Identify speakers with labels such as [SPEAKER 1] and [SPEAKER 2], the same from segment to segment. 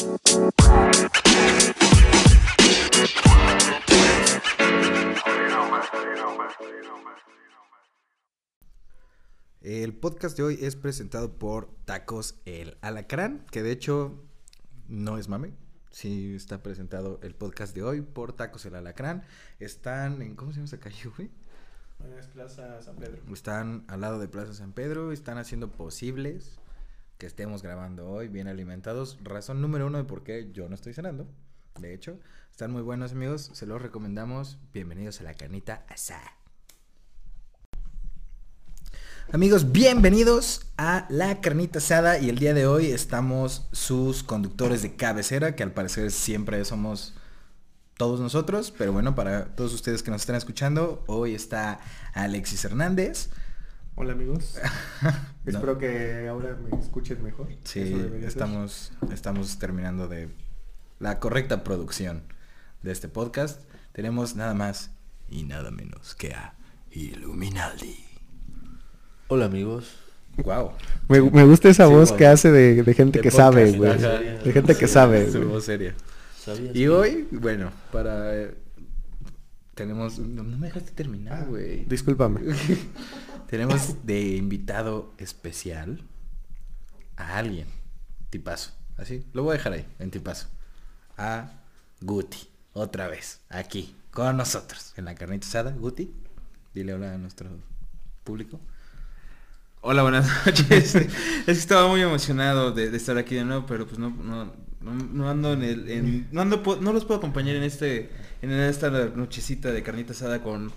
[SPEAKER 1] El podcast de hoy es presentado por Tacos El Alacrán, que de hecho no es mame. Sí, está presentado el podcast de hoy por Tacos El Alacrán. Están en, ¿cómo se llama esa calle, güey?
[SPEAKER 2] Es Plaza San Pedro.
[SPEAKER 1] Están al lado de Plaza San Pedro, están haciendo posibles que estemos grabando hoy bien alimentados. Razón número uno de por qué yo no estoy cenando. De hecho, están muy buenos amigos, se los recomendamos. Bienvenidos a la canita asada. Amigos, bienvenidos a La Carnita Asada y el día de hoy estamos sus conductores de cabecera, que al parecer siempre somos todos nosotros, pero bueno, para todos ustedes que nos están escuchando, hoy está Alexis Hernández.
[SPEAKER 2] Hola amigos.
[SPEAKER 1] No.
[SPEAKER 2] Espero que ahora me escuchen mejor.
[SPEAKER 1] Sí,
[SPEAKER 2] ser.
[SPEAKER 1] estamos, estamos terminando de la correcta producción de este podcast. Tenemos nada más y nada menos que a Illuminati.
[SPEAKER 3] Hola amigos.
[SPEAKER 1] Wow.
[SPEAKER 2] Me, me gusta esa
[SPEAKER 1] Sí,
[SPEAKER 2] voz que hace de, de gente
[SPEAKER 1] De
[SPEAKER 2] que
[SPEAKER 1] podcast,
[SPEAKER 2] sabe, güey. De gente que sabe,
[SPEAKER 1] Su voz seria.
[SPEAKER 3] ¿Sabías
[SPEAKER 1] Y
[SPEAKER 3] que-
[SPEAKER 1] hoy, bueno, para eh, tenemos no, no me dejaste terminar,
[SPEAKER 2] Ah,
[SPEAKER 1] güey.
[SPEAKER 2] Discúlpame.
[SPEAKER 1] tenemos de invitado especial a alguien, tipazo. Así, lo voy a dejar ahí, en tipazo. A Guti, otra vez, aquí, con nosotros, en la carnita asada. Guti, dile hola a nuestro público.
[SPEAKER 4] Hola, buenas noches. es que estaba muy emocionado de, estar aquí de nuevo, pero pues no, no, no, ando en el, no ando, no los puedo acompañar en este, en esta nochecita de carnita asada con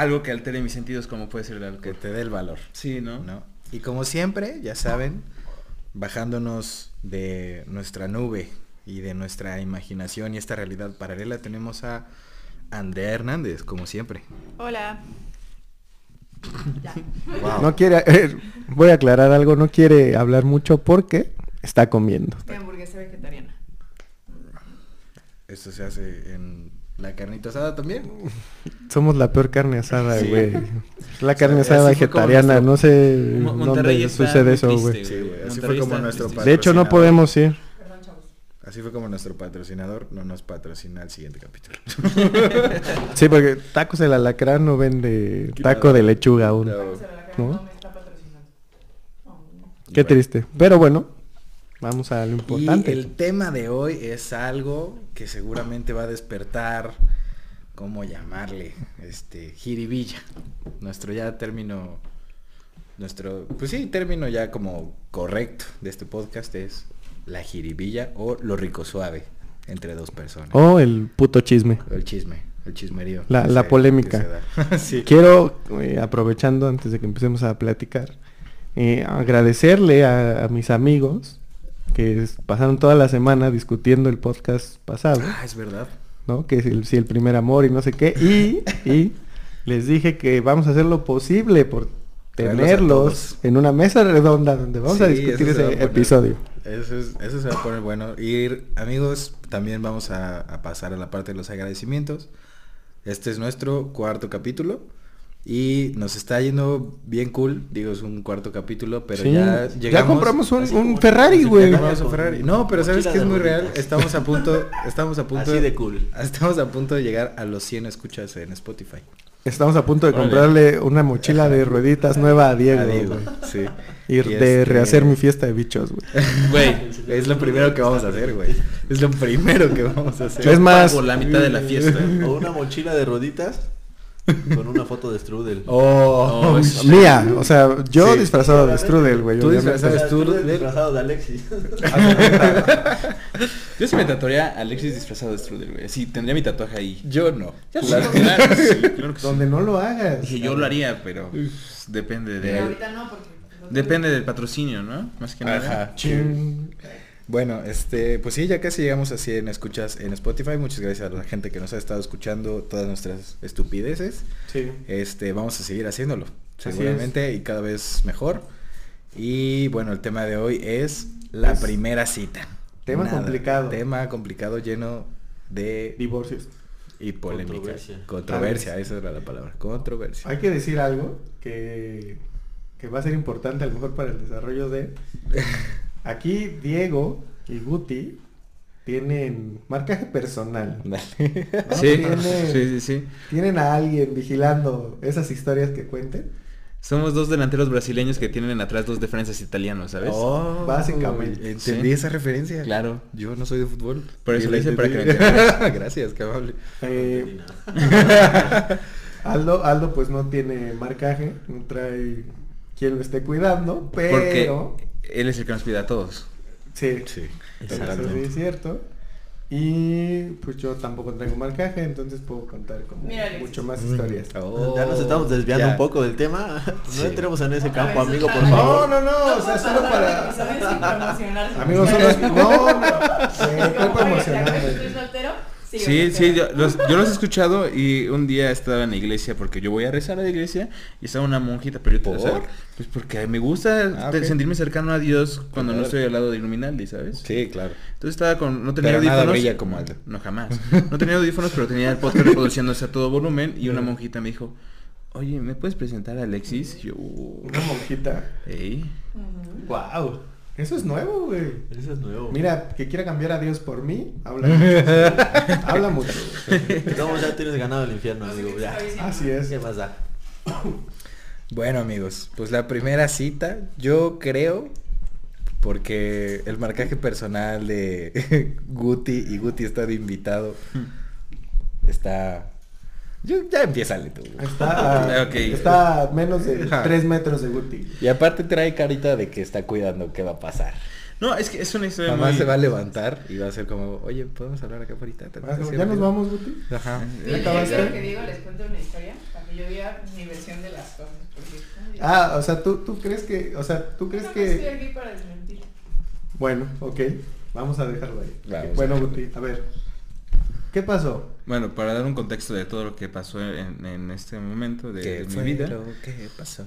[SPEAKER 4] algo que altere mis sentidos como puede ser el
[SPEAKER 1] Que te dé el valor.
[SPEAKER 4] Sí, ¿no?
[SPEAKER 1] ¿no? Y como siempre, ya saben, bajándonos de nuestra nube y de nuestra imaginación y esta realidad paralela, tenemos a Andrea Hernández, como siempre.
[SPEAKER 5] Hola. Ya.
[SPEAKER 1] Wow.
[SPEAKER 2] No quiere, eh, voy a aclarar algo, no quiere hablar mucho porque está comiendo.
[SPEAKER 5] Mi hamburguesa vegetariana.
[SPEAKER 1] Esto se hace en la carnita asada también.
[SPEAKER 2] Somos la peor carne asada,
[SPEAKER 1] Sí.
[SPEAKER 2] güey. La
[SPEAKER 1] O sea,
[SPEAKER 2] carne asada vegetariana,
[SPEAKER 4] nuestro-
[SPEAKER 2] no sé
[SPEAKER 4] Mo- Monterrey
[SPEAKER 2] dónde sucede eso, güey.
[SPEAKER 1] Sí, güey, así fue como nuestro
[SPEAKER 4] triste.
[SPEAKER 2] De hecho, no podemos ir.
[SPEAKER 5] Perdón, chavos.
[SPEAKER 1] Así fue como nuestro patrocinador no nos patrocina el siguiente capítulo.
[SPEAKER 2] Sí, porque tacos del alacrán no vende taco de lechuga aún.
[SPEAKER 1] No.
[SPEAKER 2] ¿No?
[SPEAKER 5] no me está patrocinando. No.
[SPEAKER 2] Qué triste. Pero bueno, vamos a lo
[SPEAKER 1] Y
[SPEAKER 2] importante.
[SPEAKER 1] el tema de hoy es algo que seguramente va a despertar, ¿cómo llamarle? Este, jiribilla. Nuestro ya término, nuestro, pues sí, término ya como correcto de este podcast es la jiribilla o lo rico suave entre dos personas.
[SPEAKER 2] Oh, el puto chisme.
[SPEAKER 1] El chisme, el chismerío.
[SPEAKER 2] La-
[SPEAKER 1] que
[SPEAKER 2] la
[SPEAKER 1] se-
[SPEAKER 2] polémica.
[SPEAKER 1] sí.
[SPEAKER 2] Quiero, eh, aprovechando antes de que empecemos a platicar, eh, agradecerle a, a mis amigos que es- pasaron toda la semana discutiendo el podcast pasado,
[SPEAKER 1] Ah, es verdad.
[SPEAKER 2] ¿no? Que si el, si el primer amor y no sé qué. Y, y les dije que vamos a hacer lo posible por tenerlos en una mesa redonda donde vamos a discutir
[SPEAKER 1] a
[SPEAKER 2] ese episodio.
[SPEAKER 1] Eso, es- eso se va a poner bueno. Y amigos, también vamos a, a pasar a la parte de los agradecimientos. Este es nuestro cuarto capítulo. Y nos está yendo bien cool. Digo, es un cuarto capítulo, pero
[SPEAKER 2] Sí,
[SPEAKER 1] ya
[SPEAKER 2] ya
[SPEAKER 1] llegamos.
[SPEAKER 2] compramos un, un Ferrari, güey.
[SPEAKER 1] Ya
[SPEAKER 3] como-
[SPEAKER 1] compramos un Ferrari. No, pero ¿sabes qué es muy real? Estamos a punto, estamos a punto.
[SPEAKER 3] Así de cool.
[SPEAKER 1] Estamos a punto de llegar a los 100 escuchas en Spotify.
[SPEAKER 2] Estamos a punto de comprarle una mochila de rueditas nueva a Diego.
[SPEAKER 1] A Diego, sí.
[SPEAKER 2] Y,
[SPEAKER 1] Y
[SPEAKER 2] de
[SPEAKER 1] este-
[SPEAKER 2] rehacer mi fiesta de bichos, güey.
[SPEAKER 1] Güey, es lo primero que vamos a hacer, güey. Es lo primero que vamos a hacer.
[SPEAKER 2] Es más-
[SPEAKER 4] la mitad de la fiesta.
[SPEAKER 3] O una mochila de rueditas con una foto de Strudel.
[SPEAKER 1] Oh,
[SPEAKER 4] Oh, es-
[SPEAKER 2] Mía, o sea, yo
[SPEAKER 1] Sí.
[SPEAKER 2] disfrazado de Strudel, güey.
[SPEAKER 1] Tú disfrazado de Strudel.
[SPEAKER 3] disfrazado de Alexis.
[SPEAKER 4] Yo sí me tatuaría a Alexis disfrazado de Strudel, güey. Sí, tendría mi tatuaje ahí.
[SPEAKER 1] Yo no.
[SPEAKER 4] Sí, claro, claro, sí, claro que sí.
[SPEAKER 2] Donde no lo hagas.
[SPEAKER 4] Dije, yo lo haría, pero pues, depende
[SPEAKER 5] Pero
[SPEAKER 4] de...
[SPEAKER 5] ahorita no, porque...
[SPEAKER 4] Depende del patrocinio, ¿no? Más que nada.
[SPEAKER 1] Ajá. Bueno, este, pues sí, ya casi llegamos a 100 escuchas en Spotify. Muchas gracias a la gente que nos ha estado escuchando todas nuestras estupideces.
[SPEAKER 2] Sí.
[SPEAKER 1] Este, vamos a seguir haciéndolo,
[SPEAKER 2] Así
[SPEAKER 1] seguramente, y cada vez mejor. Y bueno, el tema de hoy es la
[SPEAKER 2] Es-
[SPEAKER 1] primera cita.
[SPEAKER 2] Tema complicado.
[SPEAKER 1] Tema complicado lleno de
[SPEAKER 2] Divorcios.
[SPEAKER 1] y polémica.
[SPEAKER 3] Controversia.
[SPEAKER 1] Controversia, esa era la palabra. Controversia.
[SPEAKER 2] Hay que decir algo que, que va a ser importante a lo mejor para el desarrollo de... Aquí Diego y Guti tienen marcaje personal. ¿no?
[SPEAKER 4] Sí,
[SPEAKER 2] Tienen-
[SPEAKER 4] sí, sí, sí.
[SPEAKER 2] Tienen a alguien vigilando esas historias que cuenten.
[SPEAKER 4] Somos dos delanteros brasileños que tienen atrás dos defensas italianos, ¿sabes?
[SPEAKER 1] Oh,
[SPEAKER 2] Básicamente.
[SPEAKER 1] Entendí
[SPEAKER 4] Sí.
[SPEAKER 1] esa referencia.
[SPEAKER 4] Claro.
[SPEAKER 1] Yo no soy de fútbol.
[SPEAKER 4] Por eso lo hice para que entendieras.
[SPEAKER 1] Gracias, qué amable.
[SPEAKER 2] Eh, Aldo, Aldo pues no tiene marcaje, no trae quien lo esté cuidando,
[SPEAKER 4] Porque
[SPEAKER 2] pero
[SPEAKER 4] él es el que nos cuida a todos.
[SPEAKER 2] sí,
[SPEAKER 1] Sí,
[SPEAKER 2] eso sí es cierto. Y pues yo tampoco traigo marcaje, entonces puedo contar como
[SPEAKER 5] Mira,
[SPEAKER 2] mucho más
[SPEAKER 1] Mm.
[SPEAKER 2] historias.
[SPEAKER 1] Oh,
[SPEAKER 3] ya nos estamos desviando
[SPEAKER 1] ya.
[SPEAKER 3] un poco del tema. No
[SPEAKER 1] Sí.
[SPEAKER 3] entremos en ese
[SPEAKER 5] Otra
[SPEAKER 3] campo, amigo, por
[SPEAKER 5] vez.
[SPEAKER 2] No,
[SPEAKER 3] favor.
[SPEAKER 2] no, no, o
[SPEAKER 5] No
[SPEAKER 2] sea, solo para... Amigos, solo... No, no, ¿cuál promocionando?
[SPEAKER 5] ¿Estoy soltero?
[SPEAKER 4] Sí, sí, yo los, yo los he escuchado y un día estaba en la iglesia porque yo voy a rezar a la iglesia y estaba una monjita, pero yo, o sea,
[SPEAKER 1] ¿Por?
[SPEAKER 4] pues porque me gusta
[SPEAKER 1] Ah,
[SPEAKER 4] sentirme cercano a Dios cuando no estoy al lado de Illuminati, ¿sabes?
[SPEAKER 1] Sí, claro.
[SPEAKER 4] Entonces estaba con, no tenía
[SPEAKER 1] Pero nada
[SPEAKER 4] audífonos.
[SPEAKER 1] brilla como.
[SPEAKER 4] No, jamás. No tenía audífonos, pero tenía el podcast reproduciéndose a todo volumen y una monjita me dijo, oye, ¿me puedes presentar a Alexis? Y yo, "Uh,
[SPEAKER 2] Una monjita.
[SPEAKER 4] "Ey".
[SPEAKER 5] Ujú.
[SPEAKER 2] Wow. Eso es nuevo, güey.
[SPEAKER 3] Eso es nuevo.
[SPEAKER 2] Mira, que quiera cambiar a Dios por mí, habla mucho. habla mucho.
[SPEAKER 3] No, ya tienes ganado el infierno, amigo. Ya.
[SPEAKER 2] Así es.
[SPEAKER 3] ¿Qué más da?
[SPEAKER 1] Bueno, amigos, pues la primera cita, yo creo, porque el marcaje personal de Guti y Guti está de invitado, está... Yo, ya empieza tú.
[SPEAKER 2] Está, está a menos de
[SPEAKER 1] Ajá.
[SPEAKER 2] 3 metros de Guti.
[SPEAKER 1] Y aparte trae carita de que está cuidando qué va a pasar.
[SPEAKER 4] No, es que es una historia
[SPEAKER 1] Mamá
[SPEAKER 4] muy...
[SPEAKER 1] se va a levantar y va a ser como, oye, ¿podemos hablar acá ahorita?
[SPEAKER 2] Ah, ¿Ya nos vamos, Guti?
[SPEAKER 1] Ajá.
[SPEAKER 5] Sí,
[SPEAKER 2] ¿Ya
[SPEAKER 5] yo
[SPEAKER 2] acabaste?
[SPEAKER 5] quiero que Diego les cuente una historia para que yo diga mi versión de las cosas. Porque.
[SPEAKER 2] Ah, o sea, ¿tú, tú crees que, o sea, tú crees
[SPEAKER 5] No, no estoy
[SPEAKER 2] que...
[SPEAKER 5] aquí para desmentir.
[SPEAKER 2] Bueno, ok, vamos a dejarlo ahí.
[SPEAKER 1] Vamos.
[SPEAKER 2] Bueno, Guti, a ver, ¿qué pasó?
[SPEAKER 4] Bueno, para dar un contexto de todo lo que pasó en, en este momento de,
[SPEAKER 1] ¿Qué
[SPEAKER 4] de
[SPEAKER 1] fue
[SPEAKER 4] mi vida.
[SPEAKER 1] lo que pasó?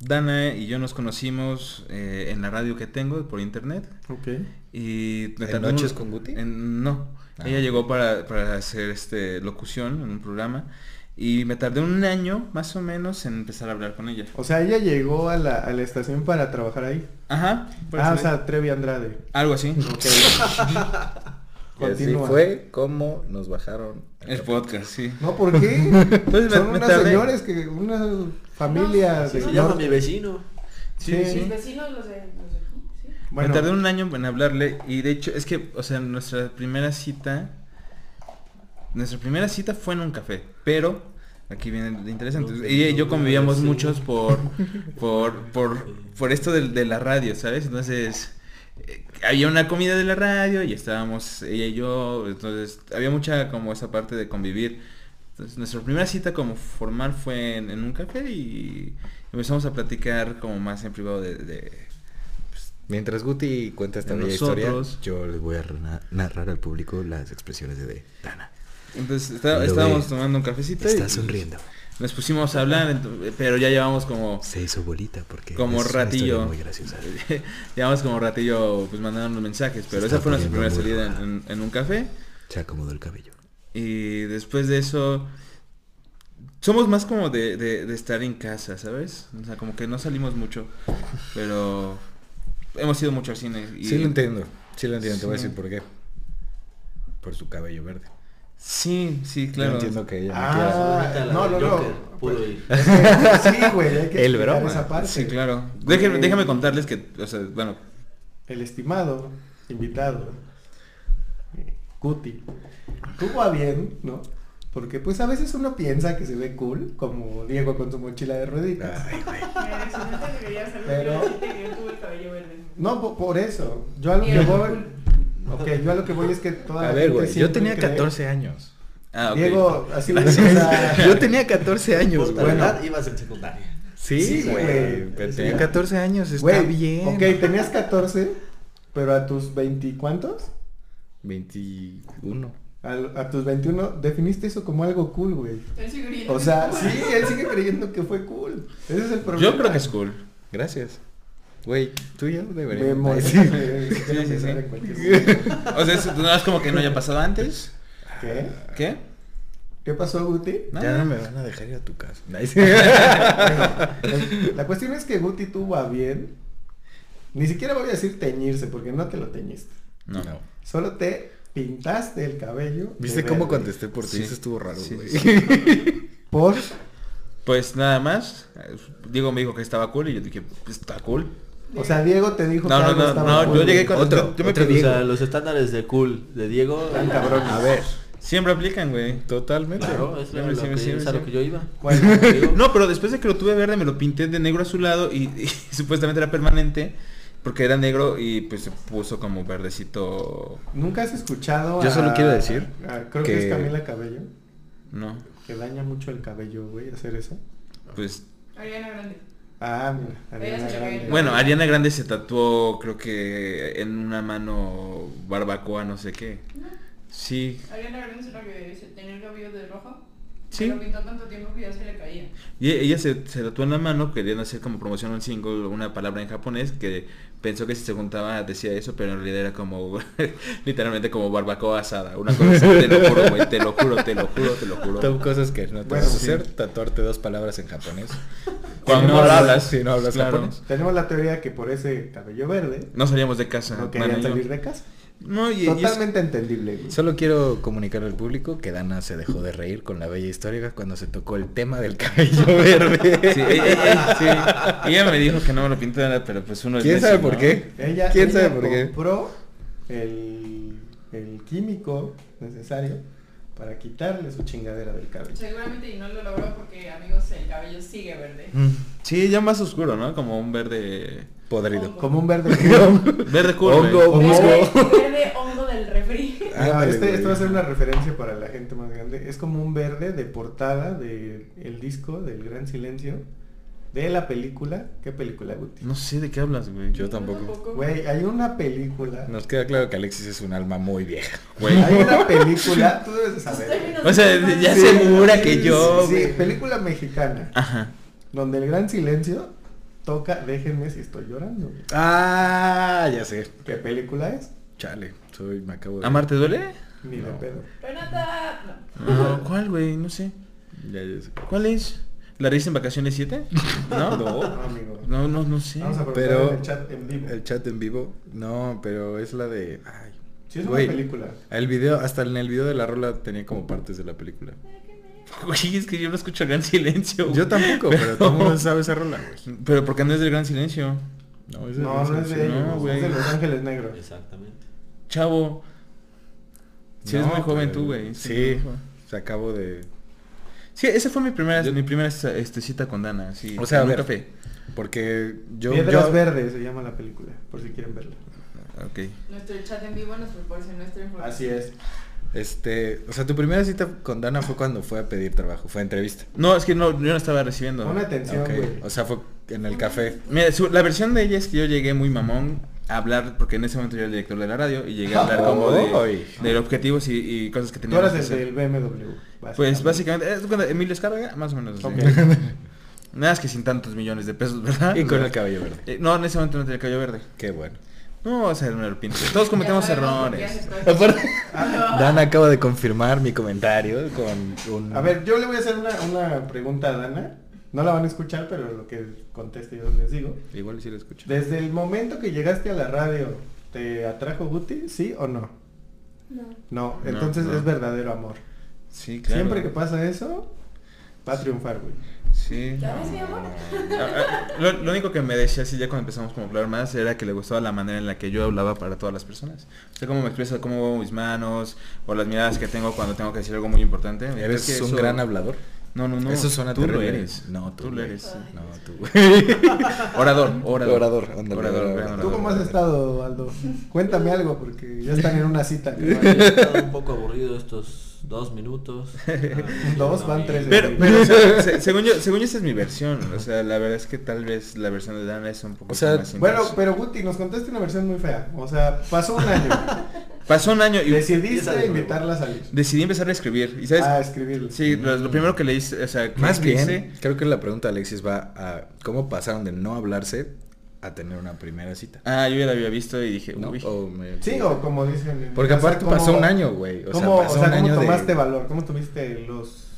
[SPEAKER 4] Dana y yo nos conocimos eh, en la radio que tengo por internet.
[SPEAKER 2] Ok.
[SPEAKER 4] Y me
[SPEAKER 1] ¿En
[SPEAKER 4] un-
[SPEAKER 1] Noches con Guti?
[SPEAKER 4] en- no.
[SPEAKER 1] Ah.
[SPEAKER 4] Ella llegó para, para hacer este locución en un programa. Y me tardé un año más o menos en empezar a hablar con ella.
[SPEAKER 2] O sea, ella llegó a la, a la estación para trabajar ahí.
[SPEAKER 4] Ajá.
[SPEAKER 2] Ah, o sea, Trevi Andrade.
[SPEAKER 4] algo así.
[SPEAKER 2] Ok.
[SPEAKER 1] Y así
[SPEAKER 2] Continúa.
[SPEAKER 1] fue como nos bajaron.
[SPEAKER 4] El podcast, sí.
[SPEAKER 2] No, ¿por qué?
[SPEAKER 4] Entonces me-
[SPEAKER 2] Son
[SPEAKER 4] me tardé.
[SPEAKER 2] señores que, una familia
[SPEAKER 5] No,
[SPEAKER 2] de
[SPEAKER 3] Se llama mi vecino.
[SPEAKER 4] Sí,
[SPEAKER 2] Sí.
[SPEAKER 4] sí.
[SPEAKER 5] Mis vecinos los de, los de aquí, sí.
[SPEAKER 2] Bueno,
[SPEAKER 4] Me tardé un año en hablarle y de hecho es que, o sea, nuestra primera cita, nuestra primera cita fue en un café, pero aquí viene lo interesante. Ella y yo convivíamos muchos por, por, por, por esto de, de la radio, ¿sabes? Entonces había una comida de la radio y estábamos ella y yo, entonces había mucha como esa parte de convivir. Entonces nuestra primera cita como formal fue en, en un café y empezamos a platicar como más en privado de- de
[SPEAKER 1] Mientras Guti cuenta esta bella historia, yo les voy a narrar al público las expresiones de Dana.
[SPEAKER 4] Entonces está- estábamos tomando un cafecito
[SPEAKER 1] Está
[SPEAKER 4] y
[SPEAKER 1] sonriendo.
[SPEAKER 4] Nos pusimos a hablar, pero ya llevamos como
[SPEAKER 1] Se hizo bolita porque
[SPEAKER 4] como
[SPEAKER 1] es una
[SPEAKER 4] ratillo.
[SPEAKER 1] muy graciosa.
[SPEAKER 4] llevamos como ratillo pues mandando mensajes, pero esa fue nuestra primera salida en, un café
[SPEAKER 1] Se acomodó el cabello.
[SPEAKER 4] y después de eso somos más como de, de- de estar en casa, ¿sabes? O sea, como que no salimos mucho, pero hemos ido mucho al cine. Y,
[SPEAKER 1] Sí lo entiendo, sí lo entiendo, te voy a decir por qué. Por su cabello verde.
[SPEAKER 4] Sí, sí,
[SPEAKER 1] Yo
[SPEAKER 4] claro.
[SPEAKER 1] entiendo que ella no
[SPEAKER 2] Ah,
[SPEAKER 3] la
[SPEAKER 2] no, no,
[SPEAKER 3] pudo ir.
[SPEAKER 2] Sí, güey, hay que
[SPEAKER 1] El broma.
[SPEAKER 2] esa parte.
[SPEAKER 4] Sí, claro. Déjeme,
[SPEAKER 2] Güey.
[SPEAKER 4] déjame contarles que, o sea, bueno,
[SPEAKER 2] El estimado invitado, Cuti, tuvo a bien, ¿no? Porque pues a veces uno piensa que se ve cool, como Diego con su mochila de rueditas.
[SPEAKER 1] Ay, güey.
[SPEAKER 2] Pero-. No, po- por eso. Yo a lo que voy... yo a lo que voy es que toda
[SPEAKER 1] A
[SPEAKER 2] la
[SPEAKER 1] ver,
[SPEAKER 2] gente
[SPEAKER 1] güey, yo tenía
[SPEAKER 2] cree-
[SPEAKER 1] 14 años.
[SPEAKER 4] ah, ok.
[SPEAKER 2] Diego, así sea,
[SPEAKER 1] Yo tenía 14 años,
[SPEAKER 3] Por
[SPEAKER 1] güey.
[SPEAKER 2] Bueno.
[SPEAKER 3] edad ibas en secundaria.
[SPEAKER 1] Sí, güey.
[SPEAKER 2] Sí.
[SPEAKER 1] tenía 14 años, está
[SPEAKER 2] Güey,
[SPEAKER 1] bien.
[SPEAKER 2] Ok, tenías 14, pero a tus 20 ¿cuántos?
[SPEAKER 1] 21.
[SPEAKER 2] A, a tus 21 definiste eso como algo cool, güey.
[SPEAKER 5] Él sigue creyendo
[SPEAKER 2] O sea, sí, él sigue creyendo que fue cool. Ese es el problema.
[SPEAKER 4] Yo creo que es cool.
[SPEAKER 1] Gracias. Güey, tú y yo
[SPEAKER 2] Me
[SPEAKER 1] deberíamos. sí.
[SPEAKER 4] Sí, sí, sí. O sea, es- no es como que no haya pasado antes.
[SPEAKER 2] ¿Qué?
[SPEAKER 4] ¿Qué?
[SPEAKER 2] ¿Qué pasó, Guti?
[SPEAKER 1] Ya no me van a dejar ir a tu casa.
[SPEAKER 2] Bueno, la cuestión es que Guti tuvo a bien. Ni siquiera voy a decir teñirse, porque no te lo teñiste.
[SPEAKER 4] No.
[SPEAKER 1] No.
[SPEAKER 2] Solo te pintaste el cabello.
[SPEAKER 1] ¿Viste cómo
[SPEAKER 2] verde.
[SPEAKER 1] contesté por ti?
[SPEAKER 4] Sí.
[SPEAKER 1] Eso estuvo raro,
[SPEAKER 4] Sí,
[SPEAKER 1] güey.
[SPEAKER 4] sí,
[SPEAKER 2] Por
[SPEAKER 4] Pues nada más. eh, Diego me dijo que estaba cool y yo dije, pues está cool.
[SPEAKER 2] O sea, Diego te dijo
[SPEAKER 4] No,
[SPEAKER 2] que
[SPEAKER 4] no,
[SPEAKER 2] algo
[SPEAKER 4] no,
[SPEAKER 2] estaba
[SPEAKER 4] no,
[SPEAKER 2] cool,
[SPEAKER 4] yo llegué con
[SPEAKER 1] Otro-
[SPEAKER 4] yo me
[SPEAKER 1] otro
[SPEAKER 4] pedí-
[SPEAKER 3] O sea, los estándares de cool de Diego.
[SPEAKER 2] Tan cabrón.
[SPEAKER 1] A ver,
[SPEAKER 4] Siempre aplican, güey.
[SPEAKER 1] totalmente.
[SPEAKER 3] Claro, es,
[SPEAKER 4] Siempre,
[SPEAKER 3] lo
[SPEAKER 4] siempre,
[SPEAKER 3] que,
[SPEAKER 4] siempre,
[SPEAKER 3] es a lo que yo iba.
[SPEAKER 2] Bueno,
[SPEAKER 4] No, pero después de que lo tuve verde me lo pinté de negro azulado y, y supuestamente era permanente porque era negro y pues se puso como verdecito.
[SPEAKER 2] ¿Nunca has escuchado
[SPEAKER 1] Yo solo
[SPEAKER 2] a-
[SPEAKER 1] quiero decir
[SPEAKER 2] a- creo que...
[SPEAKER 1] que-
[SPEAKER 2] es Camila Cabello,
[SPEAKER 4] No,
[SPEAKER 2] que daña mucho el cabello, güey, hacer eso?
[SPEAKER 4] pues
[SPEAKER 5] Ariana Grande.
[SPEAKER 2] Ah, mira, Ariana
[SPEAKER 5] se
[SPEAKER 2] Grande.
[SPEAKER 4] bueno, Ariana Grande se tatuó creo que en una mano barbacoa, no sé qué. Sí,
[SPEAKER 5] Ariana Grande es una que dice, tenía el cabello de rojo.
[SPEAKER 4] Sí.
[SPEAKER 5] Lo pintó tanto tiempo que ya se le caía.
[SPEAKER 4] Y e- ella se, se tatuó en la mano queriendo hacer como promoción al single una palabra en japonés que pensó que si se juntaba decía eso, pero en realidad era como literalmente como barbacoa asada. Una cosa así, te lo juro, güey, te lo juro, te lo juro, te lo juro.
[SPEAKER 1] Son cosas que no te
[SPEAKER 2] Bueno,
[SPEAKER 1] vas a
[SPEAKER 2] sí.
[SPEAKER 1] hacer, tatuarte dos palabras en japonés.
[SPEAKER 4] Cuando no hablas,
[SPEAKER 1] si no hablas
[SPEAKER 4] claro.
[SPEAKER 1] japonés.
[SPEAKER 2] Tenemos la teoría que por ese cabello verde
[SPEAKER 4] No salíamos de casa.
[SPEAKER 2] no querían salir de casa.
[SPEAKER 4] No, y, y es-
[SPEAKER 2] Totalmente entendible, güey.
[SPEAKER 1] Solo quiero comunicar al público que Dana se dejó de reír con la bella histórica cuando se tocó el tema del cabello verde.
[SPEAKER 4] Sí, ella, ella- sí. Ella me dijo que no me lo pintara, pero pues uno es
[SPEAKER 1] ¿Quién
[SPEAKER 4] necio,
[SPEAKER 1] sabe por
[SPEAKER 4] ¿no?
[SPEAKER 1] qué?
[SPEAKER 2] Ella,
[SPEAKER 1] ¿Quién
[SPEAKER 2] ella
[SPEAKER 1] sabe por qué?
[SPEAKER 2] compró el, el químico necesario para quitarle su chingadera del cabello.
[SPEAKER 5] Seguramente y no lo logró porque, amigos, el cabello sigue verde.
[SPEAKER 4] Mm. Sí, ya más oscuro, ¿no? Como un verde...
[SPEAKER 1] Podrido.
[SPEAKER 2] Como un verde.
[SPEAKER 4] Verde cool,
[SPEAKER 1] Hongo,
[SPEAKER 5] verde hongo del refri.
[SPEAKER 2] No,
[SPEAKER 1] Ándale,
[SPEAKER 2] este, esto va a ser una referencia para la gente más grande. Es como un verde de portada del el disco del Gran Silencio de la película. ¿Qué película, Guti?
[SPEAKER 4] No sé de qué hablas, güey.
[SPEAKER 1] Yo tampoco.
[SPEAKER 2] Güey, hay una película.
[SPEAKER 1] Nos queda claro que Alexis es un alma muy vieja.
[SPEAKER 4] Güey.
[SPEAKER 2] Hay una película, tú debes de saber.
[SPEAKER 4] O sea, ya
[SPEAKER 2] Sí,
[SPEAKER 4] segura
[SPEAKER 2] sí,
[SPEAKER 4] que yo,
[SPEAKER 2] Sí, película mexicana.
[SPEAKER 4] Ajá.
[SPEAKER 2] Donde el Gran Silencio toca Déjenme si estoy llorando. güey.
[SPEAKER 1] Ah, ya sé.
[SPEAKER 2] ¿Qué película es?
[SPEAKER 1] Chale, soy, me acabo de...
[SPEAKER 4] ¿Amar te duele?
[SPEAKER 2] Ni de pedo.
[SPEAKER 5] Renata. No.
[SPEAKER 4] No, ¿cuál, güey? No sé.
[SPEAKER 1] Ya, ya sé.
[SPEAKER 4] ¿Cuál es? ¿La risa en vacaciones 7? ¿No?
[SPEAKER 2] No, amigo.
[SPEAKER 4] No, no, no sé.
[SPEAKER 2] Vamos a
[SPEAKER 1] Pero
[SPEAKER 2] el chat en vivo.
[SPEAKER 1] el chat en vivo, no, pero es la de... Ay,
[SPEAKER 2] Sí, es
[SPEAKER 1] güey,
[SPEAKER 2] una película.
[SPEAKER 1] El video, hasta en el video de la rola tenía como partes de la película.
[SPEAKER 4] Güey, es que yo no escucho Gran Silencio.
[SPEAKER 1] Yo tampoco, pero todo el mundo sabe esa rola, güey.
[SPEAKER 4] Pero porque no es del Gran Silencio.
[SPEAKER 1] No, es de
[SPEAKER 2] No, no es de
[SPEAKER 4] No,
[SPEAKER 2] ellos,
[SPEAKER 4] güey.
[SPEAKER 2] es de Los Ángeles Negros.
[SPEAKER 3] Exactamente.
[SPEAKER 4] Chavo. Si eres
[SPEAKER 1] No,
[SPEAKER 4] muy joven
[SPEAKER 1] pero-
[SPEAKER 4] tú, güey.
[SPEAKER 1] Sí, se acabo de...
[SPEAKER 4] Sí, esa fue mi primera,
[SPEAKER 1] Yo-
[SPEAKER 4] mi primera este, cita con Dana, sí.
[SPEAKER 1] O sea, a
[SPEAKER 4] en un
[SPEAKER 1] ver,
[SPEAKER 4] café.
[SPEAKER 1] Porque yo...
[SPEAKER 2] Piedras
[SPEAKER 1] yo-
[SPEAKER 2] Verdes se llama la película, por si quieren verla.
[SPEAKER 4] Ok.
[SPEAKER 5] Nuestro chat en vivo nos proporciona esta información.
[SPEAKER 2] Así es.
[SPEAKER 1] Este, o sea, tu primera cita con Dana fue cuando fue a pedir trabajo, fue entrevista.
[SPEAKER 4] No, es que no, yo no estaba recibiendo.
[SPEAKER 2] Pon atención,
[SPEAKER 1] Ok,
[SPEAKER 2] güey.
[SPEAKER 1] O sea, fue en el café.
[SPEAKER 4] Mira, su- la versión de ella es que yo llegué muy mamón a hablar, porque en ese momento yo era el director de la radio, y llegué a hablar como de, objetivos y, y cosas que
[SPEAKER 2] Tú
[SPEAKER 4] teníamos
[SPEAKER 2] eras
[SPEAKER 4] que
[SPEAKER 2] el del BMW.
[SPEAKER 4] Pues básicamente, ¿es cuando Emilio Escarga? Más o menos. Nada más que sin tantos millones de pesos, ¿verdad?
[SPEAKER 1] Y con el cabello verde.
[SPEAKER 4] Eh, no, en ese momento no tenía el cabello verde.
[SPEAKER 1] Qué bueno.
[SPEAKER 4] No, o sea, era un. Todos cometemos errores.
[SPEAKER 5] esto.
[SPEAKER 1] Dana acaba de confirmar mi comentario con un...
[SPEAKER 2] A ver, yo le voy a hacer una, una pregunta a Dana. No la van a escuchar, pero lo que conteste yo les digo.
[SPEAKER 1] Igual si lo escucho.
[SPEAKER 2] Desde el momento que llegaste a la radio, ¿te atrajo Guti? ¿Sí o no?
[SPEAKER 5] No.
[SPEAKER 2] No,
[SPEAKER 4] No,
[SPEAKER 2] entonces
[SPEAKER 4] no.
[SPEAKER 2] es verdadero amor.
[SPEAKER 4] Sí, claro.
[SPEAKER 2] Siempre que pasa eso, va a triunfar, güey.
[SPEAKER 4] Sí.
[SPEAKER 5] ¿Ya ves, mi amor?
[SPEAKER 4] Lo, lo único que me decía así ya cuando empezamos como a hablar más era que le gustaba la manera en la que yo hablaba para todas las personas. O sea, cómo me expreso, cómo muevo mis manos o las miradas que tengo cuando tengo que decir algo muy importante.
[SPEAKER 1] ¿Eres
[SPEAKER 4] Es que
[SPEAKER 1] un
[SPEAKER 4] eso-
[SPEAKER 1] gran hablador?
[SPEAKER 4] No, no, no.
[SPEAKER 1] Eso suena
[SPEAKER 4] tú lo
[SPEAKER 1] terrible.
[SPEAKER 4] eres.
[SPEAKER 1] No, tú,
[SPEAKER 4] tú lo eres. sí.
[SPEAKER 1] No, tú.
[SPEAKER 4] Orador, orador.
[SPEAKER 1] Orador, ándale,
[SPEAKER 4] Orador,
[SPEAKER 1] orador.
[SPEAKER 2] ¿Tú cómo has estado, Aldo? Cuéntame algo, porque ya están en una cita. que
[SPEAKER 3] un poco aburrido estos dos minutos. Ah,
[SPEAKER 2] Dos,
[SPEAKER 3] no,
[SPEAKER 2] van tres.
[SPEAKER 4] Pero, pero o sea, se- según yo, según yo esa es mi versión. O sea, la verdad es que tal vez la versión de Dana es un poco
[SPEAKER 1] O sea,
[SPEAKER 4] más
[SPEAKER 2] Bueno, pero Guti, nos contaste una versión muy fea. O sea, pasó un año.
[SPEAKER 4] Pasó un año y
[SPEAKER 2] Decidiste
[SPEAKER 3] de
[SPEAKER 2] invitarla a salir.
[SPEAKER 4] decidí empezar a escribir. ¿Y sabes?
[SPEAKER 2] A escribirle.
[SPEAKER 4] Sí, lo, lo primero que le hice, o sea,
[SPEAKER 1] Más
[SPEAKER 4] que
[SPEAKER 1] bien,
[SPEAKER 4] hice-
[SPEAKER 1] creo que la pregunta de Alexis va a cómo pasaron de no hablarse a tener una primera cita.
[SPEAKER 4] Ah, yo ya la había visto y dije,
[SPEAKER 1] ¿No?
[SPEAKER 4] uy.
[SPEAKER 1] O me-
[SPEAKER 2] Sí, o como dicen. en-
[SPEAKER 1] Porque
[SPEAKER 2] o sea,
[SPEAKER 1] aparte
[SPEAKER 2] ¿cómo-
[SPEAKER 1] pasó un año, güey. O sea,
[SPEAKER 2] ¿Cómo,
[SPEAKER 1] pasó
[SPEAKER 2] o sea,
[SPEAKER 1] un
[SPEAKER 2] ¿cómo
[SPEAKER 1] año de
[SPEAKER 2] tomaste valor? ¿Cómo tuviste los...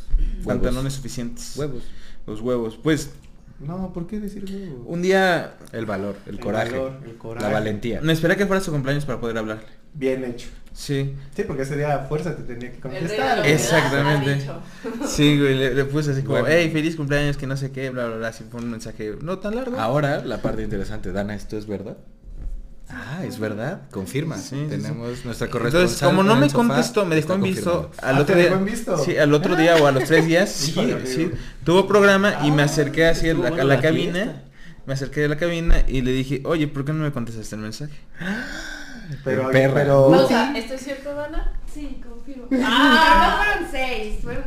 [SPEAKER 4] pantalones suficientes.
[SPEAKER 1] huevos.
[SPEAKER 4] Los huevos. Pues,
[SPEAKER 2] No, ¿por qué decir huevo?
[SPEAKER 4] un día
[SPEAKER 1] El valor, el,
[SPEAKER 2] El
[SPEAKER 1] coraje,
[SPEAKER 2] valor, el coraje.
[SPEAKER 1] la valentía.
[SPEAKER 4] me esperé que fuera su cumpleaños para poder hablar.
[SPEAKER 2] Bien hecho.
[SPEAKER 4] Sí.
[SPEAKER 2] Sí, porque ese día a fuerza te tenía que contestar.
[SPEAKER 4] Exactamente. Sí, güey, le, le puse así como,
[SPEAKER 1] Bueno.
[SPEAKER 4] hey, feliz cumpleaños, que no sé qué, bla, bla, bla, así fue un mensaje no tan largo.
[SPEAKER 1] Ahora, la parte interesante. Dana, ¿esto es verdad? Ah, es verdad. Confirma.
[SPEAKER 4] Sí.
[SPEAKER 1] Tenemos nuestra corresponsal.
[SPEAKER 4] Entonces, como no
[SPEAKER 1] en
[SPEAKER 4] me contestó, me dejó en visto al
[SPEAKER 2] Ah,
[SPEAKER 4] otro
[SPEAKER 2] ¿te
[SPEAKER 4] día.
[SPEAKER 2] dejó en visto?
[SPEAKER 4] Sí, al otro día o a los tres días, sí, sí. Tuvo programa y me acerqué así a la, cabina. Me acerqué a la cabina y le dije, oye, ¿por qué no me contestaste el mensaje?
[SPEAKER 2] Pero,
[SPEAKER 1] Perra.
[SPEAKER 2] pero
[SPEAKER 5] Pausa, ¿esto es cierto, Dana?
[SPEAKER 6] Sí, confirmo.
[SPEAKER 5] Ah.
[SPEAKER 6] No fueron seis, fueron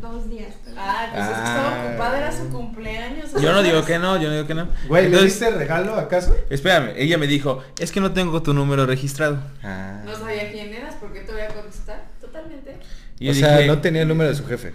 [SPEAKER 6] dos días.
[SPEAKER 5] Ah, pues es que
[SPEAKER 1] Ah.
[SPEAKER 5] estaba ocupada, era su cumpleaños.
[SPEAKER 4] Yo no digo que no, yo no digo que no.
[SPEAKER 2] güey, ¿le diste regalo acaso?
[SPEAKER 4] espérame, ella me dijo, es que no tengo tu número registrado.
[SPEAKER 1] Ah.
[SPEAKER 5] No sabía quién eras, ¿por qué te voy a contestar? Totalmente.
[SPEAKER 4] Y
[SPEAKER 1] o sea, no tenía el número de su jefe.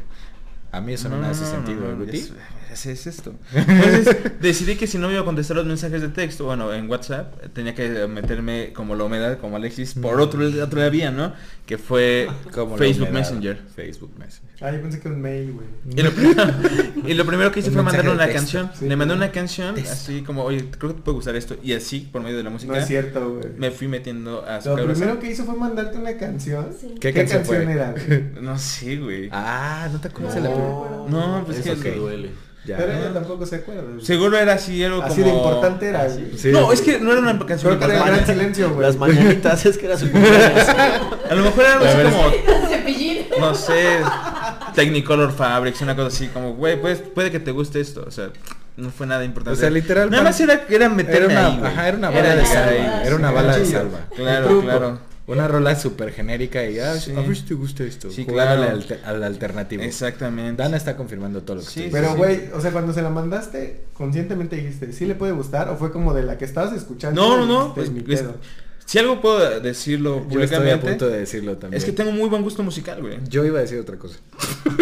[SPEAKER 1] A mí eso no, me hace sentido,
[SPEAKER 4] no,
[SPEAKER 1] Guti.
[SPEAKER 4] Es- es, es esto. Entonces decidí que si no me iba a contestar los mensajes de texto, bueno, en WhatsApp, tenía que meterme como la humedad, como Alexis, por otro, otra vía, ¿no? Que fue
[SPEAKER 1] Como
[SPEAKER 4] Facebook
[SPEAKER 1] humedad.
[SPEAKER 4] Messenger.
[SPEAKER 1] Facebook Messenger.
[SPEAKER 2] Ah, yo pensé que un mail, güey.
[SPEAKER 4] Y lo, primero, y lo primero que hice fue mandarle una
[SPEAKER 1] texto.
[SPEAKER 4] canción.
[SPEAKER 2] Sí,
[SPEAKER 4] Le mandé una canción así como, oye, creo que te puede gustar esto. Y así, por medio de la música,
[SPEAKER 2] No es cierto, güey.
[SPEAKER 4] me fui metiendo a su
[SPEAKER 2] Lo
[SPEAKER 4] cabeza.
[SPEAKER 2] primero que hizo fue mandarte una canción.
[SPEAKER 6] Sí.
[SPEAKER 1] ¿Qué
[SPEAKER 2] ¿Qué,
[SPEAKER 1] canción
[SPEAKER 2] canción,
[SPEAKER 1] fue?
[SPEAKER 2] era? güey?
[SPEAKER 4] No sé, güey.
[SPEAKER 1] Ah, ¿no te acuerdas de
[SPEAKER 6] No,
[SPEAKER 1] la primera?
[SPEAKER 4] pues
[SPEAKER 3] Eso
[SPEAKER 4] que
[SPEAKER 3] sí duele.
[SPEAKER 1] Ya.
[SPEAKER 2] Pero ella tampoco se acuerda.
[SPEAKER 4] Seguro era así
[SPEAKER 2] Así
[SPEAKER 4] como...
[SPEAKER 2] de importante era.
[SPEAKER 1] Sí.
[SPEAKER 4] No, es que no era una canción
[SPEAKER 2] Creo que era el gran silencio, güey.
[SPEAKER 3] Las mañanitas, es que era su cumpleaños.
[SPEAKER 4] A lo mejor era algo
[SPEAKER 1] A
[SPEAKER 4] así
[SPEAKER 1] ver,
[SPEAKER 4] como...
[SPEAKER 5] Cepillín.
[SPEAKER 4] no sé, Technicolor Fabrics, una cosa así como, güey, pues, puede que te guste esto, o sea, no fue nada importante.
[SPEAKER 1] O sea, literal,
[SPEAKER 4] Nada más era, era meterme
[SPEAKER 1] Era una, ajá, era una
[SPEAKER 5] Era
[SPEAKER 1] bala de
[SPEAKER 5] llegar
[SPEAKER 1] salva. Era una bala de salva.
[SPEAKER 4] Claro, claro.
[SPEAKER 1] Una rola súper genérica y ah,
[SPEAKER 4] Sí.
[SPEAKER 1] a ver si te gusta esto.
[SPEAKER 4] Sí,
[SPEAKER 1] Jugarle
[SPEAKER 4] claro.
[SPEAKER 1] al, al alternativo.
[SPEAKER 4] Exactamente.
[SPEAKER 1] Dana está confirmando todo lo que
[SPEAKER 4] Sí,
[SPEAKER 1] estoy
[SPEAKER 2] Pero,
[SPEAKER 4] sí.
[SPEAKER 2] güey, o sea, cuando se la mandaste, conscientemente dijiste, ¿sí le puede gustar? ¿O fue como de la que estabas escuchando?
[SPEAKER 4] No, no, no, pues? Si algo puedo decirlo
[SPEAKER 1] Yo estoy a punto de decirlo también.
[SPEAKER 4] es que tengo muy buen gusto musical, güey.
[SPEAKER 1] Yo iba a decir otra cosa.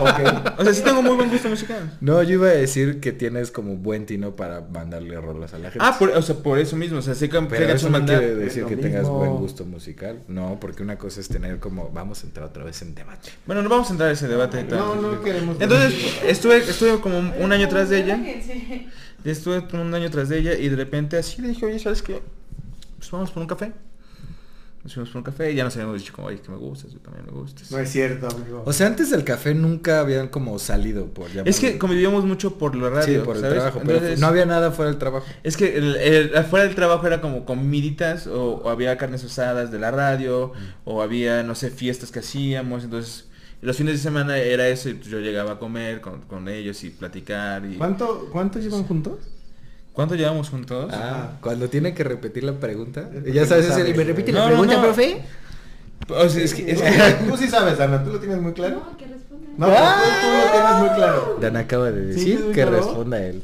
[SPEAKER 2] Ok.
[SPEAKER 4] O sea, sí tengo muy buen gusto musical.
[SPEAKER 1] No, yo iba a decir que tienes como buen tino para mandarle rolas a la gente.
[SPEAKER 4] Ah, por, o sea, por eso mismo, o sea, sé que
[SPEAKER 1] Pero eso no
[SPEAKER 4] mandar.
[SPEAKER 1] quiere decir que tengas buen gusto musical. No, porque una cosa es tener como, vamos a entrar otra vez en debate.
[SPEAKER 4] Bueno, no vamos a entrar a ese debate.
[SPEAKER 2] No, no queremos.
[SPEAKER 4] Entonces, estuve, estuve como un año tras de ella. Estuve un año tras de ella y de repente así le dije, oye, ¿sabes qué? Pues vamos por un café. Nos fuimos por un café y ya nos habíamos dicho como, oye, que me gustas, tú también me gustas.
[SPEAKER 2] No es cierto, amigo.
[SPEAKER 1] O sea, antes del café nunca habían como salido por llamarlo.
[SPEAKER 4] es que convivíamos mucho por la radio,
[SPEAKER 1] Sí, por el
[SPEAKER 4] ¿sabes?
[SPEAKER 1] trabajo. Pero
[SPEAKER 4] Entonces,
[SPEAKER 1] no había nada fuera del trabajo.
[SPEAKER 4] Es que el, el- afuera del trabajo era como comiditas o, o había carnes usadas de la radio o había, no sé, fiestas que hacíamos. Entonces, los fines de semana era eso y pues yo llegaba a comer con, con ellos y platicar. y
[SPEAKER 2] ¿Cuánto, ¿Cuánto llevan juntos?
[SPEAKER 4] ¿Cuánto llevamos juntos?
[SPEAKER 1] Ah, cuando tiene que repetir la pregunta. Ya sabes,
[SPEAKER 2] no sabes,
[SPEAKER 1] ¿me repite
[SPEAKER 4] No,
[SPEAKER 1] la pregunta,
[SPEAKER 4] no.
[SPEAKER 1] profe?
[SPEAKER 4] O sea, es que, es
[SPEAKER 2] Tú-
[SPEAKER 4] que-
[SPEAKER 2] Tú sí sabes, Ana, ¿tú lo tienes muy claro?
[SPEAKER 6] No, que responda.
[SPEAKER 2] No, pero tú, tú lo tienes muy claro.
[SPEAKER 1] Dan acaba de decir
[SPEAKER 2] sí,
[SPEAKER 1] que
[SPEAKER 2] claro.
[SPEAKER 1] responda él.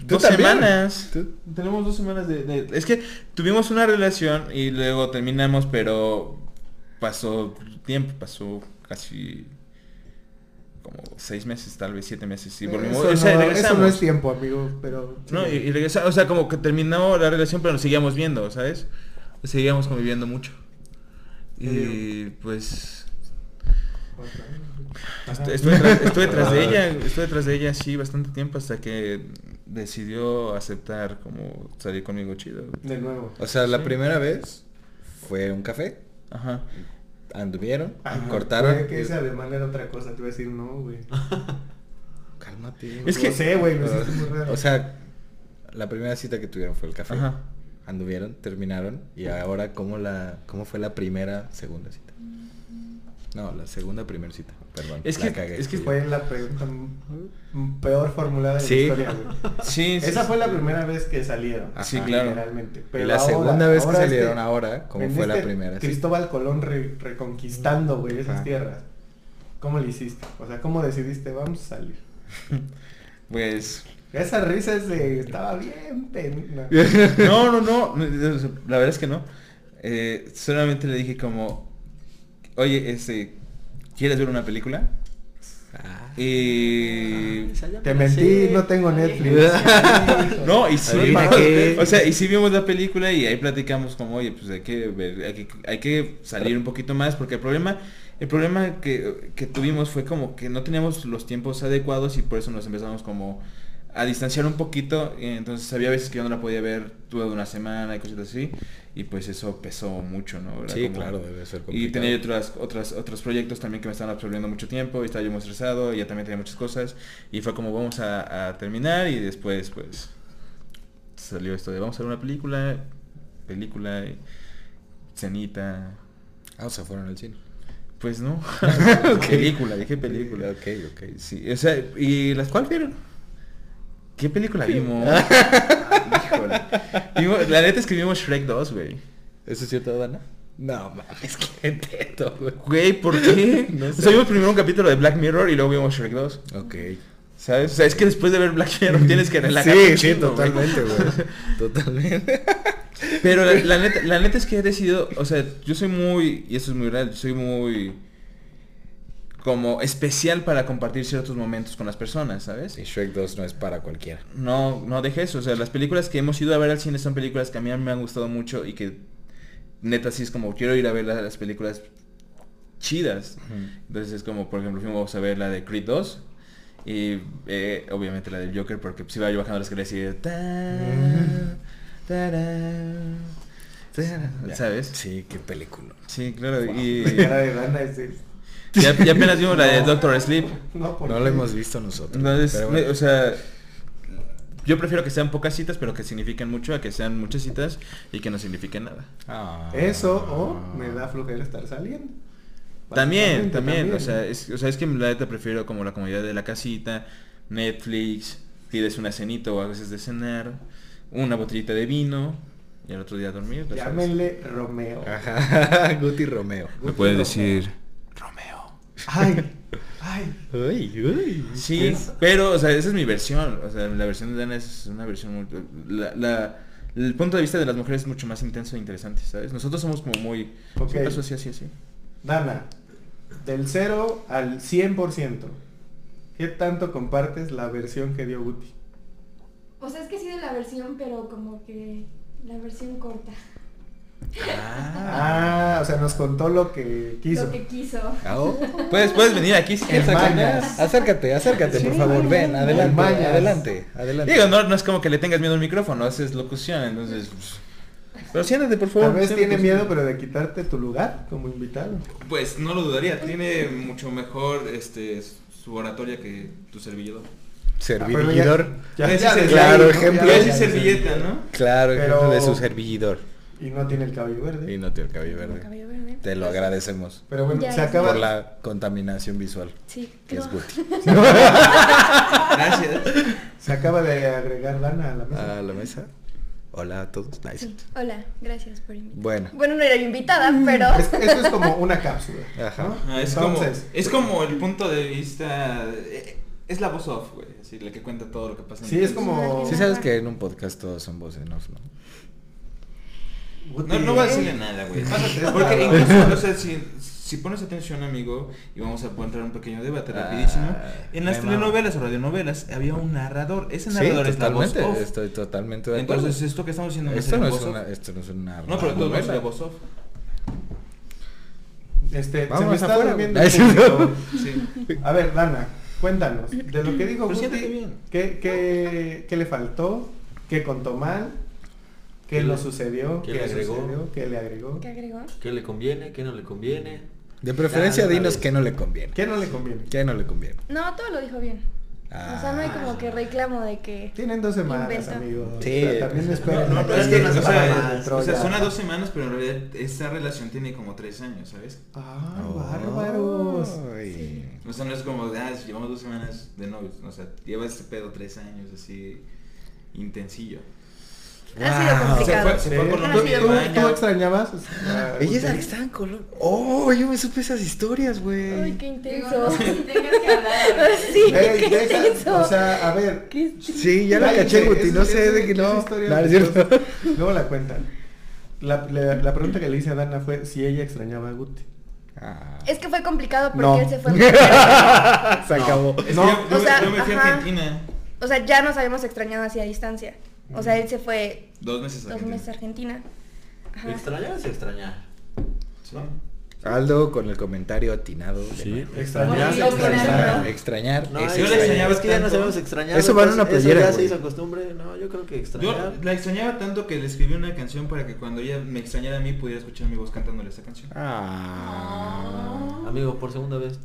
[SPEAKER 1] ¿Tú
[SPEAKER 4] dos
[SPEAKER 1] también?
[SPEAKER 4] semanas.
[SPEAKER 1] ¿Tú?
[SPEAKER 4] Tenemos dos semanas de, de- Es que tuvimos una relación y luego terminamos, pero pasó tiempo, pasó casi como seis meses, tal vez siete meses y volvimos.
[SPEAKER 2] Eso,
[SPEAKER 4] o sea,
[SPEAKER 2] no, eso no es tiempo, amigo, pero...
[SPEAKER 4] No, y, y regresa- o sea, como que terminó la relación, pero nos seguíamos viendo, ¿sabes? Seguíamos conviviendo mucho. Y pues estuve, tras, estuve tras de ella, estuve tras de ella sí bastante tiempo hasta que decidió aceptar como salir conmigo chido.
[SPEAKER 2] De nuevo.
[SPEAKER 1] O sea, la
[SPEAKER 4] Sí.
[SPEAKER 1] primera vez fue un café,
[SPEAKER 4] Ajá.
[SPEAKER 1] Anduvieron,
[SPEAKER 2] Ajá,
[SPEAKER 1] cortaron.
[SPEAKER 2] puede que ese alemán era otra cosa, te iba a decir no, güey.
[SPEAKER 1] Cálmate.
[SPEAKER 4] Es que-
[SPEAKER 2] sé, güey, me hiciste muy raro.
[SPEAKER 1] O sea, la primera cita que tuvieron fue el café.
[SPEAKER 4] Ajá.
[SPEAKER 1] Anduvieron, terminaron. Y ahora, ¿cómo, la, ¿cómo fue la primera, segunda cita? No, la segunda, primera cita. Perdón.
[SPEAKER 4] Es que-
[SPEAKER 1] cagué.
[SPEAKER 4] es que
[SPEAKER 2] fue la pregunta peor formulada de
[SPEAKER 1] Sí.
[SPEAKER 2] la historia, güey.
[SPEAKER 4] Sí, sí,
[SPEAKER 2] Esa
[SPEAKER 4] sí.
[SPEAKER 2] fue la primera vez que salieron.
[SPEAKER 1] Ajá.
[SPEAKER 4] Sí, claro.
[SPEAKER 2] Literalmente.
[SPEAKER 1] Y
[SPEAKER 2] Pero
[SPEAKER 1] la
[SPEAKER 2] ahora-
[SPEAKER 1] segunda vez que salieron
[SPEAKER 2] este-
[SPEAKER 1] ahora, ¿cómo
[SPEAKER 2] en
[SPEAKER 1] fue la
[SPEAKER 2] este
[SPEAKER 1] primera?
[SPEAKER 2] Cristóbal Colón re- reconquistando, güey, esas
[SPEAKER 1] Ajá.
[SPEAKER 2] tierras. ¿Cómo le hiciste? O sea, ¿cómo decidiste? Vamos a salir.
[SPEAKER 4] Pues
[SPEAKER 2] Esa risa es de... Estaba bien
[SPEAKER 4] no, no, no, la verdad es que no. Eh, solamente le dije como, oye, este, ¿quieres ver una película?
[SPEAKER 1] Ah.
[SPEAKER 4] Y
[SPEAKER 2] Te mentí, no tengo Netflix.
[SPEAKER 4] no, y sí, o sea, y sí vimos la película y ahí platicamos como, oye, pues hay que ver, hay que, hay que salir un poquito más porque el problema, el problema que, que tuvimos fue como que no teníamos los tiempos adecuados y por eso nos empezamos como a distanciar un poquito, y entonces había veces que yo no la podía ver toda una semana y cositas así, y pues eso pesó mucho, ¿no?
[SPEAKER 1] Sí,
[SPEAKER 4] como-
[SPEAKER 1] claro, debe ser
[SPEAKER 4] Y
[SPEAKER 1] complicado.
[SPEAKER 4] tenía otras, otras, otros proyectos también que me estaban absorbiendo mucho tiempo, y estaba yo muy estresado, y ya también tenía muchas cosas, y fue como vamos a, a terminar, y después pues salió esto de vamos a ver una película, película, y cenita,
[SPEAKER 1] Ah, o sea, fueron al cine.
[SPEAKER 4] pues no, película, dije película.
[SPEAKER 1] Ok, ok.
[SPEAKER 4] Sí, o sea, ¿y las cuál vieron? ¿Qué película vimos? Híjole. Vimos- la neta es que vimos Shrek 2, güey.
[SPEAKER 1] ¿Eso es cierto, Dana? No, mames, qué teto, güey.
[SPEAKER 4] Güey, ¿por qué?
[SPEAKER 1] No
[SPEAKER 4] O sea, vimos primero un capítulo de Black Mirror y luego vimos Shrek 2.
[SPEAKER 1] Ok.
[SPEAKER 4] ¿Sabes? O sea, es que después de ver Black Mirror tienes que relajarte.
[SPEAKER 1] Sí, sí, totalmente, güey. Totalmente.
[SPEAKER 4] Pero la, la neta, la neta es que he decidido, o sea, yo soy muy, y eso es muy real, yo soy muy como especial para compartir ciertos momentos con las personas, ¿sabes?
[SPEAKER 1] Y Shrek 2 no es para cualquiera.
[SPEAKER 4] No, no deje eso. O sea, las películas que hemos ido a ver al cine son películas que a mí me han gustado mucho y que neta sí es como quiero ir a ver la- las películas chidas. Entonces es como, por ejemplo, fuimos a ver la de Creed 2 y eh, obviamente la del Joker porque pues iba yo bajando las escaleras y de ta, tarán, tarán,
[SPEAKER 1] Ya.
[SPEAKER 4] ¿sabes?
[SPEAKER 1] Sí, qué película.
[SPEAKER 4] Sí, claro. Y
[SPEAKER 2] La
[SPEAKER 4] ya, ya apenas vimos la de Doctor Sleep.
[SPEAKER 2] No, ¿por
[SPEAKER 1] No lo hemos visto nosotros.
[SPEAKER 4] Entonces,
[SPEAKER 1] pero
[SPEAKER 4] me-
[SPEAKER 1] bueno.
[SPEAKER 4] o sea, yo prefiero que sean pocas citas, pero que signifiquen mucho, a que sean muchas citas y que no signifiquen nada.
[SPEAKER 1] Ah.
[SPEAKER 2] Eso o me da flojera estar saliendo.
[SPEAKER 4] También, también, o sea, es, o sea, es que la neta prefiero como la comodidad de la casita, Netflix, pides una cenita o a veces de cenar, una botellita de vino y al otro día dormir.
[SPEAKER 2] Llámenle Romeo.
[SPEAKER 1] Ajá, Guti Romeo.
[SPEAKER 4] Me puedes decir Romeo.
[SPEAKER 2] Ay, ay.
[SPEAKER 1] Uy, uy.
[SPEAKER 4] Sí,
[SPEAKER 2] Es-
[SPEAKER 4] pero, o sea, esa es mi versión. O sea, la versión de Dana es una versión muy... La, la- el punto de vista de las mujeres es mucho más intenso e interesante, ¿sabes? Nosotros somos como muy...
[SPEAKER 2] Ok.
[SPEAKER 4] Sí, pasó así, así, así.
[SPEAKER 2] Dana, del 0 al 100%, ¿qué tanto compartes la versión que dio Guti?
[SPEAKER 6] O sea, es que sí de la versión, pero como que la versión corta.
[SPEAKER 2] Ah, o sea, nos contó lo que quiso.
[SPEAKER 6] Lo que quiso.
[SPEAKER 1] Ah, oh.
[SPEAKER 4] Puedes, puedes venir aquí si quieres.
[SPEAKER 1] Acércate, acércate, por
[SPEAKER 2] Sí,
[SPEAKER 1] favor, ven, adelante,
[SPEAKER 2] Mañas.
[SPEAKER 1] adelante, adelante.
[SPEAKER 4] Digo, no, no es como que le tengas miedo al micrófono, haces locución, entonces... pues, Pero siéntate, por favor.
[SPEAKER 2] Tal vez tiene miedo, pero de quitarte tu lugar como invitado.
[SPEAKER 4] Pues no lo dudaría, tiene mucho mejor este su oratoria que tu servidor.
[SPEAKER 1] Servidor.
[SPEAKER 2] Ya, ya, desde
[SPEAKER 1] claro, ejemplo.
[SPEAKER 2] Ya,
[SPEAKER 4] Ya
[SPEAKER 2] ya,
[SPEAKER 4] es
[SPEAKER 2] ya.
[SPEAKER 4] servilleta, ¿no?
[SPEAKER 1] Claro,
[SPEAKER 2] Pero-
[SPEAKER 1] ejemplo de su servidor.
[SPEAKER 2] Y no tiene el cabello verde.
[SPEAKER 1] Y no tiene el cabello verde.
[SPEAKER 6] Cabello verde.
[SPEAKER 1] Te lo agradecemos
[SPEAKER 2] Pero bueno,
[SPEAKER 6] Ya,
[SPEAKER 2] se acaba.
[SPEAKER 1] por la contaminación visual,
[SPEAKER 6] Sí,
[SPEAKER 1] que es. Guti.
[SPEAKER 4] Gracias.
[SPEAKER 2] Se acaba de agregar Dana a la mesa.
[SPEAKER 1] A la mesa. Hola a todos. Nice.
[SPEAKER 6] Sí. Hola, gracias por invitarme.
[SPEAKER 1] Bueno.
[SPEAKER 6] Bueno, no era yo invitada, pero...
[SPEAKER 2] Es- esto es como una cápsula.
[SPEAKER 1] Ajá.
[SPEAKER 2] ¿no?
[SPEAKER 4] Ah, es,
[SPEAKER 2] Entonces,
[SPEAKER 4] como, es como el punto de vista... eh, Es la voz off, güey, así, la que cuenta todo lo que pasa. en
[SPEAKER 2] Sí, es como.
[SPEAKER 1] Sí sabes que en un podcast todos son voces.
[SPEAKER 2] Guti-
[SPEAKER 4] No, no voy a decirle nada, güey. Porque incluso, o sea, si, si pones atención, amigo, y vamos a entrar en un pequeño debate
[SPEAKER 1] Ah,
[SPEAKER 4] rapidísimo. En las telenovelas o radionovelas había un narrador. Ese
[SPEAKER 1] Sí,
[SPEAKER 4] narrador es la voz off.
[SPEAKER 1] Estoy totalmente de acuerdo.
[SPEAKER 4] Entonces, esto que estamos haciendo
[SPEAKER 1] esto no es
[SPEAKER 4] voz
[SPEAKER 1] una, esto no es una
[SPEAKER 4] No, pero todo
[SPEAKER 1] novela.
[SPEAKER 4] sería voz off.
[SPEAKER 2] Este, se me está durmiendo.
[SPEAKER 4] Sí.
[SPEAKER 2] A ver, Dana, cuéntanos. De lo que dijo. ¿qué, qué, qué le faltó? ¿Qué contó mal? ¿Qué,
[SPEAKER 3] ¿Qué le-
[SPEAKER 2] sucedió?
[SPEAKER 3] qué le agregó?
[SPEAKER 2] sucedió? ¿Qué le agregó?
[SPEAKER 6] ¿Qué agregó?
[SPEAKER 3] ¿Qué le conviene? ¿Qué no le conviene?
[SPEAKER 1] De preferencia dinos que no le conviene.
[SPEAKER 2] ¿Qué no le conviene?
[SPEAKER 1] ¿Qué no le conviene?
[SPEAKER 6] No, todo lo dijo bien. O sea, no hay como que reclamo de que...
[SPEAKER 2] Tienen dos semanas,
[SPEAKER 6] Inventa.
[SPEAKER 2] amigos.
[SPEAKER 1] Sí.
[SPEAKER 2] O sea, también esperen.
[SPEAKER 4] No, no, pero es que, o sea, o sea, son a dos semanas, pero en realidad esta relación tiene como tres años, ¿sabes?
[SPEAKER 2] Ah, bárbaros.
[SPEAKER 1] Ay.
[SPEAKER 4] O sea, no es como, ah, llevamos dos semanas de novios, o sea, lleva este pedo tres años, así, intensillo.
[SPEAKER 6] Ha sido complicado.
[SPEAKER 4] Se fue- se fue con
[SPEAKER 2] ¿Tú, extrañabas? a
[SPEAKER 1] Ella es en Colombia. Oh, yo me supe esas historias, güey.
[SPEAKER 6] Ay, qué
[SPEAKER 5] Digo,
[SPEAKER 6] intenso.
[SPEAKER 5] no sé si tengas que hablar.
[SPEAKER 6] Sí,
[SPEAKER 2] Ey,
[SPEAKER 6] qué
[SPEAKER 2] deja-
[SPEAKER 6] intenso.
[SPEAKER 2] o sea, a ver.
[SPEAKER 6] ¿Qué-
[SPEAKER 1] Sí, ya la caché, Guti. No sé de que no.
[SPEAKER 2] Luego la cuentan. La, la- la pregunta que le hice a Dana fue si ella extrañaba a Guti.
[SPEAKER 1] Ah.
[SPEAKER 6] Es que fue complicado porque
[SPEAKER 1] No.
[SPEAKER 6] él se fue.
[SPEAKER 1] Se acabó.
[SPEAKER 2] No,
[SPEAKER 4] que yo, yo
[SPEAKER 6] o
[SPEAKER 4] me-
[SPEAKER 6] sea,
[SPEAKER 4] yo me fui a. Argentina
[SPEAKER 6] O sea, ya nos habíamos extrañado así a distancia. O sea, él se fue
[SPEAKER 4] dos meses a
[SPEAKER 6] dos
[SPEAKER 4] Argentina.
[SPEAKER 6] meses a Argentina. Ajá.
[SPEAKER 3] ¿Extrañar o extrañar?
[SPEAKER 4] Sí.
[SPEAKER 2] ¿no?
[SPEAKER 1] Aldo con el comentario atinado.
[SPEAKER 3] Sí.
[SPEAKER 2] Extrañar,
[SPEAKER 6] Lo
[SPEAKER 2] extrañar.
[SPEAKER 6] extrañar.
[SPEAKER 3] No,
[SPEAKER 1] es
[SPEAKER 3] yo
[SPEAKER 1] extrañar.
[SPEAKER 4] extrañaba
[SPEAKER 3] Es que ya no sabemos extrañar.
[SPEAKER 1] Eso va en una playera,
[SPEAKER 3] Eso ya se hizo costumbre. No, yo creo que
[SPEAKER 4] Yo
[SPEAKER 3] extrañar.
[SPEAKER 4] la extrañaba tanto que le escribí una canción para que cuando ella me extrañara a mí pudiera escuchar mi voz cantándole esa canción.
[SPEAKER 1] Ah.
[SPEAKER 3] Amigo, por segunda vez,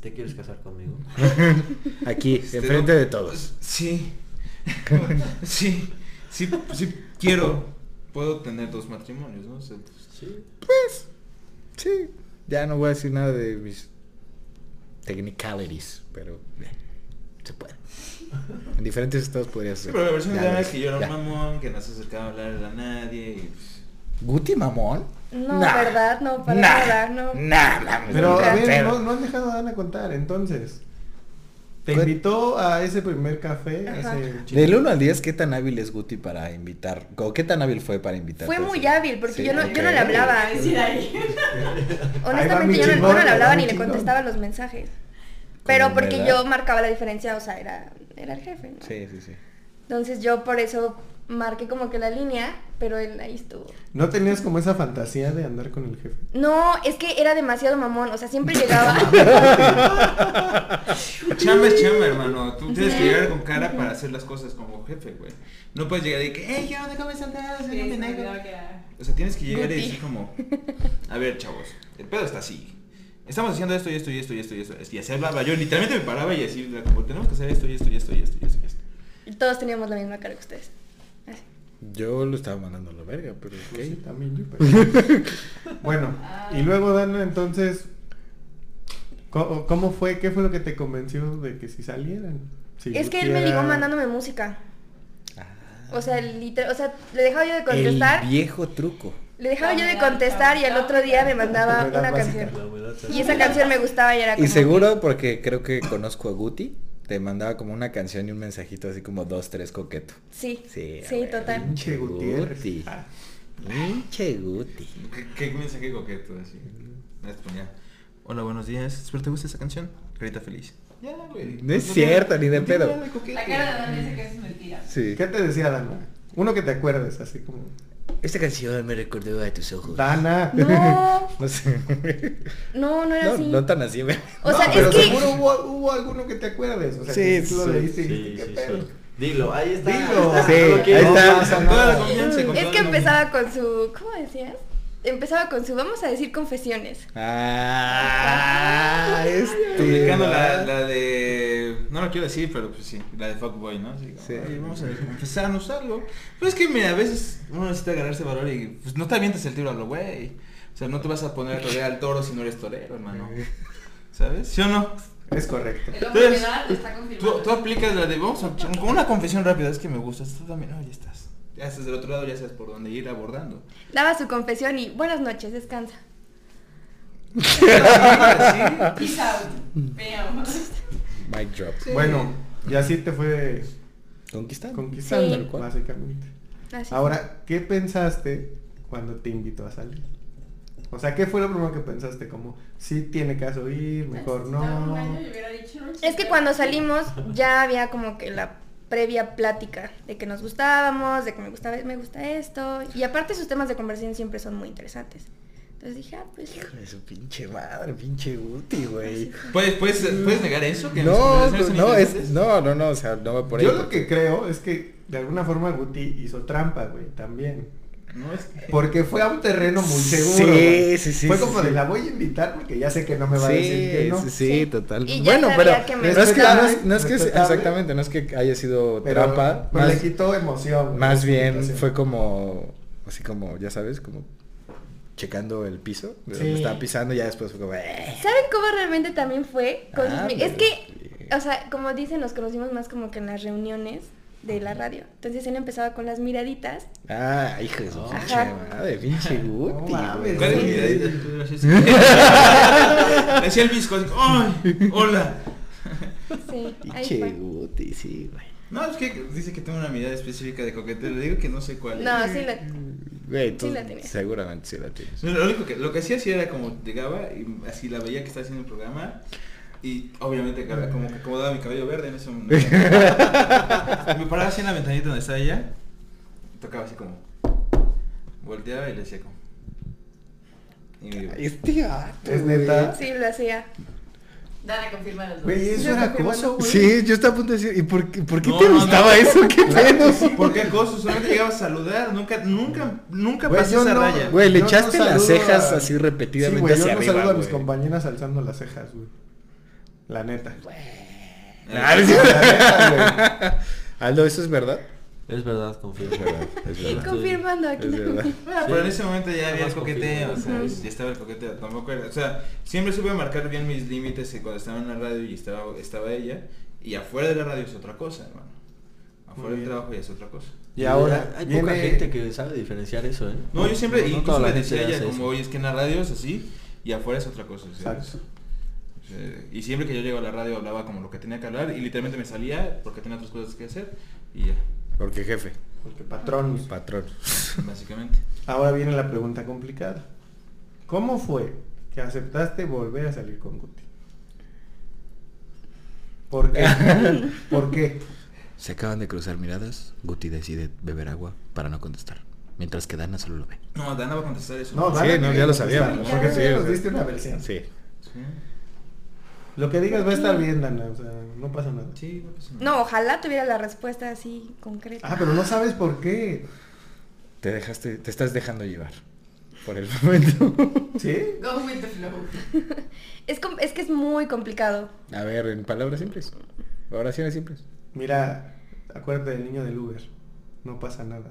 [SPEAKER 3] ¿te quieres casar conmigo?
[SPEAKER 1] Aquí,
[SPEAKER 4] Este,
[SPEAKER 1] enfrente
[SPEAKER 4] no,
[SPEAKER 1] de todos.
[SPEAKER 4] Sí. sí. Sí, sí quiero. Puedo tener dos matrimonios, ¿no? O sea, pues,
[SPEAKER 3] Sí.
[SPEAKER 1] Sí. Ya no voy a decir nada de mis technicalities, pero eh, se puede. En diferentes estados podría
[SPEAKER 4] Sí,
[SPEAKER 1] ser.
[SPEAKER 4] pero la versión
[SPEAKER 1] Ya
[SPEAKER 4] de es que yo era un mamón, que no se acercaba a hablar a nadie y pues,
[SPEAKER 1] ¿Guti mamón?
[SPEAKER 6] No,
[SPEAKER 1] Nah.
[SPEAKER 6] ¿verdad? No, para
[SPEAKER 1] Nah.
[SPEAKER 6] nada, no.
[SPEAKER 1] Nah,
[SPEAKER 2] Pero a
[SPEAKER 1] nunca,
[SPEAKER 2] ver,
[SPEAKER 1] pero-
[SPEAKER 2] no, no han dejado a Ana contar, entonces. Te
[SPEAKER 1] ¿Cuál?
[SPEAKER 2] invitó a ese primer café, ese
[SPEAKER 1] Del 1 al 10, ¿qué tan hábil es Guti para invitar? ¿O qué tan hábil fue para invitar?
[SPEAKER 6] Fue muy hábil, porque yo no- yo no le hablaba. Honestamente yo no, yo
[SPEAKER 2] chingón,
[SPEAKER 6] no le hablaba ni le contestaba los mensajes. Pero porque
[SPEAKER 1] ¿verdad?
[SPEAKER 6] yo marcaba la diferencia, o sea, era, era el jefe, ¿no?
[SPEAKER 1] Sí, sí, sí.
[SPEAKER 6] Entonces yo por eso marqué como que la línea, pero él ahí estuvo.
[SPEAKER 2] ¿No tenías como esa fantasía de andar con el jefe?
[SPEAKER 6] No, es que era demasiado mamón, o sea, siempre llegaba.
[SPEAKER 4] Chamba es chamba, hermano. Tú tienes que llegar con cara para hacer las cosas como jefe, güey. No puedes llegar y que, hey, ¿qué onda? ¿Cómo estás?
[SPEAKER 5] Sí,
[SPEAKER 4] Soy
[SPEAKER 5] se
[SPEAKER 4] un
[SPEAKER 5] me
[SPEAKER 4] negro".
[SPEAKER 5] olvidaba que era-
[SPEAKER 4] O sea, tienes que llegar y decir como, a ver, chavos, el pedo está así. Estamos haciendo esto y esto y esto y esto y esto. Y así hablaba yo, literalmente me paraba y así, como, tenemos que hacer esto y esto y esto y esto y esto. y esto".
[SPEAKER 6] Y Todos teníamos la misma cara que ustedes.
[SPEAKER 1] Yo lo estaba mandando a la verga, pero ok.
[SPEAKER 2] Pues sí, también yo. pero- bueno, y luego Dana, entonces, ¿cómo, cómo fue? ¿Qué fue lo que te convenció de que si salieran? Si
[SPEAKER 6] Es que él me ligó mandándome música.
[SPEAKER 1] Ah.
[SPEAKER 6] O sea, literal, o sea, le dejaba yo de contestar.
[SPEAKER 1] El viejo truco.
[SPEAKER 6] Le dejaba yo de contestar y al otro día me mandaba una
[SPEAKER 2] básica.
[SPEAKER 6] canción. Y esa canción me gustaba y era como
[SPEAKER 1] Y seguro porque creo que conozco a Guti, te mandaba como una canción y un mensajito así como dos, tres coqueto.
[SPEAKER 6] Sí,
[SPEAKER 1] Sí,
[SPEAKER 6] sí,
[SPEAKER 1] a
[SPEAKER 6] total.
[SPEAKER 2] Pinche Gutiérrez.
[SPEAKER 1] Guti.
[SPEAKER 2] Ah,
[SPEAKER 1] Pinche Guti.
[SPEAKER 4] ¿Qué, qué mensaje coqueto así? Ponía, hola, buenos días, espero te guste esa canción. Carita feliz. Ya, güey.
[SPEAKER 1] No es cierto, ni de pedo.
[SPEAKER 5] La cara de Dani dice que es mentira.
[SPEAKER 1] Sí.
[SPEAKER 2] ¿Qué te decía Dana? Uno que te acuerdes, así como...
[SPEAKER 1] Esta canción me recordó a tus ojos.
[SPEAKER 2] Dana.
[SPEAKER 6] No,
[SPEAKER 1] No sé.
[SPEAKER 6] no, no era
[SPEAKER 1] No,
[SPEAKER 6] así.
[SPEAKER 1] no tan así.
[SPEAKER 6] O
[SPEAKER 2] No,
[SPEAKER 6] sea,
[SPEAKER 2] pero
[SPEAKER 6] es que
[SPEAKER 2] seguro hubo, hubo alguno que te acuerdes. O sea,
[SPEAKER 1] Sí,
[SPEAKER 2] que tú lo
[SPEAKER 1] sí,
[SPEAKER 2] leíste y
[SPEAKER 3] Sí,
[SPEAKER 2] dijiste,
[SPEAKER 3] sí,
[SPEAKER 2] ¿qué pedo?
[SPEAKER 3] sí. Dilo, ahí está.
[SPEAKER 2] Dilo.
[SPEAKER 3] ahí está,
[SPEAKER 1] Sí, ahí está.
[SPEAKER 2] No pasa
[SPEAKER 4] y
[SPEAKER 6] es que empezaba con su, ¿cómo decías? Empezaba con su, vamos a decir confesiones.
[SPEAKER 1] Ah, este.
[SPEAKER 4] Aplicando la, la de. No lo quiero decir, pero pues sí, la de Fuckboy, ¿no? Así como,
[SPEAKER 1] Sí.
[SPEAKER 4] "Oye, vamos a confesarnos algo. Pues es que, mira, a veces uno necesita agarrarse valor y pues no te avientes el tiro a lo güey. O sea, no te vas a poner a torear al toro si no eres torero, hermano. ¿Sabes? ¿Sí o no?
[SPEAKER 2] Es correcto.
[SPEAKER 5] El hombre
[SPEAKER 4] Entonces,
[SPEAKER 5] está
[SPEAKER 4] Tú, tú aplicas la de, vamos a una confesión rápida, es que me gustas, tú también, no, ya estás. Ya estás del otro lado, ya sabes por dónde ir abordando.
[SPEAKER 6] Daba su confesión y buenas noches, descansa.
[SPEAKER 5] Peace out. Bam.
[SPEAKER 1] Mic drop.
[SPEAKER 2] Bueno, y así te fue
[SPEAKER 1] Conquistando.
[SPEAKER 2] conquistando,
[SPEAKER 6] Sí.
[SPEAKER 2] básicamente.
[SPEAKER 6] Así.
[SPEAKER 2] Ahora, ¿qué pensaste cuando te invitó a salir? O sea, ¿qué fue lo primero que pensaste? Como, sí tiene caso ir, mejor no,
[SPEAKER 6] Es que cuando salimos ya había como que la previa plática de que nos gustábamos, de que me gustaba, me gusta esto. Y aparte sus temas de conversación siempre son muy interesantes. Entonces dije, ah, pues...
[SPEAKER 1] Hijo de su pinche madre, pinche Guti, güey.
[SPEAKER 4] ¿Puedes, puedes, ¿Puedes negar eso? Que
[SPEAKER 1] No,
[SPEAKER 4] son
[SPEAKER 1] no, es, no, no, no, o sea, no va por ahí.
[SPEAKER 2] Yo lo
[SPEAKER 1] porque-
[SPEAKER 2] que creo es que de alguna forma Guti hizo trampa, güey, también.
[SPEAKER 4] No es
[SPEAKER 2] Porque fue a un terreno muy seguro.
[SPEAKER 1] Sí, sí, sí,
[SPEAKER 2] Fue
[SPEAKER 1] sí,
[SPEAKER 2] como
[SPEAKER 1] sí.
[SPEAKER 2] de la voy a invitar porque ya sé que no me va a decir que no.
[SPEAKER 1] sí, sí,
[SPEAKER 6] Sí.
[SPEAKER 1] total.
[SPEAKER 6] Y ya
[SPEAKER 1] Bueno,
[SPEAKER 6] sabía
[SPEAKER 1] pero
[SPEAKER 6] que me
[SPEAKER 1] no es que, no es, no es que exactamente, no es que haya sido
[SPEAKER 2] Pero,
[SPEAKER 1] trampa,
[SPEAKER 2] pero
[SPEAKER 1] más,
[SPEAKER 2] le quitó emoción.
[SPEAKER 1] más bien fue como, así como, ya sabes, como checando el piso, de donde
[SPEAKER 2] Sí.
[SPEAKER 1] estaba pisando, y ya después fue como, "Eh".
[SPEAKER 6] ¿Saben cómo realmente también fue? Con
[SPEAKER 1] Ah,
[SPEAKER 6] es que,
[SPEAKER 1] sí.
[SPEAKER 6] o sea, como dicen, nos conocimos más como que en las reuniones de la radio. Entonces él empezaba con las miraditas.
[SPEAKER 1] Ah, hijo de su
[SPEAKER 3] Ajá.
[SPEAKER 1] pinche madre, pinche Guti,
[SPEAKER 2] mames,
[SPEAKER 1] güey.
[SPEAKER 4] ¿Cuál es mi
[SPEAKER 2] Sí.
[SPEAKER 4] idea? Decía el visco, así, ¡ay! ¡Hola!
[SPEAKER 6] Sí,
[SPEAKER 1] Pinche. Guti, sí, güey.
[SPEAKER 4] No, es que dice que tengo una mirada específica de coqueteo. Le digo que no sé cuál.
[SPEAKER 6] No, sí la...
[SPEAKER 1] Güey, tú
[SPEAKER 6] la tenía.
[SPEAKER 1] seguramente sí la tienes.
[SPEAKER 4] No, Lo único que, lo que hacía sí era como llegaba y así la veía que estaba haciendo un programa y obviamente como que acomodaba mi cabello verde en ese momento. me paraba así en la ventanita donde estaba ella, tocaba así como, volteaba y le decía como, Y-
[SPEAKER 1] Este gato,
[SPEAKER 2] ¿Es
[SPEAKER 1] güey.
[SPEAKER 2] neta?
[SPEAKER 6] Sí, lo hacía.
[SPEAKER 5] Dale, confirma los dos.
[SPEAKER 2] Güey, eso
[SPEAKER 6] Yo
[SPEAKER 2] era acoso, güey.
[SPEAKER 1] Sí, yo estaba a punto de decir, ¿y por qué, por qué
[SPEAKER 4] No,
[SPEAKER 1] te
[SPEAKER 4] no,
[SPEAKER 1] gustaba
[SPEAKER 4] no.
[SPEAKER 1] eso? ¿Qué pedo?
[SPEAKER 4] ¿Por qué acoso? Solamente llegaba a saludar, nunca, nunca, nunca
[SPEAKER 2] Güey,
[SPEAKER 4] pasé
[SPEAKER 2] yo
[SPEAKER 4] esa
[SPEAKER 2] no-
[SPEAKER 4] raya.
[SPEAKER 1] Güey, le
[SPEAKER 2] Yo no
[SPEAKER 1] echaste las cejas
[SPEAKER 2] a-
[SPEAKER 1] así
[SPEAKER 2] Sí,
[SPEAKER 1] repetidamente
[SPEAKER 2] güey, yo
[SPEAKER 1] hacia
[SPEAKER 2] no
[SPEAKER 1] arriba,
[SPEAKER 2] saludo a mis
[SPEAKER 1] güey.
[SPEAKER 2] compañeras alzando las cejas, güey. La neta.
[SPEAKER 1] Ah,
[SPEAKER 2] neta.
[SPEAKER 1] Aldo, ¿eso es verdad?
[SPEAKER 3] Es verdad, confío.
[SPEAKER 1] Es verdad, es
[SPEAKER 6] Y
[SPEAKER 1] verdad.
[SPEAKER 6] confirmando aquí.
[SPEAKER 1] Es verdad.
[SPEAKER 4] Ah, pero en ese momento ya había el coqueteo,
[SPEAKER 3] confirmado.
[SPEAKER 4] ¿sabes? Ya estaba el coqueteo, tampoco era, o sea, siempre supe marcar bien mis límites cuando estaba en la radio y estaba, estaba ella, y afuera de la radio es otra cosa, hermano. Afuera del trabajo ya es otra cosa.
[SPEAKER 2] Y ahora
[SPEAKER 3] hay
[SPEAKER 2] viene...
[SPEAKER 3] poca gente que sabe diferenciar eso, ¿eh?
[SPEAKER 4] No, yo siempre,
[SPEAKER 3] No- no
[SPEAKER 4] incluso le decía a ella, como, oye, es que en la radio es así, y afuera es otra cosa.
[SPEAKER 2] Exacto.
[SPEAKER 4] Sea, y siempre que yo llego a la radio hablaba como lo que tenía que hablar, y literalmente me salía porque tenía otras cosas que hacer, y ya,
[SPEAKER 1] Porque jefe,
[SPEAKER 2] Porque patrón.
[SPEAKER 1] patrón.
[SPEAKER 4] básicamente.
[SPEAKER 2] Ahora viene la pregunta complicada. ¿Cómo fue que aceptaste volver a salir con Guti? ¿Por qué? ¿Por qué?
[SPEAKER 1] Se acaban de cruzar miradas. Guti decide beber agua para no contestar. Mientras que Dana solo lo ve.
[SPEAKER 4] No, Dana va a contestar eso.
[SPEAKER 2] No,
[SPEAKER 1] Sí,
[SPEAKER 2] Dana
[SPEAKER 1] no,
[SPEAKER 2] tiene
[SPEAKER 1] ya lo sabíamos.
[SPEAKER 2] Porque tú ya
[SPEAKER 1] Sí,
[SPEAKER 2] nos
[SPEAKER 1] sí.
[SPEAKER 2] diste una versión.
[SPEAKER 1] Sí.
[SPEAKER 4] Sí,
[SPEAKER 2] Lo que digas va a estar bien, Dana. O sea, no pasa nada.
[SPEAKER 4] sí, no pasa nada.
[SPEAKER 6] No, ojalá tuviera la respuesta así concreta.
[SPEAKER 2] Ah, pero no sabes por qué.
[SPEAKER 1] Te dejaste, te estás dejando llevar. Por el momento.
[SPEAKER 2] ¿Sí?
[SPEAKER 5] Go with the flow.
[SPEAKER 6] Es, com- es que es muy complicado.
[SPEAKER 1] A ver, en palabras simples. Oraciones simples.
[SPEAKER 2] Mira, acuérdate del niño del Uber. No pasa nada.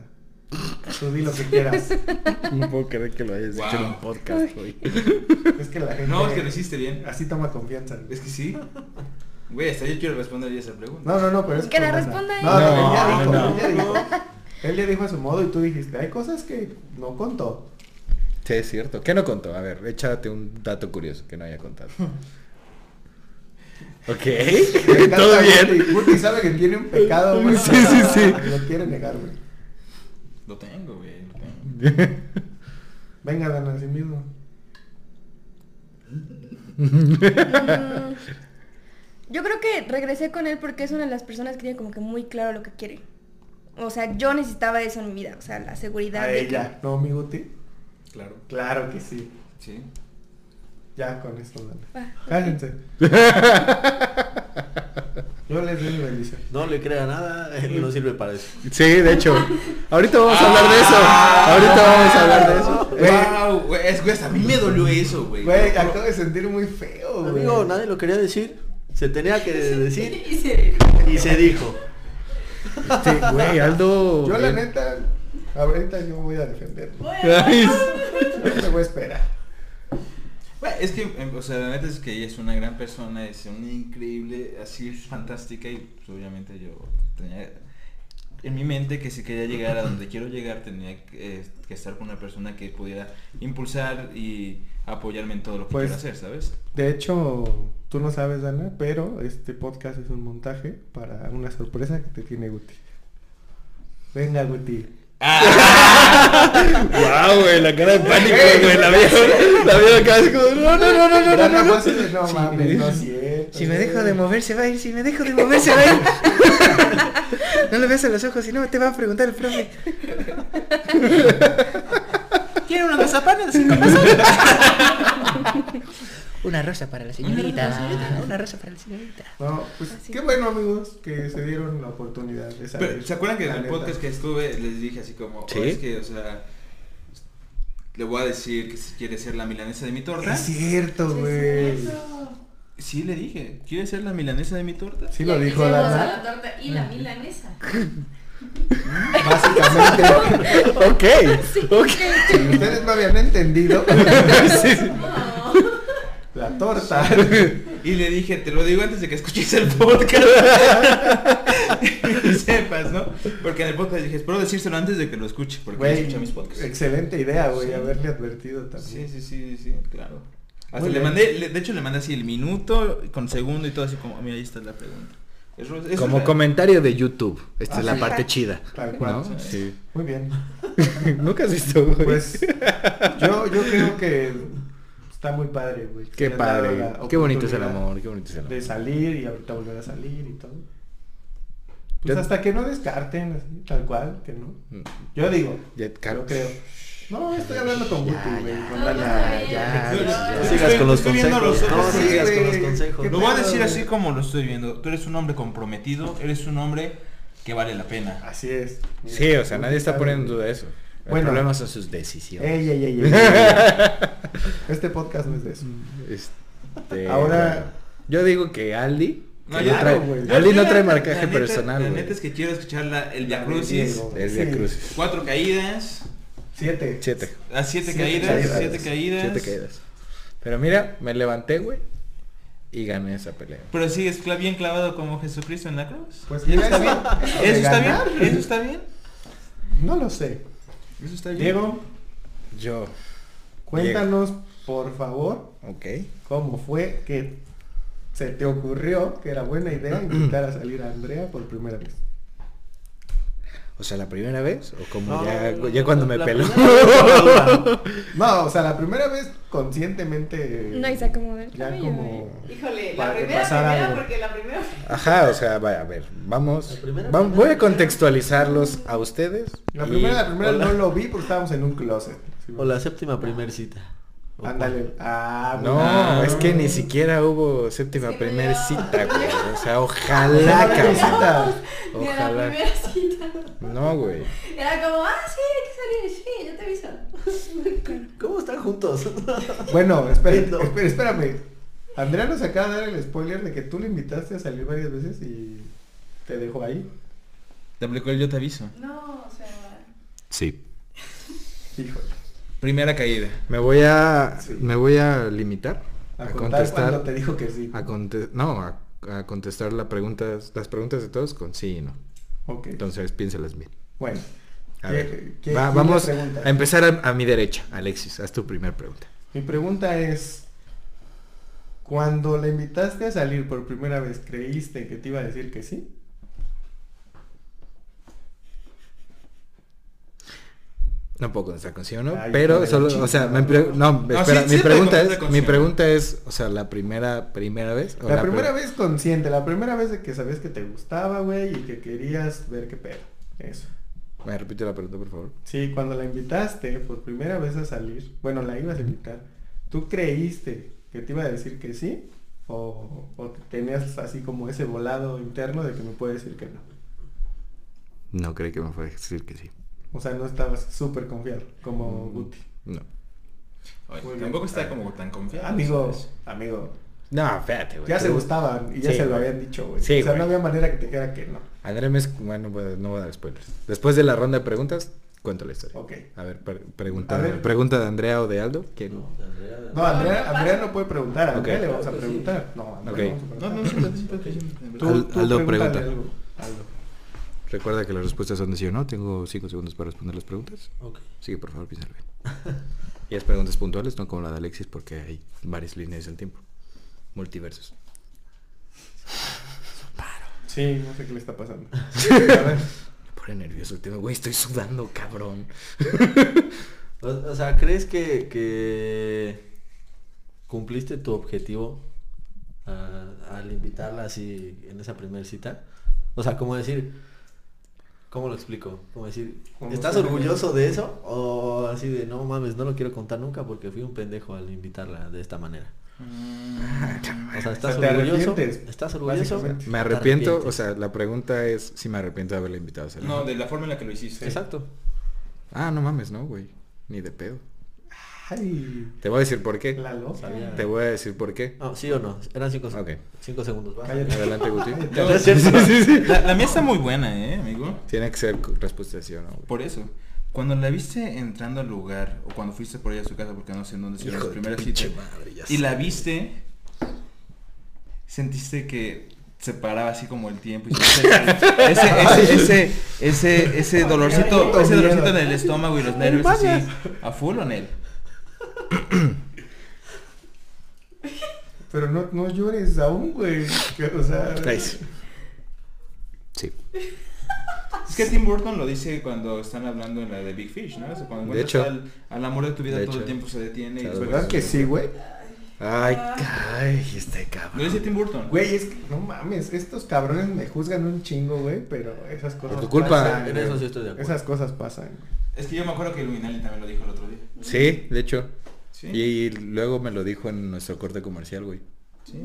[SPEAKER 2] Tú di lo que quieras.
[SPEAKER 1] No puedo creer que lo hayas
[SPEAKER 4] Wow.
[SPEAKER 1] dicho en un podcast hoy.
[SPEAKER 2] Es que la gente.
[SPEAKER 4] No, es que lo hiciste bien.
[SPEAKER 2] Así toma confianza.
[SPEAKER 4] Es que sí. Güey, hasta yo quiero responder ya esa pregunta.
[SPEAKER 2] No, no, no, pero es
[SPEAKER 6] Que la responda él.
[SPEAKER 2] No, no, él ya
[SPEAKER 1] No,
[SPEAKER 2] dijo,
[SPEAKER 1] no.
[SPEAKER 2] él ya dijo. Él ya dijo a su modo y tú dijiste, hay cosas que no contó.
[SPEAKER 1] Sí, es cierto. ¿Qué no contó? A ver, échate un dato curioso que no haya contado. ok. Todo bien.
[SPEAKER 2] Guti. Sabe que tiene un pecado, güey.
[SPEAKER 1] Sí, sí, sí.
[SPEAKER 2] Lo quiere negar, güey.
[SPEAKER 4] Lo tengo, güey. Lo tengo.
[SPEAKER 2] Venga, Dana, así mismo.
[SPEAKER 6] Yo creo que regresé con él porque es una de las personas que tiene como que muy claro lo que quiere. O sea, yo necesitaba eso en mi vida, o sea, la seguridad
[SPEAKER 2] A
[SPEAKER 6] de
[SPEAKER 2] ella, ¿no, mi Guti?
[SPEAKER 4] Claro.
[SPEAKER 2] Claro que sí.
[SPEAKER 4] Sí.
[SPEAKER 2] Ya con esto.
[SPEAKER 6] Ah, ok.
[SPEAKER 2] Cállense. Yo les doy mi bendición.
[SPEAKER 3] No le crea nada, él no sirve para eso.
[SPEAKER 1] Sí, de hecho. Ahorita vamos a hablar de eso. Ahorita vamos a hablar de eso.
[SPEAKER 4] Wow, güey, es, güey, hasta a mí me dolió eso, güey.
[SPEAKER 2] Güey, acabo de sentir muy feo, güey.
[SPEAKER 3] Amigo, nadie lo quería decir. Se tenía que decir
[SPEAKER 5] Y se
[SPEAKER 3] y se dijo.
[SPEAKER 1] Sí, güey, Aldo.
[SPEAKER 2] Yo la
[SPEAKER 1] eh,
[SPEAKER 2] neta, ahorita yo voy a defender.
[SPEAKER 1] ay,
[SPEAKER 2] Yo me voy a esperar.
[SPEAKER 4] Güey, es que, em, o sea, la neta es que ella es una gran persona, es una increíble, así es fantástica y pues, obviamente yo tenía en mi mente que si quería llegar a donde quiero llegar tenía que, eh, que estar con una persona que pudiera impulsar y apoyarme en todo lo que
[SPEAKER 2] Pues-
[SPEAKER 4] quiero hacer, ¿sabes?
[SPEAKER 2] De hecho, tú no sabes, Dana, pero este podcast es un montaje para una sorpresa que te tiene Guti. Venga, Guti.
[SPEAKER 1] Wow, güey, la cara de pánico, güey. La veo, la veo casi como. No, no, no, no, no, no, no.
[SPEAKER 2] así de, mames,
[SPEAKER 1] me-
[SPEAKER 2] no.
[SPEAKER 1] Si me dejo
[SPEAKER 2] güey".
[SPEAKER 1] de mover se va a ir, si me dejo de mover se va a ir. No le veas a los ojos, si no te va a preguntar el profe.
[SPEAKER 4] ¿Tiene unos gazapanes?
[SPEAKER 1] Una rosa para la señorita. Una rosa para la señorita.
[SPEAKER 2] No, pues
[SPEAKER 6] Así.
[SPEAKER 2] qué bueno, amigos, que se dieron la oportunidad de saber.
[SPEAKER 4] Pero, ¿Se acuerdan que en
[SPEAKER 2] la
[SPEAKER 4] el
[SPEAKER 2] neta.
[SPEAKER 4] podcast que estuve les dije así como,
[SPEAKER 1] Sí.
[SPEAKER 4] "Oh, es que, o sea, le voy a decir que si quiere ser la milanesa de mi torta?
[SPEAKER 2] Es cierto,
[SPEAKER 5] Sí,
[SPEAKER 2] güey.
[SPEAKER 4] Sí, le dije, ¿quiere ser la milanesa de mi torta?
[SPEAKER 2] Sí lo dijo
[SPEAKER 5] tenemos a
[SPEAKER 2] Dana.
[SPEAKER 5] la torta y la milanesa.
[SPEAKER 2] Básicamente,
[SPEAKER 1] Ok, ok.
[SPEAKER 2] si ustedes no habían entendido,
[SPEAKER 5] No.
[SPEAKER 2] La torta.
[SPEAKER 4] Y le dije, te lo digo antes de que escuches el podcast. y sepas, ¿no? Porque en el podcast dije, espero decírselo antes de que lo escuche, porque
[SPEAKER 2] Güey,
[SPEAKER 4] escucha mis podcasts.
[SPEAKER 2] excelente idea, güey,
[SPEAKER 4] Sí.
[SPEAKER 2] haberle advertido
[SPEAKER 4] Sí,
[SPEAKER 2] también.
[SPEAKER 4] sí, sí, sí, claro. Hasta
[SPEAKER 2] Muy
[SPEAKER 4] le
[SPEAKER 2] bien.
[SPEAKER 4] mandé, le- de hecho le mandé así el minuto con segundo y todo así como, mira, ahí está la pregunta.
[SPEAKER 1] Como comentario de YouTube. Esta
[SPEAKER 2] Ah,
[SPEAKER 1] es la
[SPEAKER 2] sí.
[SPEAKER 1] parte chida.
[SPEAKER 2] Tal cual.
[SPEAKER 1] ¿No? Sí.
[SPEAKER 2] Muy bien.
[SPEAKER 1] Nunca has visto, güey.
[SPEAKER 2] Pues yo, yo creo que está muy padre, güey.
[SPEAKER 1] Qué padre. Qué bonito es el amor, qué bonito es el
[SPEAKER 2] De salir y ahorita volver a salir y todo. Pues
[SPEAKER 1] Ya-
[SPEAKER 2] hasta que no descarten, así, tal cual, que no.
[SPEAKER 1] Mm.
[SPEAKER 2] Yo digo, yo creo. No, estoy hablando con Guti, güey. con
[SPEAKER 6] No, ya,
[SPEAKER 1] ya,
[SPEAKER 4] Yo-
[SPEAKER 1] ya.
[SPEAKER 3] No
[SPEAKER 4] Estoy-
[SPEAKER 3] sigas con los consejos. No sigas con los consejos.
[SPEAKER 2] ¿Qué
[SPEAKER 4] Lo voy a decir así como lo estoy viendo. Tú eres un hombre comprometido, eres un hombre que vale la pena.
[SPEAKER 2] Así es.
[SPEAKER 1] Sí, o sea, nadie está poniendo en duda eso. El
[SPEAKER 2] Bueno.
[SPEAKER 1] problema son sus decisiones.
[SPEAKER 2] Ey, ey, ey, ey, ey. Este podcast no es de eso.
[SPEAKER 1] Este,
[SPEAKER 2] Ahora-
[SPEAKER 1] Yo digo que Aldi.
[SPEAKER 4] No,
[SPEAKER 1] no trae. Aldi no trae
[SPEAKER 4] la-
[SPEAKER 1] marcaje
[SPEAKER 4] la neta-
[SPEAKER 1] personal,
[SPEAKER 4] La neta es que quiero escuchar la, el Via Crucis.
[SPEAKER 1] Es Via
[SPEAKER 2] Sí.
[SPEAKER 1] Crucis.
[SPEAKER 4] Cuatro caídas.
[SPEAKER 2] Siete.
[SPEAKER 1] Siete.
[SPEAKER 4] A siete,
[SPEAKER 2] Siete
[SPEAKER 4] caídas,
[SPEAKER 2] caídas.
[SPEAKER 4] siete caídas.
[SPEAKER 1] Siete caídas. Pero mira, me levanté, güey. Y gané esa pelea.
[SPEAKER 4] Pero sigues cla- bien clavado como Jesucristo en la cruz.
[SPEAKER 2] Pues
[SPEAKER 4] ¿Y eso está bien?
[SPEAKER 2] eso de
[SPEAKER 4] ¿Eso está bien? ¿Eso está bien?
[SPEAKER 2] No lo sé.
[SPEAKER 4] ¿Eso está bien?
[SPEAKER 2] Diego,
[SPEAKER 1] Yo.
[SPEAKER 2] cuéntanos, por favor,
[SPEAKER 1] Ok.
[SPEAKER 2] cómo fue que se te ocurrió que era buena idea invitar a salir a Andrea por primera vez.
[SPEAKER 1] O sea, la primera vez. O como
[SPEAKER 3] No,
[SPEAKER 1] ya,
[SPEAKER 3] no, no,
[SPEAKER 1] ya
[SPEAKER 3] no,
[SPEAKER 1] cuando me peló.
[SPEAKER 2] No, o sea, la primera vez conscientemente.
[SPEAKER 6] No, y se acomodó el
[SPEAKER 2] Ya
[SPEAKER 6] cabello,
[SPEAKER 2] como.
[SPEAKER 5] Híjole,
[SPEAKER 2] Para
[SPEAKER 5] la primera, primera,
[SPEAKER 2] algo.
[SPEAKER 5] porque la primera.
[SPEAKER 1] Ajá, o sea, vaya, a ver, vamos.
[SPEAKER 3] Primera, primera,
[SPEAKER 1] voy a
[SPEAKER 3] primera.
[SPEAKER 1] contextualizarlos a ustedes.
[SPEAKER 2] La
[SPEAKER 1] y-
[SPEAKER 2] primera, la primera
[SPEAKER 3] Hola.
[SPEAKER 2] no lo vi porque estábamos en un closet. Sí,
[SPEAKER 3] O la séptima primer cita.
[SPEAKER 2] Ándale. Ah,
[SPEAKER 1] No,
[SPEAKER 2] bueno.
[SPEAKER 1] es que ni siquiera hubo séptima
[SPEAKER 5] Es que
[SPEAKER 1] primer
[SPEAKER 5] no.
[SPEAKER 1] cita, güey. O sea,
[SPEAKER 2] No,
[SPEAKER 1] ojalá,
[SPEAKER 2] no,
[SPEAKER 1] cabrón. Ojalá.
[SPEAKER 5] primera cita.
[SPEAKER 1] No, güey.
[SPEAKER 5] Era como, ah, sí, hay que salir, sí, yo te aviso.
[SPEAKER 3] ¿Cómo están juntos?
[SPEAKER 2] Bueno, espera,
[SPEAKER 3] No.
[SPEAKER 2] espera, espérame. Andrea nos acaba de dar el spoiler de que tú le invitaste a salir varias veces y te dejó ahí.
[SPEAKER 4] Te aplicó el yo te aviso.
[SPEAKER 5] No, o sea.
[SPEAKER 1] Sí.
[SPEAKER 2] Híjole.
[SPEAKER 4] Primera caída.
[SPEAKER 1] Me voy a,
[SPEAKER 2] Sí.
[SPEAKER 1] me voy a limitar
[SPEAKER 2] A,
[SPEAKER 1] a,
[SPEAKER 2] contar
[SPEAKER 1] contestar,
[SPEAKER 2] cuando te dijo que sí.
[SPEAKER 1] a conte- no, a, a contestar las preguntas, las preguntas de todos con sí y no.
[SPEAKER 2] Ok.
[SPEAKER 1] Entonces piénsalas bien.
[SPEAKER 2] Bueno.
[SPEAKER 1] A
[SPEAKER 2] ¿Qué-
[SPEAKER 1] ver,
[SPEAKER 2] qué-
[SPEAKER 1] va-
[SPEAKER 2] quién
[SPEAKER 1] vamos a empezar a, a mi derecha. Alexis, haz tu primera pregunta.
[SPEAKER 2] Mi pregunta es, cuando le invitaste a salir por primera vez, ¿creíste que te iba a decir que sí?
[SPEAKER 1] No puedo contestar con sí o no,
[SPEAKER 2] Ay,
[SPEAKER 1] pero solo, o sea, me pre- no,
[SPEAKER 4] No,
[SPEAKER 1] espera,
[SPEAKER 4] sí,
[SPEAKER 1] mi pregunta es, mi
[SPEAKER 4] no.
[SPEAKER 1] pregunta es, o sea, la primera, primera vez. o
[SPEAKER 2] La,
[SPEAKER 1] pri-
[SPEAKER 2] primera vez consciente, la primera vez de que sabías que te gustaba, güey, y que querías ver qué pedo. Eso.
[SPEAKER 1] Me repite la pregunta, por favor.
[SPEAKER 2] Sí, cuando la invitaste por primera vez a salir, bueno, la ibas a invitar, ¿tú creíste que te iba a decir que sí? ¿O, o tenías así como ese volado interno de que me puede decir que no?
[SPEAKER 1] No creí que me fuera a decir que sí.
[SPEAKER 2] O sea, no estabas súper confiado, como
[SPEAKER 1] Mm,
[SPEAKER 2] Guti.
[SPEAKER 1] No.
[SPEAKER 4] Oye,
[SPEAKER 2] Muy bien.
[SPEAKER 4] tampoco está como tan confiado.
[SPEAKER 2] Amigo,
[SPEAKER 4] ¿sabes?
[SPEAKER 2] amigo,
[SPEAKER 1] No, espérate, güey.
[SPEAKER 2] ya se gustaban y ya
[SPEAKER 1] Sí,
[SPEAKER 2] se lo
[SPEAKER 1] güey.
[SPEAKER 2] habían dicho, güey.
[SPEAKER 1] Sí,
[SPEAKER 2] o sea,
[SPEAKER 1] güey.
[SPEAKER 2] no había manera que te dijera que no.
[SPEAKER 1] André me es- bueno, pues, no voy a dar spoilers. Después de la ronda de preguntas, cuento la historia.
[SPEAKER 2] Ok.
[SPEAKER 1] A ver, pre- pregunta,
[SPEAKER 2] A ver.
[SPEAKER 1] pregunta de Andrea o de Aldo. ¿Quién?
[SPEAKER 3] No, de Andrea, de
[SPEAKER 2] No,
[SPEAKER 3] Andrea.
[SPEAKER 2] Andrea,
[SPEAKER 5] no
[SPEAKER 2] Andrea no puede preguntar, a Andrea
[SPEAKER 1] Ok.
[SPEAKER 2] le vamos a
[SPEAKER 3] Claro que sí.
[SPEAKER 2] preguntar. No, a Andrea
[SPEAKER 1] Ok.
[SPEAKER 2] le vamos a
[SPEAKER 4] No,
[SPEAKER 2] preguntar.
[SPEAKER 4] no, siempre, siempre, siempre.
[SPEAKER 2] Tú,
[SPEAKER 1] Al-
[SPEAKER 2] tú
[SPEAKER 1] Aldo,
[SPEAKER 2] pregúntale
[SPEAKER 1] pregunta.
[SPEAKER 2] algo, Aldo.
[SPEAKER 1] Recuerda que las respuestas son de sí o no. Tengo cinco segundos para responder las preguntas.
[SPEAKER 3] Ok.
[SPEAKER 1] Así que por favor piénsalo bien. y las preguntas puntuales, no como la de Alexis, porque hay varias líneas del tiempo. Multiversos.
[SPEAKER 2] Sí, no sé qué le está pasando. A ver,
[SPEAKER 1] Me pone nervioso el tema. Güey, estoy sudando, cabrón.
[SPEAKER 3] O, o sea, ¿crees que, que cumpliste tu objetivo a- al invitarla así en esa primera cita? O sea, como decir, ¿cómo lo explico? Como decir, ¿estás orgulloso de eso? O así de, no mames, no lo quiero contar nunca porque fui un pendejo al invitarla de esta manera. O sea, ¿estás
[SPEAKER 2] O sea, ¿te
[SPEAKER 3] orgulloso?
[SPEAKER 2] arrepientes?
[SPEAKER 3] ¿Estás orgulloso?
[SPEAKER 1] Me
[SPEAKER 3] ¿O te
[SPEAKER 1] arrepiento, o sea, la pregunta es si me arrepiento de haberle invitado a salir.
[SPEAKER 4] No, de la forma en la que lo hiciste.
[SPEAKER 3] Exacto.
[SPEAKER 1] Ah, no mames, no, güey. Ni de pedo.
[SPEAKER 2] Ay,
[SPEAKER 1] Te voy a decir por qué.
[SPEAKER 2] la loca.
[SPEAKER 3] Sabía.
[SPEAKER 1] Te voy a decir por qué.
[SPEAKER 3] No, sí o no. Eran cinco, segundos.
[SPEAKER 1] Adelante, Guti.
[SPEAKER 4] La, la mía está muy buena, ¿eh, amigo?
[SPEAKER 1] Tiene que ser respuesta de sí o no. güey.
[SPEAKER 4] Por eso. Cuando la viste entrando al lugar, o cuando fuiste por ella a su casa, porque no sé en dónde las primeras citas, y
[SPEAKER 1] sé.
[SPEAKER 4] la viste, sentiste que se paraba así como el tiempo y sentiste ese, ese, ese, ese, ese dolorcito, ese dolorcito en el estómago y los nervios así, a full o en él.
[SPEAKER 2] Pero no, no llores aún, güey. O sea,
[SPEAKER 1] sí.
[SPEAKER 4] Es que Tim Burton lo dice cuando están hablando en la de Big Fish, ¿no? O sea, cuando
[SPEAKER 1] De hecho.
[SPEAKER 4] al, al amor de tu vida
[SPEAKER 1] De
[SPEAKER 4] todo el tiempo se detiene
[SPEAKER 1] Claro.
[SPEAKER 2] ¿verdad que sí, güey?
[SPEAKER 1] Ay, ay, este cabrón.
[SPEAKER 4] Lo dice Tim Burton.
[SPEAKER 2] Güey, es que, no mames, estos cabrones me juzgan un chingo, güey, pero esas cosas
[SPEAKER 1] tu culpa.
[SPEAKER 2] pasan,
[SPEAKER 3] En eso sí estoy de acuerdo.
[SPEAKER 2] Esas cosas pasan.
[SPEAKER 4] Es que yo me acuerdo que Luminali también lo dijo el otro día.
[SPEAKER 1] Sí, de hecho.
[SPEAKER 4] Sí.
[SPEAKER 1] Y luego me lo dijo en nuestro corte comercial, güey.
[SPEAKER 4] Sí.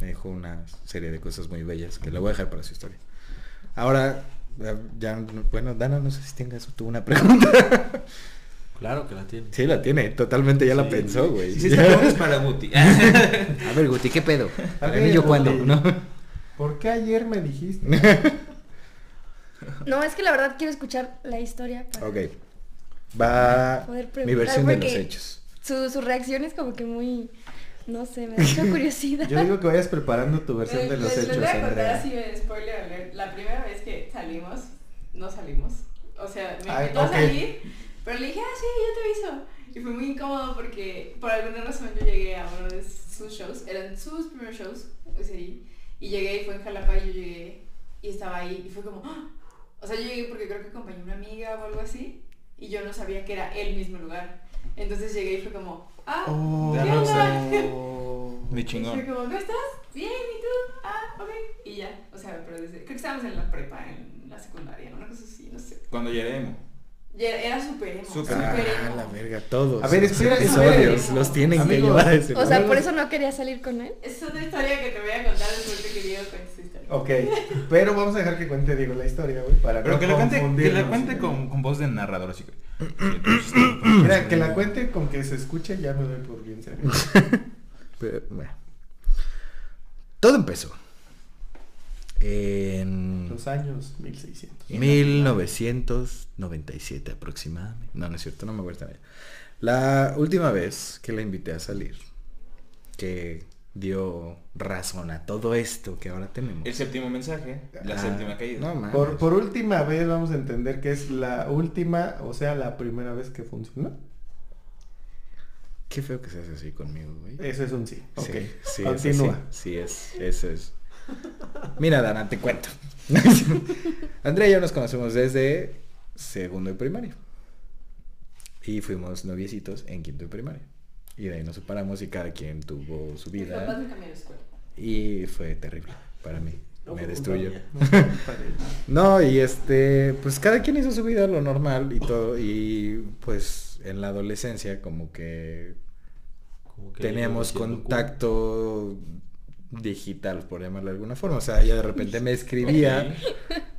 [SPEAKER 1] Me dijo una serie de cosas muy bellas que le voy a dejar para su historia. Ahora, ya, ya no- bueno, Dana, no sé si tengas tú una pregunta.
[SPEAKER 3] Claro que la tiene.
[SPEAKER 1] sí, la tiene, totalmente ya la pensó, güey.
[SPEAKER 4] Sí, sí, es para Guti.
[SPEAKER 1] A ver, Guti, ¿qué pedo?
[SPEAKER 2] A
[SPEAKER 1] ¿A
[SPEAKER 2] ver,
[SPEAKER 1] mí yo cuándo? ¿No?
[SPEAKER 2] ¿Por qué ayer me dijiste?
[SPEAKER 6] No, es que la verdad quiero escuchar la historia. para
[SPEAKER 1] ok. Va
[SPEAKER 6] Poder
[SPEAKER 1] mi versión de los hechos.
[SPEAKER 6] Su, su reacción es como que muy... No sé, me da mucha curiosidad.
[SPEAKER 2] Yo digo que vayas preparando tu versión de los
[SPEAKER 5] les-
[SPEAKER 2] hechos,
[SPEAKER 5] Les voy a contar
[SPEAKER 2] Andrea.
[SPEAKER 5] así spoiler alert. La primera vez que salimos, no salimos. O sea, me
[SPEAKER 2] Ah,
[SPEAKER 5] invitó
[SPEAKER 2] ok.
[SPEAKER 5] a salir, pero le dije, ah, sí, yo te aviso. Y fue muy incómodo porque por alguna razón yo llegué a uno de sus shows, eran sus primeros shows, ese día, y llegué y fue en Jalapa y yo llegué y estaba ahí y fue como, ¡ah! o sea, yo llegué porque creo que acompañé a una amiga o algo así y yo no sabía que era el mismo lugar. Entonces llegué y fue como, ah,
[SPEAKER 2] Oh,
[SPEAKER 5] ¿qué onda? Y fue
[SPEAKER 4] chingón.
[SPEAKER 5] como, ¿cómo estás? Bien, ¿y tú? Ah, ok. Y ya, o sea, pero desde, creo que estábamos en la prepa, en la secundaria, ¿no? una cosa así, no sé.
[SPEAKER 4] Cuando lleguemos.
[SPEAKER 5] Y era, era súper emo,
[SPEAKER 4] Súper.
[SPEAKER 5] súper
[SPEAKER 1] Ah,
[SPEAKER 5] emo.
[SPEAKER 1] la verga, todos.
[SPEAKER 2] A ver, espera,
[SPEAKER 1] episodios los tienen que llevar a ese
[SPEAKER 6] O sea, por eso no quería salir con él.
[SPEAKER 5] Es otra historia que te voy a contar después de que Diego cuente su historia.
[SPEAKER 2] Ok, pero vamos a dejar que cuente Diego la historia, güey, para
[SPEAKER 4] Pero
[SPEAKER 2] no
[SPEAKER 4] que la cuente, que la cuente con, con voz de narrador, así que.
[SPEAKER 2] Mira, que la cuente con que se escuche ya me doy por bien serio.
[SPEAKER 1] Pero, bueno. Todo empezó en
[SPEAKER 2] Los años 1600.
[SPEAKER 1] 1997 aproximadamente. No, no es cierto, no me acuerdo bien. La última vez que la invité a salir, que dio razón a todo esto que ahora tenemos.
[SPEAKER 4] El séptimo mensaje, la
[SPEAKER 1] Ah,
[SPEAKER 4] séptima caída.
[SPEAKER 1] No.
[SPEAKER 2] Por, por última vez vamos a entender que es la última, o sea, la primera vez que funcionó.
[SPEAKER 1] Qué feo que seas así conmigo, güey.
[SPEAKER 2] Ese es un sí. Ok,
[SPEAKER 1] Sí, sí, es
[SPEAKER 2] continúa.
[SPEAKER 1] así. Sí, es, eso es. Mira, Dana, te cuento. Andrea y yo nos conocemos desde segundo de primaria. Y fuimos noviecitos en quinto de primaria. Y de ahí nos separamos y cada quien tuvo su
[SPEAKER 5] Mis papás
[SPEAKER 1] vida.
[SPEAKER 5] me cambiaron de escuela.
[SPEAKER 1] Y fue terrible para mí.
[SPEAKER 3] No
[SPEAKER 1] Me destruyó.
[SPEAKER 2] No
[SPEAKER 1] y este, pues cada quien hizo su vida lo normal y todo. Y pues en la adolescencia como que
[SPEAKER 3] Como que
[SPEAKER 1] teníamos contacto digital, por llamarlo de alguna forma. O sea, ella de repente me escribía,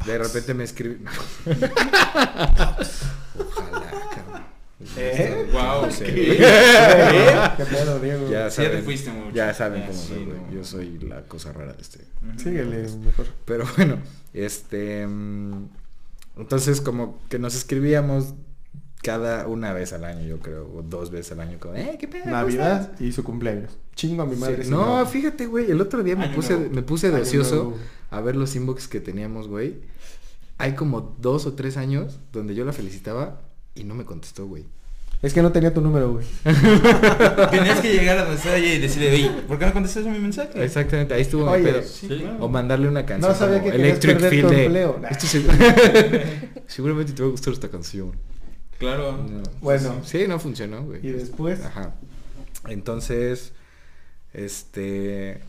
[SPEAKER 1] de repente me escribía. Ojalá, cabrón.
[SPEAKER 2] ¿Eh?
[SPEAKER 4] Wow,
[SPEAKER 1] No sé.
[SPEAKER 2] ¿Qué pedo, Diego?
[SPEAKER 1] Ya
[SPEAKER 4] Sí, ya te
[SPEAKER 1] saben,
[SPEAKER 4] fuiste mucho.
[SPEAKER 1] ya saben cómo
[SPEAKER 4] sí,
[SPEAKER 1] soy, güey.
[SPEAKER 4] no.
[SPEAKER 1] Yo soy la cosa rara de este.
[SPEAKER 2] Síguele mejor.
[SPEAKER 1] Pero bueno, este. mm, Entonces, como que nos escribíamos cada una vez al año, yo creo, o dos veces al año, como, eh, qué pedo. ¿cómo
[SPEAKER 2] Navidad
[SPEAKER 1] estás?"
[SPEAKER 2] y su cumpleaños. Chingo a mi madre.
[SPEAKER 1] Sí, No, fíjate, güey, el otro día me
[SPEAKER 4] Año
[SPEAKER 1] puse,
[SPEAKER 4] nuevo.
[SPEAKER 1] me puse de ocioso a ver los inbox que teníamos, güey. Hay como dos o tres años donde yo la felicitaba y no me contestó, güey.
[SPEAKER 2] Es que no tenía tu número, güey.
[SPEAKER 4] Tenías que llegar a donde y decirle, oye, ¿por qué no contestas mi mensaje?
[SPEAKER 1] Exactamente, ahí estuvo mi
[SPEAKER 2] Oye,
[SPEAKER 1] pedo.
[SPEAKER 4] Sí,
[SPEAKER 3] Sí.
[SPEAKER 4] claro.
[SPEAKER 1] O mandarle una canción.
[SPEAKER 2] No sabía que querías perder
[SPEAKER 1] Field
[SPEAKER 2] tu
[SPEAKER 1] de,
[SPEAKER 2] empleo. Nah.
[SPEAKER 1] "Esto se- Seguramente te va a gustar esta canción.
[SPEAKER 4] Claro.
[SPEAKER 1] No.
[SPEAKER 2] Bueno.
[SPEAKER 1] Sí, no funcionó, güey.
[SPEAKER 2] Y después.
[SPEAKER 1] Ajá. Entonces, este,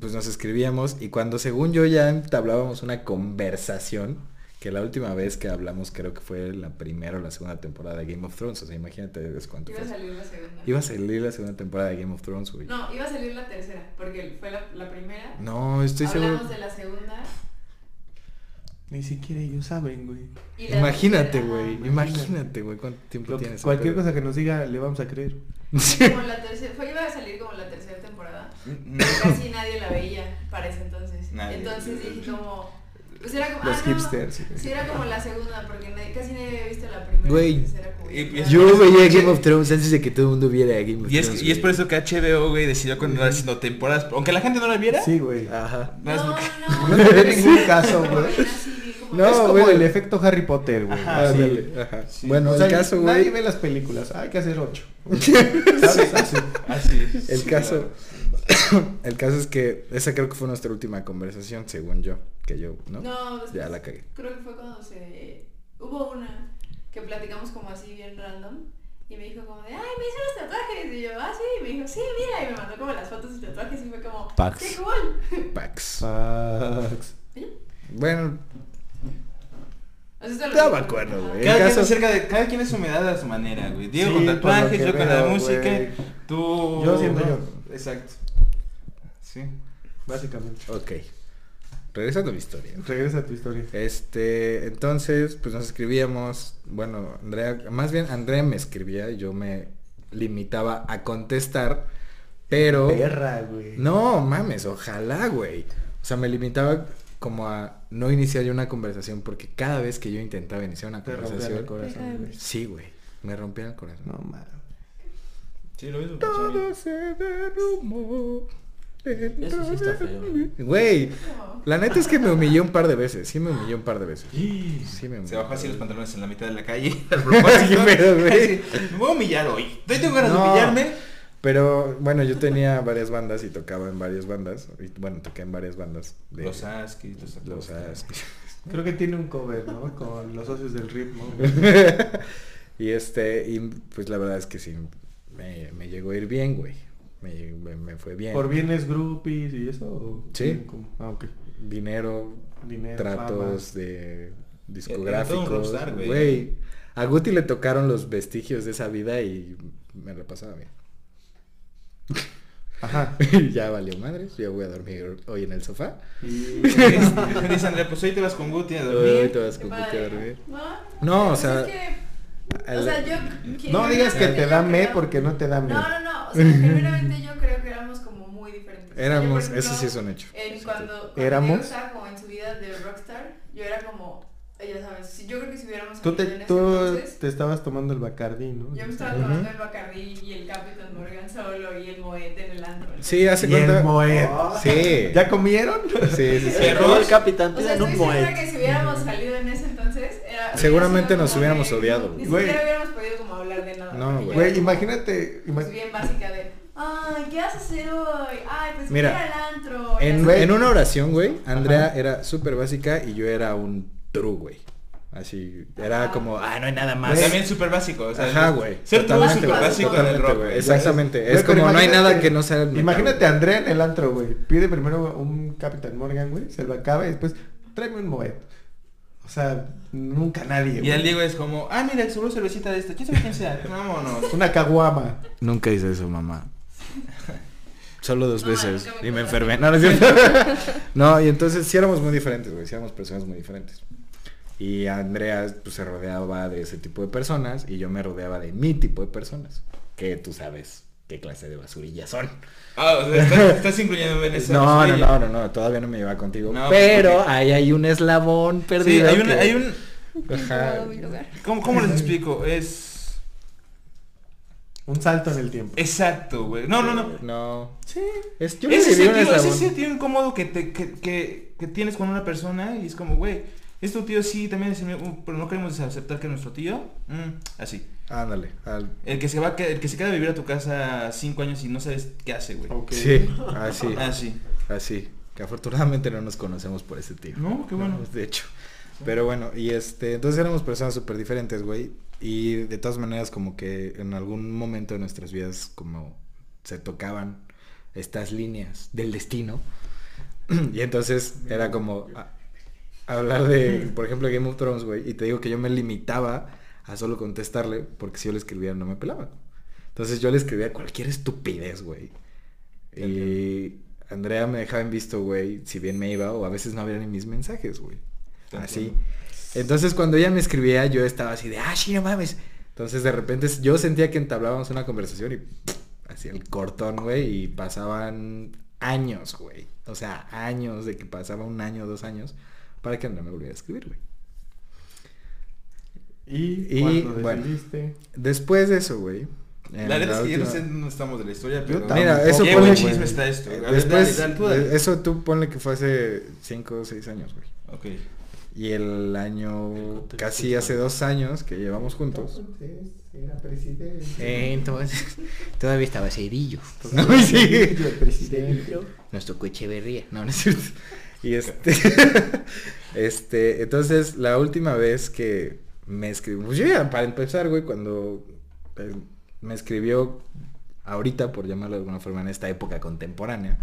[SPEAKER 1] pues nos escribíamos y cuando según yo ya entablábamos una conversación, que la última vez que hablamos creo que fue la primera o la segunda temporada de Game of Thrones, o sea, imagínate desde cuánto
[SPEAKER 5] Iba a salir la segunda.
[SPEAKER 1] Iba a salir la segunda temporada de Game of Thrones, güey.
[SPEAKER 5] No, iba a salir la tercera, porque fue la, la primera.
[SPEAKER 1] No, estoy
[SPEAKER 5] Hablamos
[SPEAKER 1] seguro.
[SPEAKER 5] de la segunda.
[SPEAKER 2] Ni siquiera ellos saben, güey.
[SPEAKER 1] Imagínate, güey. Imagínate, güey, cuánto tiempo
[SPEAKER 2] que-
[SPEAKER 1] tienes.
[SPEAKER 2] cualquier cosa que nos diga le vamos a creer.
[SPEAKER 5] Como la tercera, fue, iba a salir como la tercera temporada.
[SPEAKER 4] Mm,
[SPEAKER 5] Casi nadie la veía para ese entonces.
[SPEAKER 4] Nadie.
[SPEAKER 5] Entonces dije como... Pues era como...
[SPEAKER 2] Los
[SPEAKER 5] ah, no,
[SPEAKER 2] hipsters. sí.
[SPEAKER 5] Sí, era como la segunda, porque nadie- casi nadie había visto la primera.
[SPEAKER 1] Güey,
[SPEAKER 4] y-
[SPEAKER 5] Ah,
[SPEAKER 1] Yo veía Game of Thrones antes de que todo el mundo viera Game of
[SPEAKER 4] Y es,
[SPEAKER 1] Thrones.
[SPEAKER 4] y es por eso que HBO, güey, decidió continuar haciendo temporadas. Aunque la gente no la viera.
[SPEAKER 2] Sí, güey.
[SPEAKER 1] Ajá.
[SPEAKER 4] No, es
[SPEAKER 5] No, no.
[SPEAKER 2] No tiene ningún caso, güey.
[SPEAKER 5] Así, como-
[SPEAKER 1] No,
[SPEAKER 2] es como
[SPEAKER 1] güey.
[SPEAKER 2] el efecto Harry Potter, güey.
[SPEAKER 4] Ajá,
[SPEAKER 2] Así.
[SPEAKER 1] Ándale, ajá.
[SPEAKER 4] Sí.
[SPEAKER 1] Bueno,
[SPEAKER 2] O sea,
[SPEAKER 1] el caso,
[SPEAKER 2] Nadie
[SPEAKER 1] güey.
[SPEAKER 2] ve las películas. Hay que hacer ocho. ¿Sabes? Así.
[SPEAKER 4] Así es.
[SPEAKER 1] El
[SPEAKER 4] Sí,
[SPEAKER 1] caso,
[SPEAKER 4] claro.
[SPEAKER 1] el caso es que esa creo que fue nuestra última conversación, según yo, que yo, ¿no?
[SPEAKER 5] No, después
[SPEAKER 1] Ya la cagué.
[SPEAKER 5] Creo que fue cuando se... Hubo una que platicamos como así bien random. Y me dijo como de, ay, me hice los tatuajes. Y yo, ah, sí. Y me dijo, sí, mira. Y me mandó como las fotos de tatuajes y fue como,
[SPEAKER 1] Pax.
[SPEAKER 5] qué cool.
[SPEAKER 1] Pax.
[SPEAKER 2] Fax.
[SPEAKER 5] ¿Y yo?
[SPEAKER 1] Bueno,
[SPEAKER 5] O sea, eso es lo
[SPEAKER 1] No
[SPEAKER 5] que-
[SPEAKER 1] me acuerdo, güey.
[SPEAKER 4] Cada
[SPEAKER 1] caso-
[SPEAKER 4] acerca de, cada quien es su humedad a su manera, güey. Diego
[SPEAKER 2] Sí,
[SPEAKER 4] con tatuajes, yo con la música,
[SPEAKER 2] güey.
[SPEAKER 4] tú...
[SPEAKER 2] Yo
[SPEAKER 4] no.
[SPEAKER 2] yo.
[SPEAKER 4] Exacto. Sí.
[SPEAKER 2] Básicamente.
[SPEAKER 1] Ok. Regresando a mi historia.
[SPEAKER 2] Regresa a tu historia.
[SPEAKER 1] Este, entonces, pues nos escribíamos, bueno, Andrea, más bien Andrea me escribía y yo me limitaba a contestar, pero...
[SPEAKER 2] Perra, güey.
[SPEAKER 1] No, mames, ojalá, güey. O sea, me limitaba como a no iniciar yo una conversación porque cada vez que yo intentaba iniciar una
[SPEAKER 2] Te
[SPEAKER 1] conversación...
[SPEAKER 2] el corazón, güey.
[SPEAKER 1] Sí, güey, me rompía el corazón.
[SPEAKER 2] No, mames.
[SPEAKER 4] Sí, lo mí.
[SPEAKER 1] Todo se derrumbó.
[SPEAKER 3] Eso sí está feo, güey.
[SPEAKER 1] La neta es que me humillé un par de veces. Sí me humillé un par de veces. Sí me humillé.
[SPEAKER 4] Se bajó así los pantalones en la mitad de la calle. Me voy a humillar hoy. Hoy tengo ganas de humillarme.
[SPEAKER 1] Pero bueno, yo tenía varias bandas y tocaba en varias bandas. Y, bueno, toqué en varias bandas. De
[SPEAKER 4] Los Askis, los
[SPEAKER 1] los
[SPEAKER 4] Acosta.
[SPEAKER 1] Askis.
[SPEAKER 2] Creo que tiene un cover, ¿no? Con los socios del ritmo.
[SPEAKER 1] y este, y pues la verdad es que sí, me, me llegó a ir bien, güey. Me, me- me fue bien.
[SPEAKER 2] ¿Por bienes groupies y eso? o
[SPEAKER 1] Sí.
[SPEAKER 2] cómo? Ah, ok.
[SPEAKER 1] Dinero,
[SPEAKER 2] Dinero,
[SPEAKER 1] tratos de
[SPEAKER 4] Era todo un
[SPEAKER 1] discográficos.
[SPEAKER 4] rockstar, güey.
[SPEAKER 1] Güey, a Guti le tocaron los vestigios de esa vida y me la pasaba bien.
[SPEAKER 2] Ajá.
[SPEAKER 1] Ya valió madres, yo voy a dormir hoy en el sofá.
[SPEAKER 2] Y...
[SPEAKER 4] Dice Andrea, pues hoy te vas con Guti a
[SPEAKER 1] Hoy
[SPEAKER 4] dormir.
[SPEAKER 1] te vas con Guti a dormir.
[SPEAKER 5] No,
[SPEAKER 1] No, o sea,
[SPEAKER 5] es que, o sea, yo...
[SPEAKER 2] No digas que te da me
[SPEAKER 5] creo-
[SPEAKER 2] porque no te da me.
[SPEAKER 5] No, no, no. O sea, genuinamente yo creo que éramos como muy diferentes. O sea,
[SPEAKER 1] Éramos,
[SPEAKER 5] ejemplo,
[SPEAKER 1] eso sí es un hecho.
[SPEAKER 5] En cuando, cuando
[SPEAKER 2] ¿Éramos?
[SPEAKER 5] Como en su vida de rockstar, yo era como, ya sabes, si- yo creo que si hubiéramos
[SPEAKER 2] Tú te,
[SPEAKER 5] salido en ese
[SPEAKER 2] tú
[SPEAKER 5] entonces,
[SPEAKER 2] te estabas tomando el Bacardí, ¿no?
[SPEAKER 5] yo me estaba tomando el Bacardí y el Capitán Morgan solo y el Moet en el antro.
[SPEAKER 1] Sí, hace
[SPEAKER 2] Y el
[SPEAKER 1] cuenta.
[SPEAKER 2] Moet.
[SPEAKER 1] Sí.
[SPEAKER 2] ¿Ya comieron?
[SPEAKER 1] Sí, sí, sí.
[SPEAKER 3] Se robó el capitán,
[SPEAKER 5] O sea,
[SPEAKER 3] un
[SPEAKER 5] segura
[SPEAKER 3] moet.
[SPEAKER 5] que si hubiéramos salido en ese entonces, era...
[SPEAKER 1] Seguramente nos hubiéramos
[SPEAKER 5] de-
[SPEAKER 1] odiado,
[SPEAKER 5] Ni
[SPEAKER 2] güey.
[SPEAKER 5] siquiera hubiéramos podido como hablar de nada.
[SPEAKER 1] No, güey.
[SPEAKER 2] Imagínate. ima-
[SPEAKER 5] pues, bien básica de, ay, ¿qué vas a hacer hoy? Ay, pues
[SPEAKER 1] Mira,
[SPEAKER 5] ir al antro.
[SPEAKER 1] en una oración, güey, Andrea era súper básica y yo era un true, güey. Así, era como, ah, no hay nada más.
[SPEAKER 4] También súper básico. O sea,
[SPEAKER 1] Ajá, güey.
[SPEAKER 4] Ser todo
[SPEAKER 1] Totalmente,
[SPEAKER 4] súper básico en el
[SPEAKER 1] totalmente,
[SPEAKER 4] rock,
[SPEAKER 1] güey.
[SPEAKER 4] güey.
[SPEAKER 1] Exactamente. Es como, no hay nada que no sea el metal,
[SPEAKER 2] Imagínate a Andrea en el antro, güey. Pide primero un Capitán Morgan, güey. Se lo acaba y después tráeme un Moet. O sea, nunca nadie.
[SPEAKER 4] Y el Diego es como, ah, mira, seguro cervecita de esta. ¿Quién sabe quién sea? Vámonos.
[SPEAKER 2] Una caguama.
[SPEAKER 1] Nunca hice eso, mamá. Solo dos
[SPEAKER 5] No,
[SPEAKER 1] veces.
[SPEAKER 5] me
[SPEAKER 1] y me enfermé. No, no no, y entonces sí éramos muy diferentes, güey. Sí éramos personas muy diferentes. Y Andrea pues, se rodeaba de ese tipo de personas y yo me rodeaba de mi tipo de personas. Que tú sabes qué clase de basurillas son.
[SPEAKER 4] Ah, o sea, estás, estás incluyéndome en esa
[SPEAKER 1] No, no, no, no, no, todavía no me lleva contigo.
[SPEAKER 4] No,
[SPEAKER 1] pero
[SPEAKER 4] porque-
[SPEAKER 1] ahí hay un eslabón
[SPEAKER 4] Sí,
[SPEAKER 1] perdido.
[SPEAKER 4] hay, una,
[SPEAKER 1] que-
[SPEAKER 4] hay un...
[SPEAKER 1] Ajá.
[SPEAKER 4] ¿Cómo, ¿Cómo les explico? Es...
[SPEAKER 2] Un salto en el tiempo.
[SPEAKER 4] Exacto, güey. No, no, no.
[SPEAKER 1] No.
[SPEAKER 2] Sí.
[SPEAKER 1] Es, yo le
[SPEAKER 4] Ese
[SPEAKER 1] un
[SPEAKER 4] sentido, ese sentido incómodo que, te, que, que, que tienes con una persona y es como, güey, es tu tío, sí, también es mi- uh, pero no queremos aceptar que es nuestro tío. Mm, así.
[SPEAKER 1] Ándale. al-
[SPEAKER 4] El que se va, el que se queda a vivir a tu casa cinco años y no sabes qué hace, güey.
[SPEAKER 2] Ok.
[SPEAKER 1] Sí, así.
[SPEAKER 4] Así.
[SPEAKER 1] Así. Que afortunadamente no nos conocemos por ese tío.
[SPEAKER 4] No, qué bueno.
[SPEAKER 1] De hecho. Pero bueno, y este, entonces éramos personas súper diferentes, güey. Y de todas maneras, como que en algún momento de nuestras vidas, como se tocaban estas líneas del destino. y entonces era como hablar de, por ejemplo, Game of Thrones, güey. Y te digo que yo me limitaba a solo contestarle, porque si yo le escribía no me pelaba. Entonces yo le escribía cualquier estupidez, güey. Y Andrea me dejaba en visto, güey, si bien me iba, o a veces no había ni mis mensajes, güey. Así. Entonces cuando ella me escribía, yo estaba así de, ah, sí, no mames. Entonces de repente yo sentía que entablábamos una conversación y así el cortón, güey, y pasaban años, güey. O sea, años de que pasaba un año, dos años, para que Andrea me volviera a escribir, güey.
[SPEAKER 2] Y,
[SPEAKER 1] Y,
[SPEAKER 2] cuando
[SPEAKER 1] bueno. Después de eso, güey.
[SPEAKER 4] La verdad es que yo no sé dónde estamos de la historia, pero...
[SPEAKER 1] Mira, eso
[SPEAKER 4] Qué
[SPEAKER 1] ponle
[SPEAKER 4] buen chisme está esto. A ver,
[SPEAKER 1] Después,
[SPEAKER 4] dale, dale, tú dale.
[SPEAKER 1] eso tú ponle que fue hace cinco o seis años, güey.
[SPEAKER 4] Ok.
[SPEAKER 1] Y el año,
[SPEAKER 3] Entonces,
[SPEAKER 1] casi hace dos años que llevamos juntos.
[SPEAKER 2] Entonces, era presidente.
[SPEAKER 1] entonces, todavía estaba cerillo.
[SPEAKER 2] No,
[SPEAKER 1] No, sí.
[SPEAKER 2] El presidente.
[SPEAKER 1] Nuestro coche berría. No, no es cierto. Y este, este, entonces, la última vez que me escribió, pues yo ya, para empezar, güey, cuando eh, me escribió, ahorita, por llamarlo de alguna forma, en esta época contemporánea,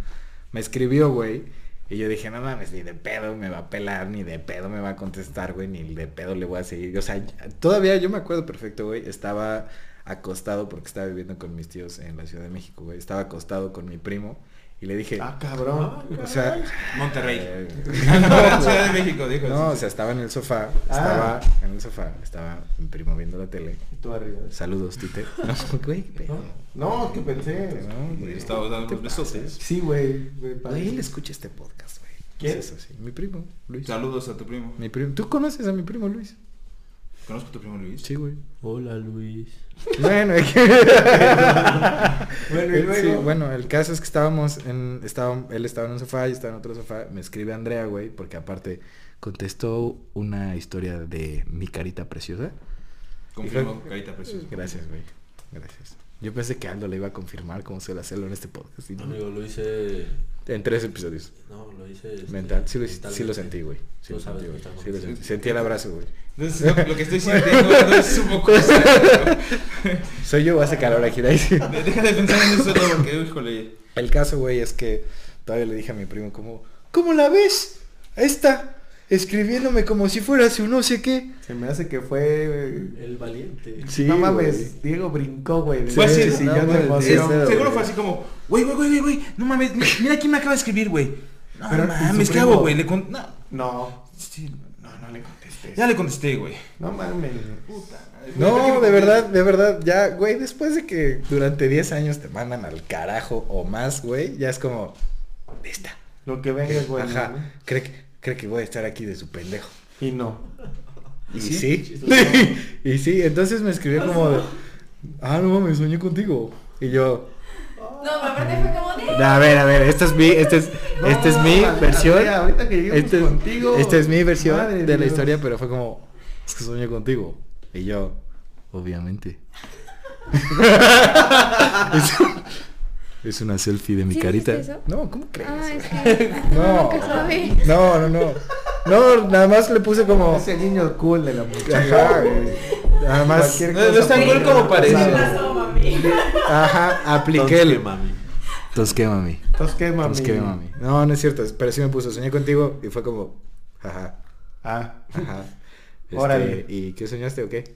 [SPEAKER 1] me escribió, güey, Y yo dije, no mames, ni de pedo me va a pelar, ni de pedo me va a contestar, güey, ni de pedo le voy a seguir. O sea, todavía yo me acuerdo perfecto, güey. Estaba acostado porque estaba viviendo con mis tíos en la Ciudad de México, güey. Estaba acostado con mi primo y le dije,
[SPEAKER 2] Ah, cabrón.
[SPEAKER 1] o sea,
[SPEAKER 4] Monterrey.
[SPEAKER 1] eh,
[SPEAKER 4] No, Ciudad de México, dijo.
[SPEAKER 1] no, o sea, estaba en el sofá,
[SPEAKER 2] Ah.
[SPEAKER 1] estaba en el sofá, estaba mi primo viendo la tele.
[SPEAKER 2] Y tú arriba.
[SPEAKER 1] Saludos, Tite. No, güey.
[SPEAKER 2] No, no, ¿qué pensé?
[SPEAKER 1] No, güey,
[SPEAKER 4] Estaba dando
[SPEAKER 1] ¿qué
[SPEAKER 4] los
[SPEAKER 1] te
[SPEAKER 4] besotes.
[SPEAKER 1] pases?
[SPEAKER 2] Sí, güey.
[SPEAKER 1] Güey, él escucha este podcast, güey.
[SPEAKER 2] ¿Quién?
[SPEAKER 1] ¿Qué es eso? Sí, mi primo, Luis.
[SPEAKER 4] Saludos a tu primo.
[SPEAKER 1] Mi primo. ¿Tú conoces a mi primo Luis?
[SPEAKER 4] ¿Conozco a tu primo Luis?
[SPEAKER 1] Sí, güey.
[SPEAKER 3] Hola Luis.
[SPEAKER 1] Bueno,
[SPEAKER 2] Bueno, y
[SPEAKER 1] Sí,
[SPEAKER 2] luego.
[SPEAKER 1] bueno, el caso es que estábamos en, estaba, él estaba en un sofá, yo estaba en otro sofá, me escribe Andrea, güey, porque aparte contestó una historia de mi carita preciosa.
[SPEAKER 4] Confirmo, carita preciosa.
[SPEAKER 1] Gracias, güey, gracias. Yo pensé que Aldo le iba a confirmar cómo suele hacerlo en este podcast. no.
[SPEAKER 3] Amigo, lo hice.
[SPEAKER 1] En tres episodios.
[SPEAKER 3] No, lo hice. este,
[SPEAKER 1] Mental, sí lo, sí
[SPEAKER 3] mentalmente.
[SPEAKER 1] lo sentí, güey. Sí lo sentí, güey. Sí lo sentí. Sentí el abrazo, güey.
[SPEAKER 4] Entonces, lo, lo que estoy sintiendo no es un poco...
[SPEAKER 1] Soy yo, hace calor aquí.
[SPEAKER 4] Deja de pensar en eso, porque, híjole...
[SPEAKER 1] El caso, güey, es que todavía le dije a mi primo como, ¿cómo la ves? Esta, escribiéndome como si fuera su no sé qué.
[SPEAKER 2] Se me hace que fue. güey.
[SPEAKER 3] El valiente.
[SPEAKER 1] Sí,
[SPEAKER 2] no
[SPEAKER 1] güey.
[SPEAKER 2] mames, Diego brincó, güey.
[SPEAKER 4] Fue así,
[SPEAKER 1] no
[SPEAKER 2] emoción.
[SPEAKER 1] es-
[SPEAKER 2] güey.
[SPEAKER 4] Seguro fue así como, güey, güey, güey, güey, güey, no mames, mi- mira quién me acaba de escribir, güey. No
[SPEAKER 2] Pero, ¿y
[SPEAKER 4] mames, ¿qué hago, güey? Le con... No,
[SPEAKER 2] No,
[SPEAKER 4] sí,
[SPEAKER 2] no, no le contesté.
[SPEAKER 4] ya le contesté, güey.
[SPEAKER 2] No mames.
[SPEAKER 1] No, de verdad, de verdad, ya, güey, después de que durante 10 años te mandan al carajo o más, güey, ya es como, lista.
[SPEAKER 2] Lo que venga es bueno.
[SPEAKER 1] Ajá,
[SPEAKER 2] ¿no?
[SPEAKER 1] cree que, cree que voy a estar aquí de su pendejo.
[SPEAKER 2] Y no.
[SPEAKER 1] Y
[SPEAKER 4] sí?
[SPEAKER 1] sí, y sí, entonces me escribió como de, ah, no mames, soñé contigo. Y yo,
[SPEAKER 5] No, pero aparte fue como de...
[SPEAKER 1] a ver, a ver, esta es mi, esta es, esta es mi
[SPEAKER 2] No,
[SPEAKER 1] versión.
[SPEAKER 2] Ahorita que
[SPEAKER 1] Este-
[SPEAKER 2] contigo.
[SPEAKER 1] Esta es mi versión
[SPEAKER 2] Madre
[SPEAKER 1] de la historia, pero fue como, es que soñé contigo. Y yo, obviamente. es, una selfie de mi
[SPEAKER 6] ¿Sí
[SPEAKER 1] carita.
[SPEAKER 6] eso?
[SPEAKER 1] No, ¿cómo crees?
[SPEAKER 6] Ah, es que...
[SPEAKER 1] No. No, no, no. No, nada más le puse como.
[SPEAKER 2] Es el niño cool de la muchacha.
[SPEAKER 1] Ajá, güey. Nada más.
[SPEAKER 4] No, no es tan cool como parece.
[SPEAKER 5] ¿Qué pasó, mami?
[SPEAKER 1] Ajá, apliqué el.
[SPEAKER 3] ¿qué, mami?
[SPEAKER 1] Entonces, ¿qué, mami?
[SPEAKER 2] Entonces, ¿qué, mami?
[SPEAKER 1] Entonces, ¿qué, mami? No, no es cierto. Pero sí me puso, soñé contigo y fue como, ajá.
[SPEAKER 2] Ah.
[SPEAKER 1] Ajá. Este,
[SPEAKER 2] Órale.
[SPEAKER 1] ¿Y qué soñaste o qué?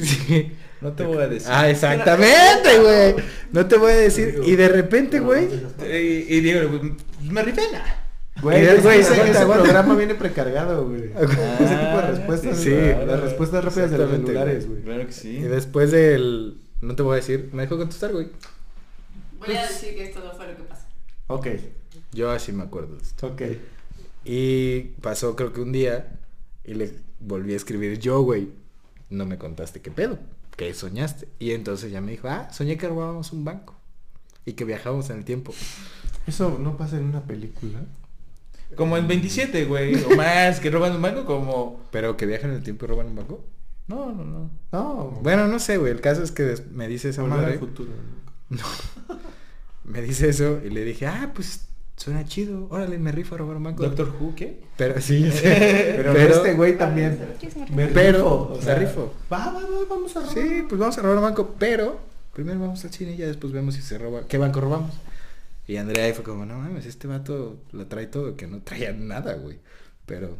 [SPEAKER 1] Sí.
[SPEAKER 4] No te voy a decir.
[SPEAKER 1] Ah, exactamente, güey. No te voy a decir. Y de repente, güey.
[SPEAKER 4] Y, y digo, pues, me ripena.
[SPEAKER 2] Güey, ese, ese
[SPEAKER 1] aguanta.
[SPEAKER 2] programa viene precargado, güey. ese tipo de respuestas.
[SPEAKER 1] sí,
[SPEAKER 2] las respuestas rápidas de los celulares, güey.
[SPEAKER 4] Claro que sí.
[SPEAKER 1] Y después del. No te voy a decir. Me dejó contestar, güey.
[SPEAKER 5] Voy a decir que esto no fue lo que pasó.
[SPEAKER 2] Ok,
[SPEAKER 1] Yo así me acuerdo de esto.
[SPEAKER 2] ok.
[SPEAKER 1] Y pasó creo que un día. Y le volví a escribir yo, güey. No me contaste qué pedo. ¿Qué soñaste? Y entonces ya me dijo, ah, soñé que robábamos un banco. Y que viajábamos en el tiempo.
[SPEAKER 2] Eso no pasa en una película.
[SPEAKER 4] Como en 27, güey. O más, que roban un banco como...
[SPEAKER 1] Pero que viajan en el tiempo y roban un banco. No, no, no.
[SPEAKER 2] No.
[SPEAKER 1] Bueno, no sé, güey. El caso es que me dice esa
[SPEAKER 2] Volver al
[SPEAKER 1] madre.
[SPEAKER 2] futuro.
[SPEAKER 1] Me dice eso y le dije, ah, pues suena chido. Órale, me rifo a robar un banco.
[SPEAKER 4] Doctor Who, ¿qué?
[SPEAKER 1] Pero sí, sí.
[SPEAKER 2] Pero, este güey también. Me
[SPEAKER 1] Pero,
[SPEAKER 2] rifo, o
[SPEAKER 1] me
[SPEAKER 2] sea,
[SPEAKER 1] rifo.
[SPEAKER 2] Va, va, va, vamos a robar.
[SPEAKER 1] Sí, pues vamos a robar un banco, pero primero vamos al cine y ya después vemos si se roba. ¿Qué banco robamos? Y Andrea ahí fue como, no mames, este vato la trae todo, que no traía nada, güey. Pero.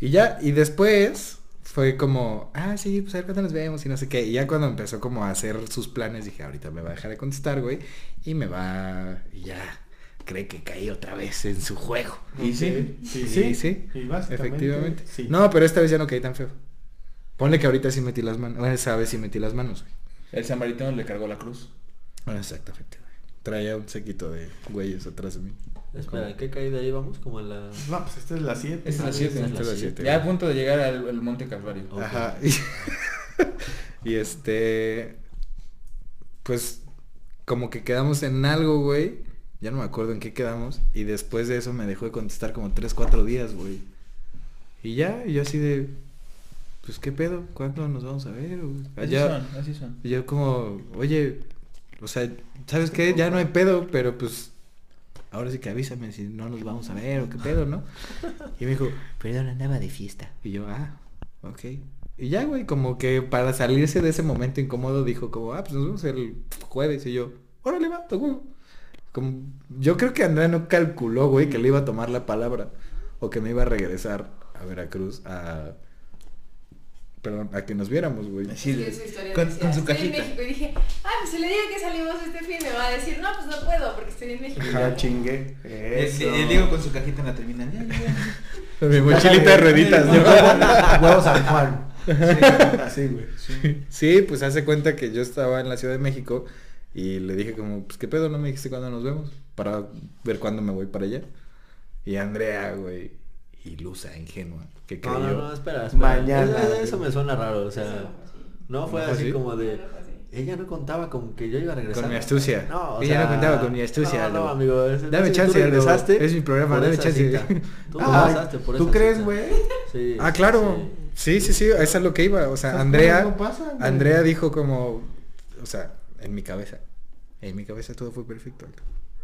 [SPEAKER 1] Y ya, y después fue como, ah, sí, pues a ver cuándo nos vemos y no sé qué. Y ya cuando empezó como a hacer sus planes, dije, ahorita me va a dejar de contestar, güey. Y me va, y ya, cree que caí otra vez en su juego.
[SPEAKER 4] Y sí.
[SPEAKER 2] Sí,
[SPEAKER 1] Sí, sí, efectivamente.
[SPEAKER 2] Sí.
[SPEAKER 1] No, pero esta vez ya no caí tan feo. Ponle que ahorita sí metí las manos. Bueno, esa vez sí metí las manos.
[SPEAKER 4] El samaritano le cargó la cruz.
[SPEAKER 1] Exactamente, güey. Traía un sequito de güeyes atrás de mí.
[SPEAKER 3] Espera, ¿en qué caída íbamos? Como en la...
[SPEAKER 2] No, pues esta es la 7.
[SPEAKER 4] Esta es la siete.
[SPEAKER 3] esta es
[SPEAKER 1] Esta es
[SPEAKER 3] la
[SPEAKER 1] la
[SPEAKER 3] siete.
[SPEAKER 1] siete,
[SPEAKER 4] Ya a punto de llegar al, Monte Calvario.
[SPEAKER 1] Ajá. Y, y este. Pues. Como que quedamos en algo, güey. Ya no me acuerdo en qué quedamos. Y después de eso me dejó de contestar como 3, 4 días, güey. Y ya, y yo así de. Pues qué pedo, ¿cuándo nos vamos a ver? O-
[SPEAKER 4] Así
[SPEAKER 1] Allá-
[SPEAKER 4] son, así son.
[SPEAKER 1] Y yo como, oye, o sea, ¿sabes qué? Ya no hay pedo, pero pues ahora sí que avísame si no nos vamos a ver o qué pedo, ¿no? Y me dijo, perdón, andaba de fiesta. Y yo, ah, ok. Y ya, güey, como que para salirse de ese momento incómodo dijo como, ah, pues nos vemos el jueves. Y yo, órale, va, huevo. Como- yo creo que Andrea no calculó, güey, que le iba a tomar la palabra. O que me iba a regresar a Veracruz a... Perdón, a que nos viéramos, güey.
[SPEAKER 4] Así de-
[SPEAKER 5] Es que su historia
[SPEAKER 4] con,
[SPEAKER 5] decía,
[SPEAKER 4] con su
[SPEAKER 5] estoy en
[SPEAKER 4] cajita.
[SPEAKER 5] México y dije, ah, pues si le digo que salimos este fin, me va a decir, no, pues no puedo porque estoy en México.
[SPEAKER 2] Chingué.
[SPEAKER 4] El,
[SPEAKER 2] Eso.
[SPEAKER 4] el Diego con su cajita en la terminal. Ya, ya.
[SPEAKER 1] Mi mochilita de rueditas, ¿no?
[SPEAKER 2] Huevo San Juan. Sí, así, güey.
[SPEAKER 1] Sí, pues hace cuenta que yo estaba en la Ciudad de México y le dije como, pues qué pedo, no me dijiste cuándo nos vemos para ver cuándo me voy para allá. Y Andrea, güey, ilusa, ingenua, que
[SPEAKER 3] No,
[SPEAKER 1] creyó.
[SPEAKER 3] no, no, espera, espera.
[SPEAKER 2] Mañana.
[SPEAKER 3] Eso, eso me suena raro, o
[SPEAKER 5] Eso
[SPEAKER 3] sea,
[SPEAKER 5] no fue así.
[SPEAKER 3] no
[SPEAKER 1] ¿No
[SPEAKER 3] como de...
[SPEAKER 5] No.
[SPEAKER 3] Ella no contaba con que yo iba a regresar.
[SPEAKER 1] Con mi astucia.
[SPEAKER 3] No, o
[SPEAKER 1] Ella no contaba con mi astucia,
[SPEAKER 3] No, no, amigo. es-
[SPEAKER 1] Dame chance,
[SPEAKER 3] regresaste
[SPEAKER 1] Es mi programa, dame chance.
[SPEAKER 3] cita. Tú
[SPEAKER 2] Ay,
[SPEAKER 3] regresaste por
[SPEAKER 2] ¿Tú
[SPEAKER 3] esa
[SPEAKER 2] crees, güey?
[SPEAKER 3] Sí.
[SPEAKER 1] Ah, claro. Sí, sí, sí, esa es lo que iba. O sea, Andrea,
[SPEAKER 2] no.
[SPEAKER 1] Andrea dijo como, o sea, en mi cabeza. En mi cabeza todo fue perfecto.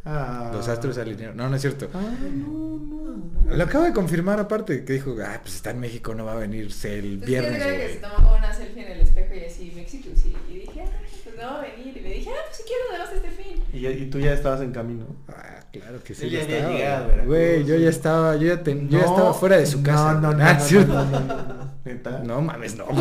[SPEAKER 2] Ah.
[SPEAKER 1] Los astros alinearon. No, no es cierto.
[SPEAKER 2] Ah, no, no.
[SPEAKER 1] Lo acabo de confirmar aparte, que dijo, ah, pues está en México, no va a venirse el
[SPEAKER 5] Es que
[SPEAKER 1] viernes.
[SPEAKER 5] yo creo que
[SPEAKER 1] güey".
[SPEAKER 5] se tomaba una selfie en el espejo y así, México, sí. Y dije, ah, pues no va a venir. Y le dije, ah, pues si quiero, vemos este fin.
[SPEAKER 2] Y, ya- y tú ya estabas en camino.
[SPEAKER 1] Ah, claro que sí.
[SPEAKER 2] Ella
[SPEAKER 1] ya
[SPEAKER 2] había
[SPEAKER 1] estaba.
[SPEAKER 2] llegado.
[SPEAKER 1] Güey, yo ya estaba, yo ya, ten- yo ya
[SPEAKER 2] No,
[SPEAKER 1] estaba fuera de su casa.
[SPEAKER 2] No, no, no.
[SPEAKER 1] Ah,
[SPEAKER 2] no, no, no, no, no.
[SPEAKER 1] No mames, no, güey.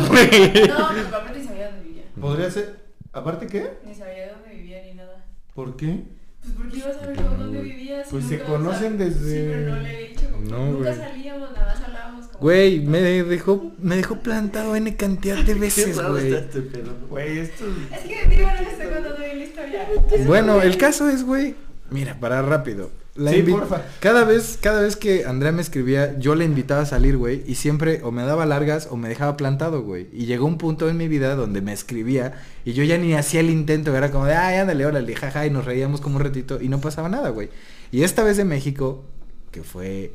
[SPEAKER 5] No, pero aparte ni sabía dónde vivía.
[SPEAKER 2] Podría ser. ¿Aparte qué?
[SPEAKER 5] Ni sabía dónde vivía ni nada.
[SPEAKER 2] ¿Por qué?
[SPEAKER 5] Pues porque ibas a ver
[SPEAKER 1] No,
[SPEAKER 5] dónde vivías.
[SPEAKER 2] Pues se conocen desde-
[SPEAKER 5] Sí, pero no le he dicho como.
[SPEAKER 1] No,
[SPEAKER 5] nunca
[SPEAKER 1] güey.
[SPEAKER 5] salíamos, nada más hablábamos como.
[SPEAKER 1] Güey, me dejó, me dejó plantado N cantidad de veces, güey.
[SPEAKER 3] este.
[SPEAKER 2] Güey, esto.
[SPEAKER 5] Es que digo, no le estoy contando bien la historia.
[SPEAKER 1] Bueno, el caso es, güey, mira, para rápido. La
[SPEAKER 2] Sí, porfa.
[SPEAKER 1] Cada vez, cada vez que Andrea me escribía, yo le invitaba a salir, güey, y siempre o me daba largas o me dejaba plantado, güey. Y llegó un punto en mi vida donde me escribía y yo ya ni hacía el intento, era como de, ay, ándale, órale, jaja, y nos reíamos como un ratito y no pasaba nada, güey. Y esta vez de México, que fue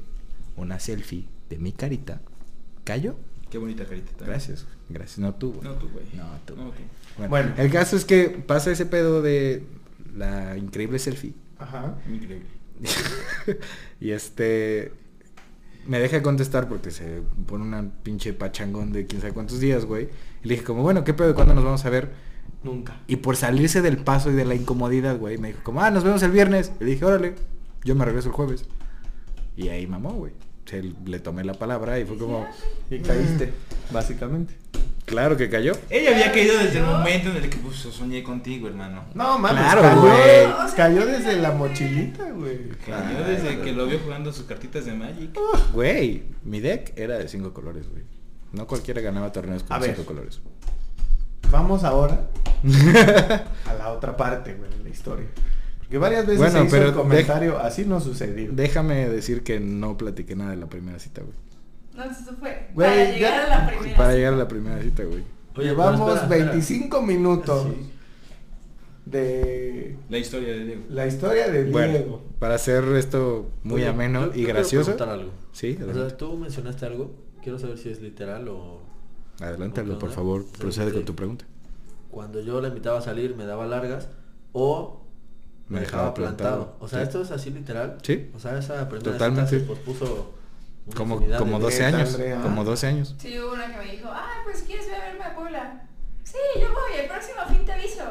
[SPEAKER 1] una selfie de mi carita, ¿cayó?
[SPEAKER 4] Qué bonita carita. también.
[SPEAKER 1] Gracias, gracias, no tú, güey.
[SPEAKER 4] No tú, güey.
[SPEAKER 1] No, tú.
[SPEAKER 4] No, tú.
[SPEAKER 1] Bueno,
[SPEAKER 2] Bueno.
[SPEAKER 1] el caso es que pasa ese pedo de la increíble selfie.
[SPEAKER 2] Ajá.
[SPEAKER 4] Increíble.
[SPEAKER 1] y este me deja de contestar porque se pone una pinche pachangón de quién sabe cuántos días, güey. Y le dije como, bueno, ¿qué pedo? ¿Cuándo nos vamos a ver?
[SPEAKER 2] Nunca.
[SPEAKER 1] Y por salirse del paso y de la incomodidad, güey, me dijo como, ah, nos vemos el viernes. Y le dije, órale, yo me regreso el jueves. Y ahí mamó, güey. Se- le tomé la palabra y fue como,
[SPEAKER 2] Y caíste, básicamente.
[SPEAKER 1] Claro que cayó.
[SPEAKER 4] Ella había caído desde el momento en el que pues, soñé contigo, hermano.
[SPEAKER 2] No, mames.
[SPEAKER 1] Claro,
[SPEAKER 2] cayó,
[SPEAKER 1] güey.
[SPEAKER 2] Cayó desde la mochilita, güey.
[SPEAKER 4] Cayó desde que lo vio jugando sus cartitas de Magic.
[SPEAKER 1] Güey, mi deck era de cinco colores, güey. No cualquiera ganaba torneos
[SPEAKER 2] A
[SPEAKER 1] con
[SPEAKER 2] ver.
[SPEAKER 1] cinco colores.
[SPEAKER 2] Vamos ahora a la otra parte, güey, de la historia. Porque varias veces
[SPEAKER 1] Bueno,
[SPEAKER 2] se hizo
[SPEAKER 1] pero
[SPEAKER 2] el comentario, así no sucedió.
[SPEAKER 1] Déjame decir que no platiqué nada de la primera cita, güey.
[SPEAKER 5] No, eso fue.
[SPEAKER 2] Güey,
[SPEAKER 5] para
[SPEAKER 2] ya-
[SPEAKER 5] llegar a la primera.
[SPEAKER 1] Para
[SPEAKER 5] cita.
[SPEAKER 1] llegar a la primera cita, güey.
[SPEAKER 3] Oye,
[SPEAKER 2] Llevamos
[SPEAKER 3] pero espera, espera.
[SPEAKER 2] 25 minutos
[SPEAKER 3] Sí.
[SPEAKER 2] de
[SPEAKER 4] La historia de Diego.
[SPEAKER 2] la historia de Diego.
[SPEAKER 1] Bueno, para hacer esto muy
[SPEAKER 3] Oye,
[SPEAKER 1] ameno
[SPEAKER 3] yo-
[SPEAKER 1] y
[SPEAKER 3] quiero
[SPEAKER 1] gracioso.
[SPEAKER 3] preguntar algo.
[SPEAKER 1] Sí,
[SPEAKER 3] O sea, tú mencionaste algo. Quiero saber si es literal o...
[SPEAKER 1] Adelántalo,
[SPEAKER 3] ¿Qué
[SPEAKER 1] por favor.
[SPEAKER 3] Sí,
[SPEAKER 1] Procede
[SPEAKER 3] sí.
[SPEAKER 1] con tu pregunta.
[SPEAKER 3] Cuando yo la invitaba a salir me daba largas o me,
[SPEAKER 1] Me
[SPEAKER 3] dejaba
[SPEAKER 1] dejaba
[SPEAKER 3] plantado.
[SPEAKER 1] plantado.
[SPEAKER 3] O sea,
[SPEAKER 1] Sí.
[SPEAKER 3] esto es así literal.
[SPEAKER 1] Sí.
[SPEAKER 3] O sea, esa primera
[SPEAKER 1] Totalmente.
[SPEAKER 3] cita se pospuso
[SPEAKER 1] Como, como
[SPEAKER 3] de
[SPEAKER 1] 12
[SPEAKER 3] veces.
[SPEAKER 1] años.
[SPEAKER 2] Andrea.
[SPEAKER 1] Como 12 años.
[SPEAKER 5] Sí, hubo una que me dijo, ah, pues quieres ir a verme a Puebla. Sí, yo voy, el próximo fin te aviso.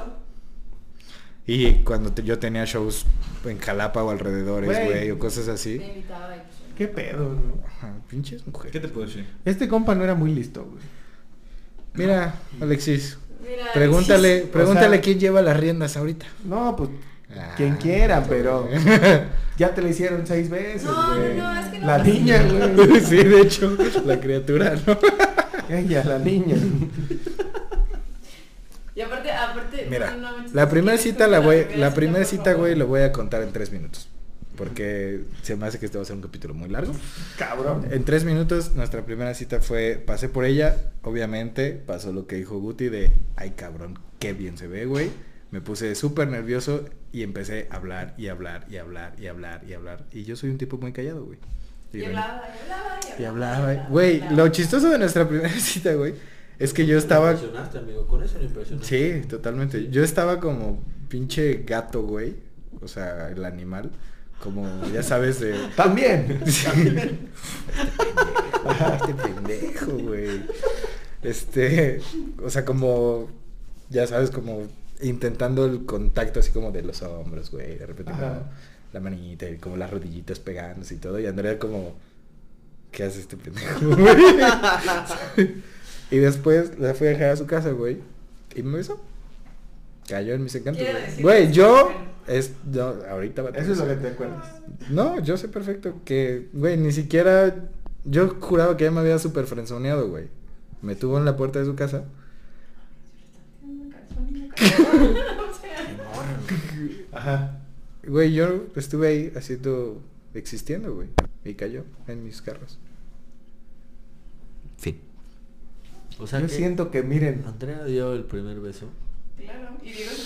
[SPEAKER 1] Y cuando te- yo tenía shows en Jalapa o alrededores,
[SPEAKER 2] Güey.
[SPEAKER 1] o cosas así.
[SPEAKER 5] Me invitaba y pues.
[SPEAKER 2] ¿Qué pedo, no?
[SPEAKER 1] Ajá, pinches mujeres.
[SPEAKER 4] ¿Qué te puedo decir?
[SPEAKER 2] Este compa no era muy listo, güey.
[SPEAKER 1] Mira, Alexis,
[SPEAKER 5] Mira,
[SPEAKER 1] pregúntale,
[SPEAKER 5] Alexis,
[SPEAKER 1] pregúntale
[SPEAKER 2] sea-
[SPEAKER 1] quién lleva las riendas ahorita.
[SPEAKER 2] No, pues
[SPEAKER 1] Ah.
[SPEAKER 2] quien quiera, pero ya te lo hicieron seis veces,
[SPEAKER 5] No,
[SPEAKER 2] güey.
[SPEAKER 5] no, no, es que no
[SPEAKER 2] La niña, güey.
[SPEAKER 1] sí, de hecho, la criatura, ¿no?
[SPEAKER 2] Ella, la niña.
[SPEAKER 5] Y aparte, aparte.
[SPEAKER 1] Mira,
[SPEAKER 5] no,
[SPEAKER 1] la primera
[SPEAKER 5] ¿quieres
[SPEAKER 1] cita la voy,
[SPEAKER 5] primera
[SPEAKER 1] la
[SPEAKER 5] cita,
[SPEAKER 1] primera cita, güey, lo voy a contar en tres minutos. Porque se me hace que este va a ser un capítulo muy largo.
[SPEAKER 2] Cabrón.
[SPEAKER 1] En tres minutos, nuestra primera cita fue, pasé por ella, obviamente, pasó lo que dijo Guti de, ay cabrón, qué bien se ve, güey. Me puse súper nervioso y empecé a hablar y hablar y hablar y hablar y hablar. Y yo soy un tipo muy callado, güey.
[SPEAKER 5] Y hablaba, y hablaba, y
[SPEAKER 1] Y
[SPEAKER 5] hablaba.
[SPEAKER 1] hablaba, güey. Lo chistoso de nuestra primera cita, güey, es que yo estaba...
[SPEAKER 3] Impresionaste, amigo. Con eso me impresionaste.
[SPEAKER 1] Sí, totalmente. Yo estaba como pinche gato, güey. O sea, el animal. Como, ya sabes, de...
[SPEAKER 2] También.
[SPEAKER 1] este pendejo, güey. Este, o sea, como, ya sabes, como intentando el contacto así como de los hombros, güey. De repente como la manita y como las rodillitas pegándose y todo. Y Andrea como, ¿qué hace este pendejo? güey? y después la fui a dejar a su casa, güey. Y me besó. Cayó en mis encantos, güey. yo... Es, no, ahorita va a
[SPEAKER 2] Eso es lo que te acuerdas.
[SPEAKER 1] No, yo sé perfecto que, güey, ni siquiera... Yo juraba que ya me había super frenzoneado, güey. Me tuvo en la puerta de su casa.
[SPEAKER 2] Ajá.
[SPEAKER 1] Güey, yo estuve ahí haciendo... Existiendo, güey. Y cayó en mis carros. Fin.
[SPEAKER 3] O sea
[SPEAKER 2] Yo
[SPEAKER 3] que
[SPEAKER 2] siento que, miren,
[SPEAKER 3] Andrea dio el primer beso.
[SPEAKER 5] Claro, y Diego se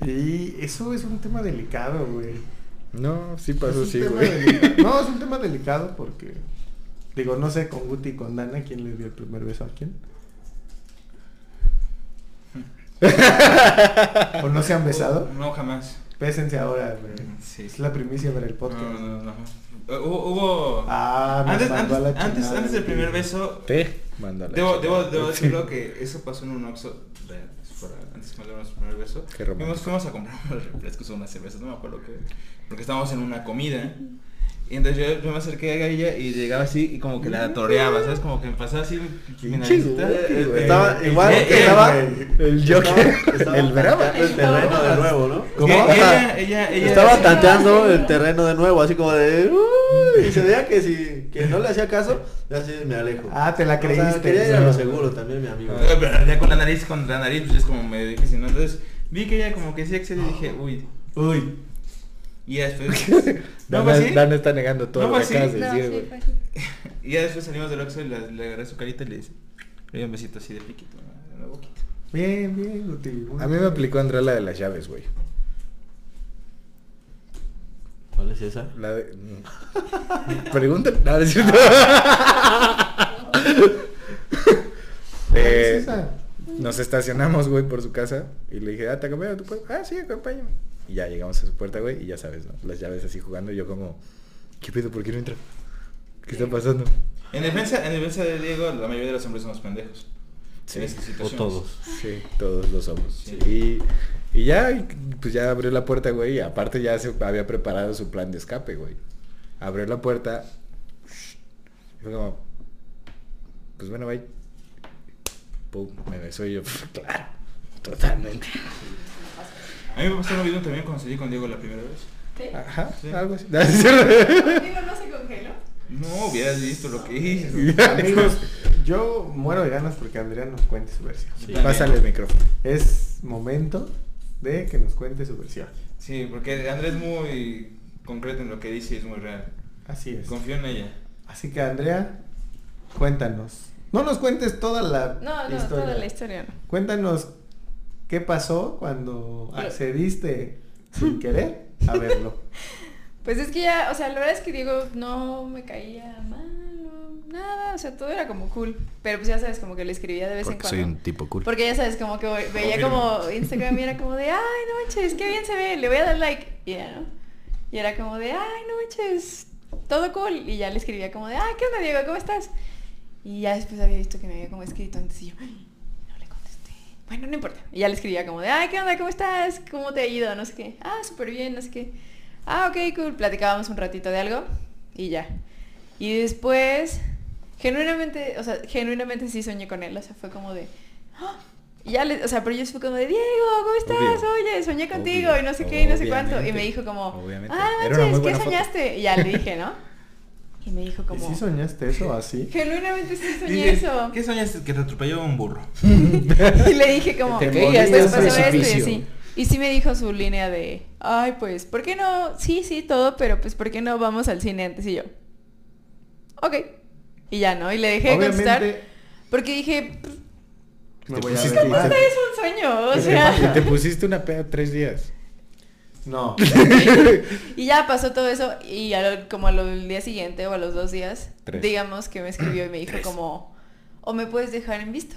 [SPEAKER 5] congeló.
[SPEAKER 2] y eso es un tema delicado, güey.
[SPEAKER 1] No, sí pasó
[SPEAKER 2] tema
[SPEAKER 1] güey.
[SPEAKER 2] No, es un tema delicado porque, digo, no sé con Guti y con Dana quién le dio el primer beso a quién. ¿O no se han besado?
[SPEAKER 4] No, jamás.
[SPEAKER 2] Bésense ahora.
[SPEAKER 4] Sí.
[SPEAKER 2] Es la primicia para el podcast.
[SPEAKER 4] No, no, no. Hubo... hubo-
[SPEAKER 2] Ah,
[SPEAKER 4] antes,
[SPEAKER 2] mandó
[SPEAKER 4] antes,
[SPEAKER 2] a la
[SPEAKER 4] antes, del primer beso...
[SPEAKER 1] Te
[SPEAKER 4] Debo, debo, debo decirlo que eso pasó en un Oxxo. Antes que diéramos el primer beso.
[SPEAKER 1] Qué romántico.
[SPEAKER 4] Fuimos, fuimos a comprar unos refrescos o unas cervezas, no me acuerdo qué. Porque estábamos en una comida. Y entonces yo, yo me acerqué a ella y llegaba así y como que la toreaba, ¿sabes? Como que me pasaba así mi naricita.
[SPEAKER 3] Eh, eh. Estaba igual
[SPEAKER 4] Eh,
[SPEAKER 3] que
[SPEAKER 4] eh,
[SPEAKER 3] estaba
[SPEAKER 1] El Joker, el brava.
[SPEAKER 3] tanteando el terreno de nuevo, ¿no?
[SPEAKER 4] Ella, ella, ella.
[SPEAKER 3] Estaba
[SPEAKER 4] sí.
[SPEAKER 3] tanteando el terreno de nuevo, así como de "Uy", y se veía que si que no le hacía caso, ya así me alejo.
[SPEAKER 2] Ah, te la
[SPEAKER 3] O sea,
[SPEAKER 2] creíste.
[SPEAKER 3] quería ir a lo seguro también, mi amigo.
[SPEAKER 4] Pero ya con la nariz, con la nariz, pues es como me dije, si no, entonces vi que ella como que sí accedió y dije, uy.
[SPEAKER 2] Uy.
[SPEAKER 4] Y ya después. ¿No fue
[SPEAKER 1] Dan, está negando todo
[SPEAKER 4] ¿No
[SPEAKER 1] lo que acabas de
[SPEAKER 6] No,
[SPEAKER 1] decir, güey.
[SPEAKER 4] Y ya después salimos del Oxxo y le, le agarré su carita y le hice. Le di un besito así de piquito ¿no? en la boquita.
[SPEAKER 2] Bien, bien, Guti.
[SPEAKER 1] A mí me aplicó Andrea la de las llaves, güey.
[SPEAKER 3] ¿Cuál es esa?
[SPEAKER 1] La de... mm. Pregúntale. No, es cierto.
[SPEAKER 2] ¿Cuál
[SPEAKER 1] Eh,
[SPEAKER 2] es esa?
[SPEAKER 1] Nos estacionamos, güey, por su casa. Y le dije, ah, ¿te acompaño a tu puerta? Ah, sí, acompáñame. Y ya llegamos a su puerta, güey. Y ya sabes, ¿no? Las llaves así jugando. Y yo como, ¿qué pedo? ¿Por qué no entra? ¿Qué está pasando?
[SPEAKER 4] En defensa, en defensa de Diego, la mayoría de los hombres somos pendejos.
[SPEAKER 1] Sí,
[SPEAKER 4] En estas
[SPEAKER 3] O
[SPEAKER 4] situaciones.
[SPEAKER 3] todos.
[SPEAKER 1] Sí, todos lo somos.
[SPEAKER 4] Sí.
[SPEAKER 1] Y, y ya, pues ya abrió la puerta, güey. Y aparte ya se había preparado su plan de escape, güey. Abrió la puerta. Y fue como, pues bueno, bye. Pum, me besó y yo, claro, totalmente.
[SPEAKER 4] A mí me pasó lo mismo también cuando salí con Diego la primera vez.
[SPEAKER 5] ¿Sí?
[SPEAKER 1] Ajá,
[SPEAKER 4] Sí.
[SPEAKER 1] algo así.
[SPEAKER 5] Diego no se congeló.
[SPEAKER 4] No, hubieras visto lo que hizo.
[SPEAKER 2] Amigos, yo muero de ganas porque Andrea nos cuente su versión.
[SPEAKER 3] Sí.
[SPEAKER 1] Pásale el micrófono.
[SPEAKER 2] Es momento de que nos cuente su versión.
[SPEAKER 4] Sí, porque Andrés es muy concreto en lo que dice y es muy real.
[SPEAKER 2] Así es.
[SPEAKER 4] Confío en ella.
[SPEAKER 2] Así que Andrea, cuéntanos. No nos cuentes toda la
[SPEAKER 5] No, no,
[SPEAKER 2] historia.
[SPEAKER 5] toda la historia no.
[SPEAKER 2] Cuéntanos qué pasó cuando accediste sin querer a verlo.
[SPEAKER 5] Pues es que ya, o sea, la verdad es que Diego no me caía mal, no, nada, o sea, todo era como cool. Pero pues ya sabes, como que le escribía de vez en cuando.
[SPEAKER 1] soy un tipo cool.
[SPEAKER 5] Porque ya sabes, como que veía como Instagram y era como de, ay, no manches, qué bien se ve, le voy a dar like. Y ya, ¿no? Y era como de, ay, no manches, todo cool. Y ya le escribía como de, ay, ¿qué onda, Diego? ¿Cómo estás? Y ya después había visto que me había como escrito antes y yo, "Ay. Bueno, no importa. Y ya le escribía como de, ay, ¿qué onda? ¿Cómo estás? ¿Cómo te ha ido? No sé qué. Ah, súper bien, no sé qué. Ah, ok, cool. Platicábamos un ratito de algo y ya. Y después, genuinamente, o sea, genuinamente sí soñé con él. O sea, fue como de, "Ah". Y ya le, o sea, pero yo fue como de, Diego, ¿cómo estás?
[SPEAKER 1] Obvio.
[SPEAKER 5] Oye, soñé contigo
[SPEAKER 1] Obvio.
[SPEAKER 5] y no sé qué y no sé cuánto. Y me dijo como,
[SPEAKER 1] Obviamente.
[SPEAKER 5] ah, manches, ¿qué
[SPEAKER 1] foto.
[SPEAKER 5] soñaste? Y ya le dije, ¿no? Y me dijo
[SPEAKER 2] ¿Y
[SPEAKER 5] como,
[SPEAKER 2] si soñaste eso así?
[SPEAKER 5] genuinamente sí soñé eso.
[SPEAKER 4] ¿Qué soñaste? Que te atropelló un burro.
[SPEAKER 5] Y le dije como,
[SPEAKER 1] Te
[SPEAKER 5] "Ok,
[SPEAKER 1] caías
[SPEAKER 5] después
[SPEAKER 1] del
[SPEAKER 5] pasó esto y
[SPEAKER 1] precipicio".
[SPEAKER 5] así. Y sí me dijo su línea de, ay, pues, ¿por qué no? Sí, sí, todo, pero pues, ¿por qué no vamos al cine antes? Y yo, ok. Y ya, ¿no? Y le dejé de contestar. Porque dije, pues,
[SPEAKER 2] me
[SPEAKER 1] Te
[SPEAKER 2] voy a
[SPEAKER 5] es un sueño, o
[SPEAKER 1] Y
[SPEAKER 5] sea.
[SPEAKER 1] te pusiste una peda tres días.
[SPEAKER 2] No.
[SPEAKER 5] Y ya pasó todo eso y a lo- como al día siguiente o a los dos días,
[SPEAKER 1] Tres.
[SPEAKER 5] digamos que me escribió y me dijo
[SPEAKER 1] Tres.
[SPEAKER 5] como, o me puedes dejar en visto.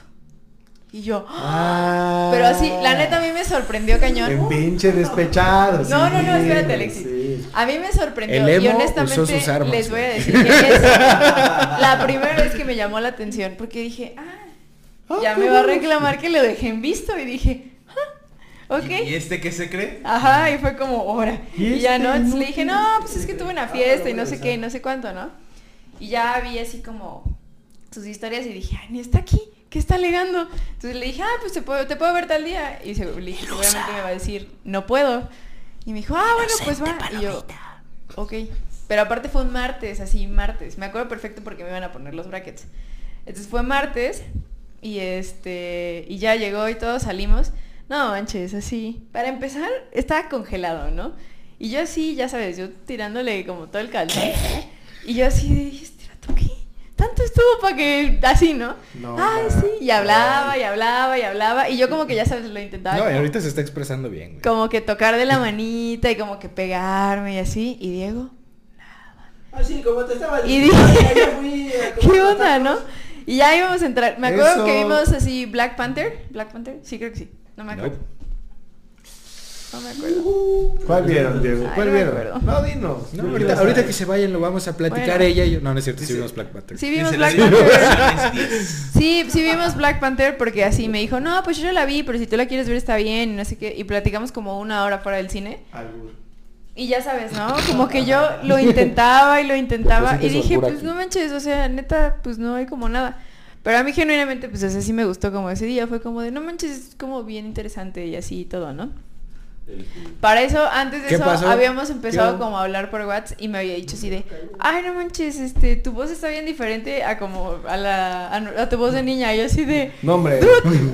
[SPEAKER 5] Y yo,
[SPEAKER 2] Ah.
[SPEAKER 5] pero así, la neta a mí me sorprendió cañón.
[SPEAKER 2] En pinche despechado.
[SPEAKER 5] No, no, no, espérate, Alexis.
[SPEAKER 2] sí.
[SPEAKER 5] A mí me sorprendió
[SPEAKER 1] El emo
[SPEAKER 5] y honestamente
[SPEAKER 1] usó sus armas,
[SPEAKER 5] les voy a decir que es la primera vez que me llamó la atención porque dije, ah,
[SPEAKER 2] Ah,
[SPEAKER 5] ya me va a reclamar que lo dejé en visto y dije, ah, ok.
[SPEAKER 4] ¿Y este qué se cree?
[SPEAKER 5] Ajá, y fue como, hora.
[SPEAKER 2] ¿Y
[SPEAKER 5] Y, ya,
[SPEAKER 2] este
[SPEAKER 5] ¿no? Entonces
[SPEAKER 2] no
[SPEAKER 5] le dije, no, pues es que tuve una fiesta y no sé qué, y no sé cuánto, ¿no? Y ya vi así como sus historias y dije, ay, ni está aquí, ¿qué está alegando? Entonces le dije, ah, pues te puedo, te puedo ver tal día. Y se- le dije, seguramente me va a decir, no puedo. Y me dijo, ah, bueno, pues va. Y yo, ok. Pero aparte fue un martes, así, martes. Me acuerdo perfecto porque me iban a poner los brackets. Entonces fue martes y este y ya llegó y todos salimos. No manches, así. Para empezar, estaba congelado, ¿no? Y yo así, ya sabes, yo tirándole como todo el calzón. Y yo así "¿Y este vato qué? Tanto estuvo para que así, ¿no?
[SPEAKER 2] No,
[SPEAKER 5] Ay,
[SPEAKER 2] ma.
[SPEAKER 5] sí. Y hablaba, y hablaba, y hablaba. Y yo como que ya sabes, lo intentaba.
[SPEAKER 1] No, y ahorita se está expresando bien, güey.
[SPEAKER 5] como que tocar de la manita y como que pegarme y así. Y Diego,
[SPEAKER 3] Así como te estaba
[SPEAKER 5] Y
[SPEAKER 3] diciendo.
[SPEAKER 5] dije,
[SPEAKER 3] fui a comer
[SPEAKER 5] ¿Qué onda, no? Y ya íbamos a entrar. Me acuerdo
[SPEAKER 2] Eso.
[SPEAKER 5] que vimos así Black Panther. ¿Black Panther? Sí, creo que sí. No me acuerdo. No me acuerdo.
[SPEAKER 2] ¿Cuál vieron, Diego?
[SPEAKER 5] Ay,
[SPEAKER 2] ¿Cuál
[SPEAKER 5] no me
[SPEAKER 2] vieron? No, dinos.
[SPEAKER 1] No, ahorita, ahorita que se vayan lo vamos a platicar
[SPEAKER 5] Bueno.
[SPEAKER 1] ella y yo. No, no es cierto, sí vimos Black Panther.
[SPEAKER 5] Sí vimos Black Panther. Sí, sí vimos Black Panther porque así me dijo, no, pues yo ya la vi, pero si tú la quieres ver está bien y no sé qué. Y platicamos como una hora fuera del cine.
[SPEAKER 2] Albur.
[SPEAKER 5] Y ya sabes, ¿no? Como que yo lo intentaba y lo intentaba.
[SPEAKER 1] Deposite
[SPEAKER 5] Y dije, pues
[SPEAKER 1] aquí.
[SPEAKER 5] no manches, o sea, neta, pues no hay como nada. Pero a mí genuinamente, pues ese sí me gustó como ese día. Fue como de, no manches, es como bien interesante y así y todo, ¿no? Para eso, antes de
[SPEAKER 1] ¿Qué
[SPEAKER 5] eso,
[SPEAKER 1] pasó?
[SPEAKER 5] habíamos empezado
[SPEAKER 1] ¿Qué?
[SPEAKER 5] como a hablar por WhatsApp y me había dicho así de, ay, no manches, este, tu voz está bien diferente a como a la a, a tu voz de niña. Y yo así de,
[SPEAKER 2] No, hombre.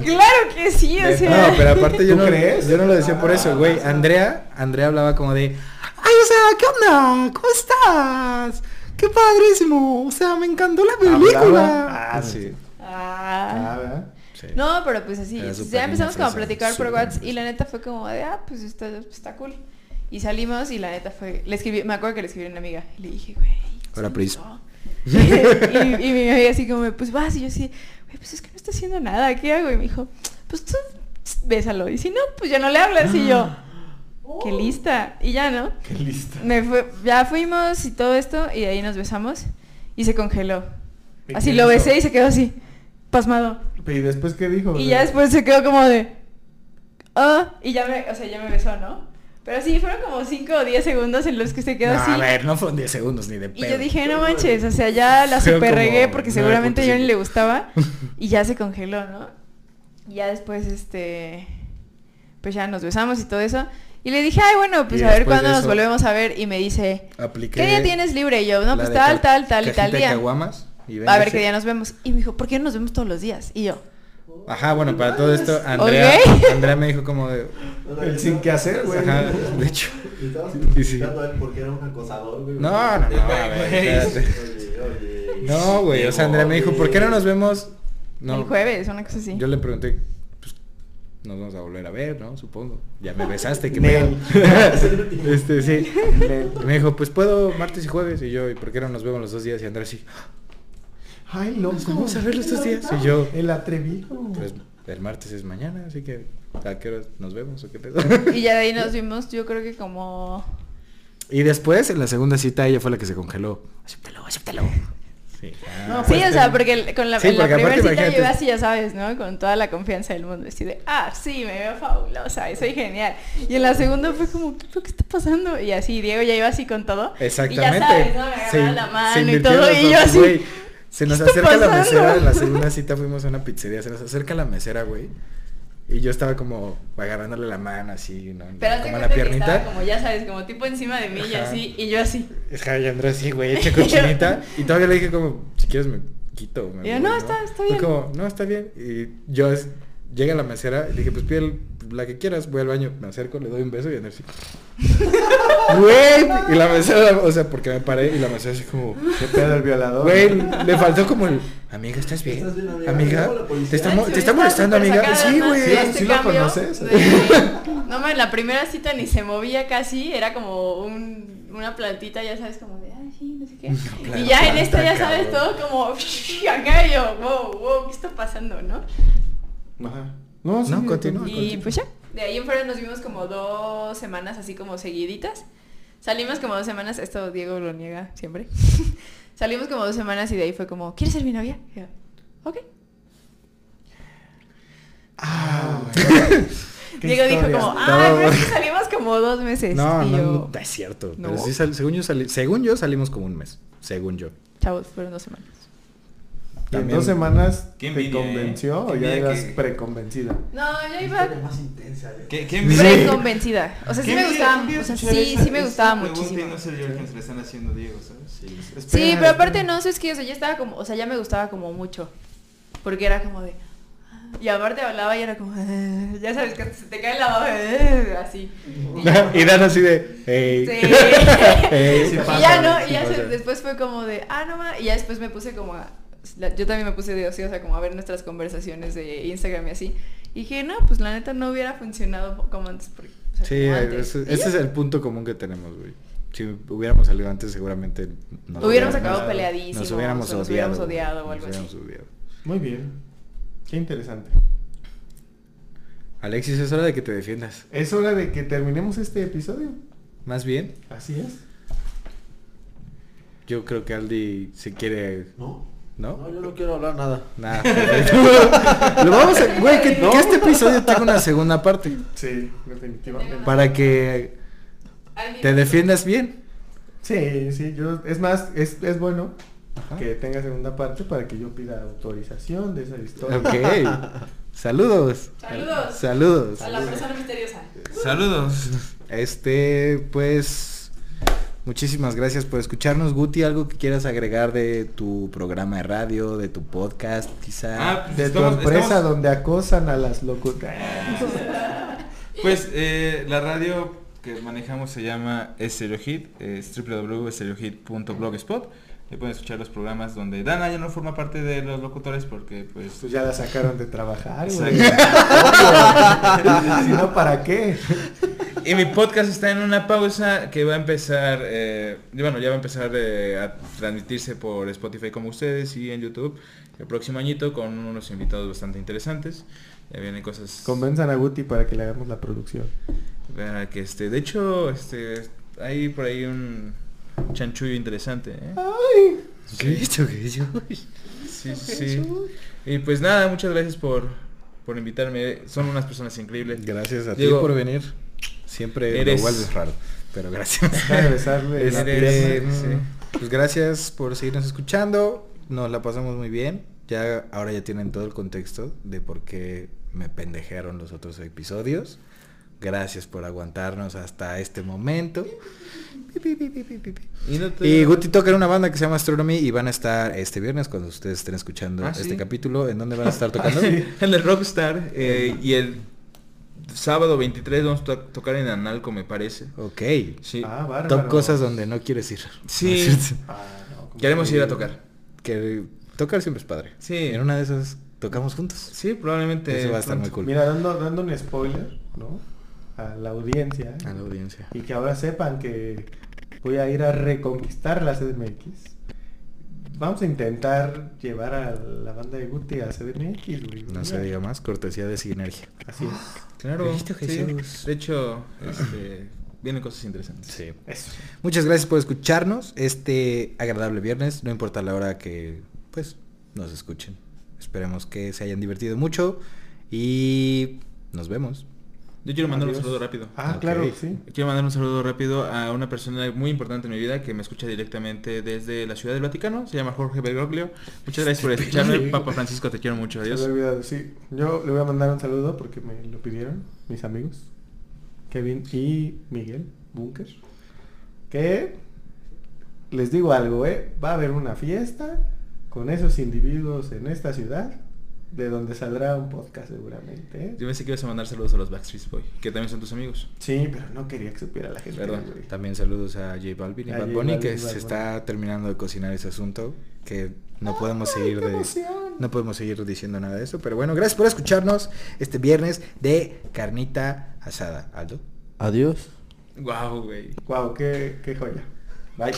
[SPEAKER 5] claro que sí, o sea.
[SPEAKER 1] No, pero aparte yo
[SPEAKER 2] ¿Tú
[SPEAKER 1] no,
[SPEAKER 2] crees?
[SPEAKER 1] yo no lo decía por eso, güey. Andrea, Andrea hablaba como de, ay, o sea, ¿qué onda? ¿Cómo estás? Qué padrísimo. O sea, me encantó la película.
[SPEAKER 2] ¿Hablaba? Ah,
[SPEAKER 1] sí.
[SPEAKER 5] Ah.
[SPEAKER 2] Ah, ¿verdad?
[SPEAKER 1] sí.
[SPEAKER 5] No, pero pues así, ya empezamos como a platicar por WhatsApp y la neta fue como de, ah, pues está, está cool. Y salimos y la neta fue, le escribí, me acuerdo que le escribí a una amiga y le dije, güey.
[SPEAKER 1] Hola,
[SPEAKER 5] ¿qué
[SPEAKER 1] Pris.
[SPEAKER 5] pasó?" y, y mi amiga así como, pues vas, y yo así, güey, pues es que no está haciendo nada, ¿qué hago? Y me dijo, pues tú bésalo. Y si no, pues ya no le hablas. Y yo, qué lista. Y ya, ¿no?
[SPEAKER 2] Qué lista.
[SPEAKER 5] Me fue, ya fuimos y todo esto y de ahí nos besamos y se congeló.
[SPEAKER 2] ¿Y
[SPEAKER 5] Así lo
[SPEAKER 2] hizo?
[SPEAKER 5] besé y se quedó así, pasmado.
[SPEAKER 2] ¿Y después qué dijo?
[SPEAKER 5] Y ya después se quedó como de. Ah, y ya me, o sea, ya me besó, ¿no? Pero sí, fueron como 5 o 10 segundos en los que se quedó
[SPEAKER 1] No,
[SPEAKER 5] así.
[SPEAKER 1] a ver, no fueron 10 segundos ni de
[SPEAKER 5] Y
[SPEAKER 1] pedo.
[SPEAKER 5] yo dije, no manches, o sea, ya la super regué porque seguramente yo ni
[SPEAKER 1] 9.5.
[SPEAKER 5] le gustaba. Y ya se congeló, ¿no? Y ya después, este. Pues ya nos besamos y todo eso. Y le dije, ay, bueno, pues
[SPEAKER 1] Y
[SPEAKER 5] a ver cuándo nos volvemos a ver. Y me dice,
[SPEAKER 1] Apliqué
[SPEAKER 5] ¿qué día tienes libre? Y yo, no, pues tal, tal, tal y tal día.
[SPEAKER 1] caguamas y
[SPEAKER 5] A ver qué día nos vemos. Y me dijo, ¿por qué no nos vemos todos los días? Y yo,
[SPEAKER 1] Ajá, bueno, para todo esto, Andrea. Andrea me dijo como de...
[SPEAKER 2] El sin qué hacer, güey.
[SPEAKER 1] Ajá, de hecho.
[SPEAKER 3] Y
[SPEAKER 1] Sí,
[SPEAKER 3] porque era un acosador, güey.
[SPEAKER 1] No, no, no,
[SPEAKER 3] oye.
[SPEAKER 1] No, güey, o sea, Andrea me dijo, ¿por qué no nos vemos?
[SPEAKER 5] el jueves, una cosa así.
[SPEAKER 1] yo le pregunté, nos vamos a volver a ver, ¿no? Supongo. Ya me besaste, pedo.
[SPEAKER 2] Nel.
[SPEAKER 1] este, sí. Me dijo, pues puedo martes y jueves. Y yo, ¿y por qué no nos vemos los dos días? Y Andrea así,
[SPEAKER 2] Ay, loco.
[SPEAKER 1] vamos a ver los dos días. Y yo,
[SPEAKER 2] El atrevido.
[SPEAKER 1] pues el martes es mañana, así que ¿a qué hora nos vemos o qué pedo?
[SPEAKER 5] Y ya de ahí nos vimos, yo creo que como...
[SPEAKER 1] y después, en la segunda cita, ella fue la que se congeló. Acéptalo, acéptalo. Sí,
[SPEAKER 2] No,
[SPEAKER 1] ah,
[SPEAKER 5] Sí,
[SPEAKER 2] pues,
[SPEAKER 5] o sea, porque con la,
[SPEAKER 1] Sí,
[SPEAKER 5] la primera cita yo
[SPEAKER 1] imagínate-
[SPEAKER 5] iba así, ya sabes, ¿no? Con toda la confianza del mundo. Así de, ah, sí, me veo fabulosa, y soy genial. Y en la segunda fue como, ¿qué, qué está pasando? Y así, Diego ya iba así con todo.
[SPEAKER 1] Exactamente.
[SPEAKER 5] Y ya sabes, ¿no? Me
[SPEAKER 1] Se-
[SPEAKER 5] agarraba la mano y todo. Y yo así.
[SPEAKER 1] Se nos
[SPEAKER 5] ¿qué está
[SPEAKER 1] acerca la
[SPEAKER 5] pasando?
[SPEAKER 1] mesera, en la segunda cita fuimos a una pizzería, se nos acerca la mesera, güey. Y yo estaba como agarrándole la mano así, ¿no?
[SPEAKER 5] pero
[SPEAKER 1] como la piernita.
[SPEAKER 5] como, ya sabes, como tipo encima de mí y así. Y yo así.
[SPEAKER 1] Es que y Andrés sí, güey, echa cochinita. y todavía le dije como, si quieres me quito. Me
[SPEAKER 5] Y yo,
[SPEAKER 1] voy,
[SPEAKER 5] "No, está- está
[SPEAKER 1] Fue
[SPEAKER 5] bien".
[SPEAKER 1] como, no, está bien. Y yo es- llega la mesera y le dije, pues pide el- la que quieras, voy al baño, me acerco, le doy un beso y Andrés sí. Güey, y la mesera, o sea, porque me paré y la mesera así como,
[SPEAKER 2] ¿Qué pedo el violador?
[SPEAKER 1] güey, le faltó como el, amiga, ¿estás bien?
[SPEAKER 3] ¿Estás bien, amiga?
[SPEAKER 1] ¿te está,
[SPEAKER 5] Ay,
[SPEAKER 1] te está molestando, amiga? Sí, güey.
[SPEAKER 5] de este
[SPEAKER 2] ¿Sí lo conoces?
[SPEAKER 5] de- No, man, la primera cita ni se movía casi, era como un, una plantita, ya sabes, como de, ay, sí, no sé qué.
[SPEAKER 1] planta,
[SPEAKER 5] Y ya en esta ya
[SPEAKER 1] cabrón.
[SPEAKER 5] sabes todo como, acá y yo, wow, wow, ¿qué está pasando, no?
[SPEAKER 2] Ajá. No, sí,
[SPEAKER 1] No, continúa.
[SPEAKER 5] Y
[SPEAKER 1] continúa.
[SPEAKER 5] pues ya, de ahí en fuera nos vimos como dos semanas así como seguiditas. Salimos como dos semanas, esto Diego lo niega siempre. Salimos como dos semanas y de ahí fue como, ¿quieres ser mi novia? Y yo, ok.
[SPEAKER 2] Ah. ¿Qué
[SPEAKER 6] Diego dijo como,
[SPEAKER 2] No.
[SPEAKER 6] ah, pero es que salimos como dos meses.
[SPEAKER 1] No,
[SPEAKER 6] y
[SPEAKER 1] no,
[SPEAKER 6] yo,
[SPEAKER 1] no, es cierto.
[SPEAKER 6] No.
[SPEAKER 1] Pero sí sal- según, yo sali- según yo salimos como un mes. Según yo.
[SPEAKER 6] Chavos, fueron dos semanas.
[SPEAKER 2] ¿Y en dos semanas te
[SPEAKER 4] envidia, ¿eh?
[SPEAKER 2] convenció o ya eras
[SPEAKER 4] que-
[SPEAKER 2] preconvencida?
[SPEAKER 6] No, yo iba
[SPEAKER 3] más intensa. eh.
[SPEAKER 4] ¿Qué, qué envidia-
[SPEAKER 6] preconvencida. O sea, sí me gustaba, o sea, sí,
[SPEAKER 4] esa-
[SPEAKER 6] sí me gustaba muchísimo.
[SPEAKER 4] Y no ser yo el que se le están haciendo a Diego, ¿sabes?
[SPEAKER 3] Sí,
[SPEAKER 6] pero aparte
[SPEAKER 2] espera.
[SPEAKER 6] no, sé, es que, o sea, ya estaba como, o sea, ya me gustaba como mucho. Porque era como de... Y aparte hablaba y era como... Ya sabes que se te cae la baba, así. Y ya-
[SPEAKER 1] y Dan así de. "Hey".
[SPEAKER 6] Sí.
[SPEAKER 1] Hey.
[SPEAKER 2] Sí
[SPEAKER 6] y ya no,
[SPEAKER 2] sí
[SPEAKER 6] y ya se- después fue como de, ah, no ma, y ya después me puse como a, yo también me puse de ocio, o sea, como a ver nuestras conversaciones de Instagram y así. Y dije, no, pues la neta no hubiera funcionado como antes. porque- o sea,
[SPEAKER 1] Sí,
[SPEAKER 6] como antes.
[SPEAKER 1] ese, es el punto común que tenemos, güey. Si hubiéramos salido antes, seguramente nos
[SPEAKER 6] Hubiéramos acabado peleadísimos,
[SPEAKER 1] Nos hubiéramos
[SPEAKER 6] o nos
[SPEAKER 1] odiado.
[SPEAKER 6] hubiéramos odiado o
[SPEAKER 1] nos
[SPEAKER 6] algo así.
[SPEAKER 1] hubiéramos odiado.
[SPEAKER 2] Muy bien. Qué interesante.
[SPEAKER 1] Alexis, es hora de que te defiendas.
[SPEAKER 2] Es hora de que terminemos este episodio.
[SPEAKER 1] Más bien,
[SPEAKER 2] Así es.
[SPEAKER 1] yo creo que Aldi se quiere.
[SPEAKER 3] ¿No?
[SPEAKER 1] ¿No?
[SPEAKER 3] No, yo no quiero hablar nada.
[SPEAKER 1] Nada. Lo vamos a. Güey, que, que este episodio tenga una segunda parte.
[SPEAKER 2] Sí, definitivamente.
[SPEAKER 1] Para que te defiendas bien.
[SPEAKER 2] Sí, sí, yo, es más, es, es bueno
[SPEAKER 1] Ajá.
[SPEAKER 2] que tenga segunda parte para que yo pida autorización de esa historia.
[SPEAKER 1] Ok. Saludos.
[SPEAKER 5] Saludos.
[SPEAKER 1] Saludos.
[SPEAKER 5] A la persona misteriosa.
[SPEAKER 4] Saludos.
[SPEAKER 1] Este, pues, muchísimas gracias por escucharnos. Guti, ¿algo que quieras agregar de tu programa de radio, de tu podcast, quizá?
[SPEAKER 4] Ah, pues
[SPEAKER 2] De
[SPEAKER 4] estamos-
[SPEAKER 2] tu empresa
[SPEAKER 4] estamos-
[SPEAKER 2] donde acosan a las locutores.
[SPEAKER 4] Pues eh, la radio que manejamos se llama Stereo Hit, es www.stereohit.blogspot. Ahí pueden escuchar los programas donde Dana ya no forma parte de los locutores porque pues...
[SPEAKER 2] Pues ya la sacaron de trabajar, güey. Si no, ¿para qué?
[SPEAKER 4] Y mi podcast está en una pausa que va a empezar, eh, y bueno, ya va a empezar eh, a transmitirse por Spotify como ustedes y en YouTube el próximo añito con unos invitados bastante interesantes. Ya vienen cosas...
[SPEAKER 2] Convenzan a Guti para que le hagamos la producción.
[SPEAKER 4] Para que este, de hecho, este, hay por ahí un chanchullo interesante, ¿eh?
[SPEAKER 2] Ay,
[SPEAKER 1] ¿Qué dicho?
[SPEAKER 4] Sí, sí, sí. Y pues nada, muchas gracias por, por invitarme. Son unas personas increíbles.
[SPEAKER 1] Gracias a
[SPEAKER 4] Diego,
[SPEAKER 1] ti por venir. Siempre
[SPEAKER 4] eres-
[SPEAKER 1] lo vuelves raro, pero gracias.
[SPEAKER 2] Besarle
[SPEAKER 1] Este,
[SPEAKER 4] sí.
[SPEAKER 1] Pues gracias por seguirnos escuchando. Nos la pasamos muy bien. Ya ahora ya tienen todo el contexto de por qué me pendejearon los otros episodios. Gracias por aguantarnos hasta este momento.
[SPEAKER 4] Y, no te-
[SPEAKER 1] Y Guti toca en una banda que se llama Astronomy y van a estar este viernes cuando ustedes estén escuchando
[SPEAKER 4] Ah,
[SPEAKER 1] este
[SPEAKER 4] sí.
[SPEAKER 1] capítulo. ¿En dónde van a estar tocando?
[SPEAKER 4] en el Rockstar eh, y el sábado 23 vamos a to- tocar en Analco, me parece.
[SPEAKER 1] Ok.
[SPEAKER 4] Sí.
[SPEAKER 2] Ah, bárbaro.
[SPEAKER 1] Top cosas donde no quieres ir.
[SPEAKER 4] Sí.
[SPEAKER 2] Ah,
[SPEAKER 4] Queremos
[SPEAKER 2] que-
[SPEAKER 4] ir a tocar.
[SPEAKER 1] Que tocar siempre es padre.
[SPEAKER 4] Sí.
[SPEAKER 1] En una de esas tocamos juntos.
[SPEAKER 4] Sí, probablemente.
[SPEAKER 1] Eso va a estar muy cool.
[SPEAKER 2] Mira, dando, dando un spoiler, ¿no? A la audiencia.
[SPEAKER 1] A la audiencia.
[SPEAKER 2] Y que ahora sepan que voy a ir a reconquistar la CDMX. Vamos a intentar llevar a la banda de Guti a CDMX, güey.
[SPEAKER 1] No se diga más, cortesía de sinergia.
[SPEAKER 2] Así es.
[SPEAKER 4] Claro.
[SPEAKER 1] Cristo
[SPEAKER 4] sí.
[SPEAKER 1] Jesús.
[SPEAKER 4] De hecho, este, vienen cosas interesantes.
[SPEAKER 1] Sí.
[SPEAKER 2] Eso.
[SPEAKER 1] Muchas gracias por escucharnos este agradable viernes, no importa la hora que pues nos escuchen. Esperemos que se hayan divertido mucho y nos vemos.
[SPEAKER 4] Yo quiero mandar
[SPEAKER 2] Adiós.
[SPEAKER 4] un saludo rápido.
[SPEAKER 2] Ah, claro, sí.
[SPEAKER 4] Quiero mandar un saludo rápido a una persona muy importante en mi vida que me escucha directamente desde la Ciudad del Vaticano. Se llama Jorge Bergoglio. Muchas gracias por escucharme. Papa Francisco, te quiero mucho. Adiós.
[SPEAKER 2] olvidado, sí. Yo le voy a mandar un saludo porque me lo pidieron mis amigos. Kevin y Miguel Bunker. Que les digo algo, ¿eh? Va a haber una fiesta con esos individuos en esta ciudad de donde saldrá un podcast seguramente, ¿eh?
[SPEAKER 4] Yo pensé que ibas a mandar saludos a los Backstreet Boy, que también son tus amigos.
[SPEAKER 2] Sí, pero no quería que supiera la gente.
[SPEAKER 4] Perdón.
[SPEAKER 2] güey.
[SPEAKER 1] También saludos a J Balvin y
[SPEAKER 2] A
[SPEAKER 1] Bad Bunny
[SPEAKER 2] Balvin
[SPEAKER 1] que se está terminando de cocinar ese asunto que no podemos
[SPEAKER 2] ¡Ay,
[SPEAKER 1] seguir de no podemos seguir diciendo nada de eso, pero bueno, gracias por escucharnos este viernes de carnita asada. Aldo.
[SPEAKER 3] Adiós.
[SPEAKER 4] Wow, güey.
[SPEAKER 2] Guau, qué, qué joya. Bye.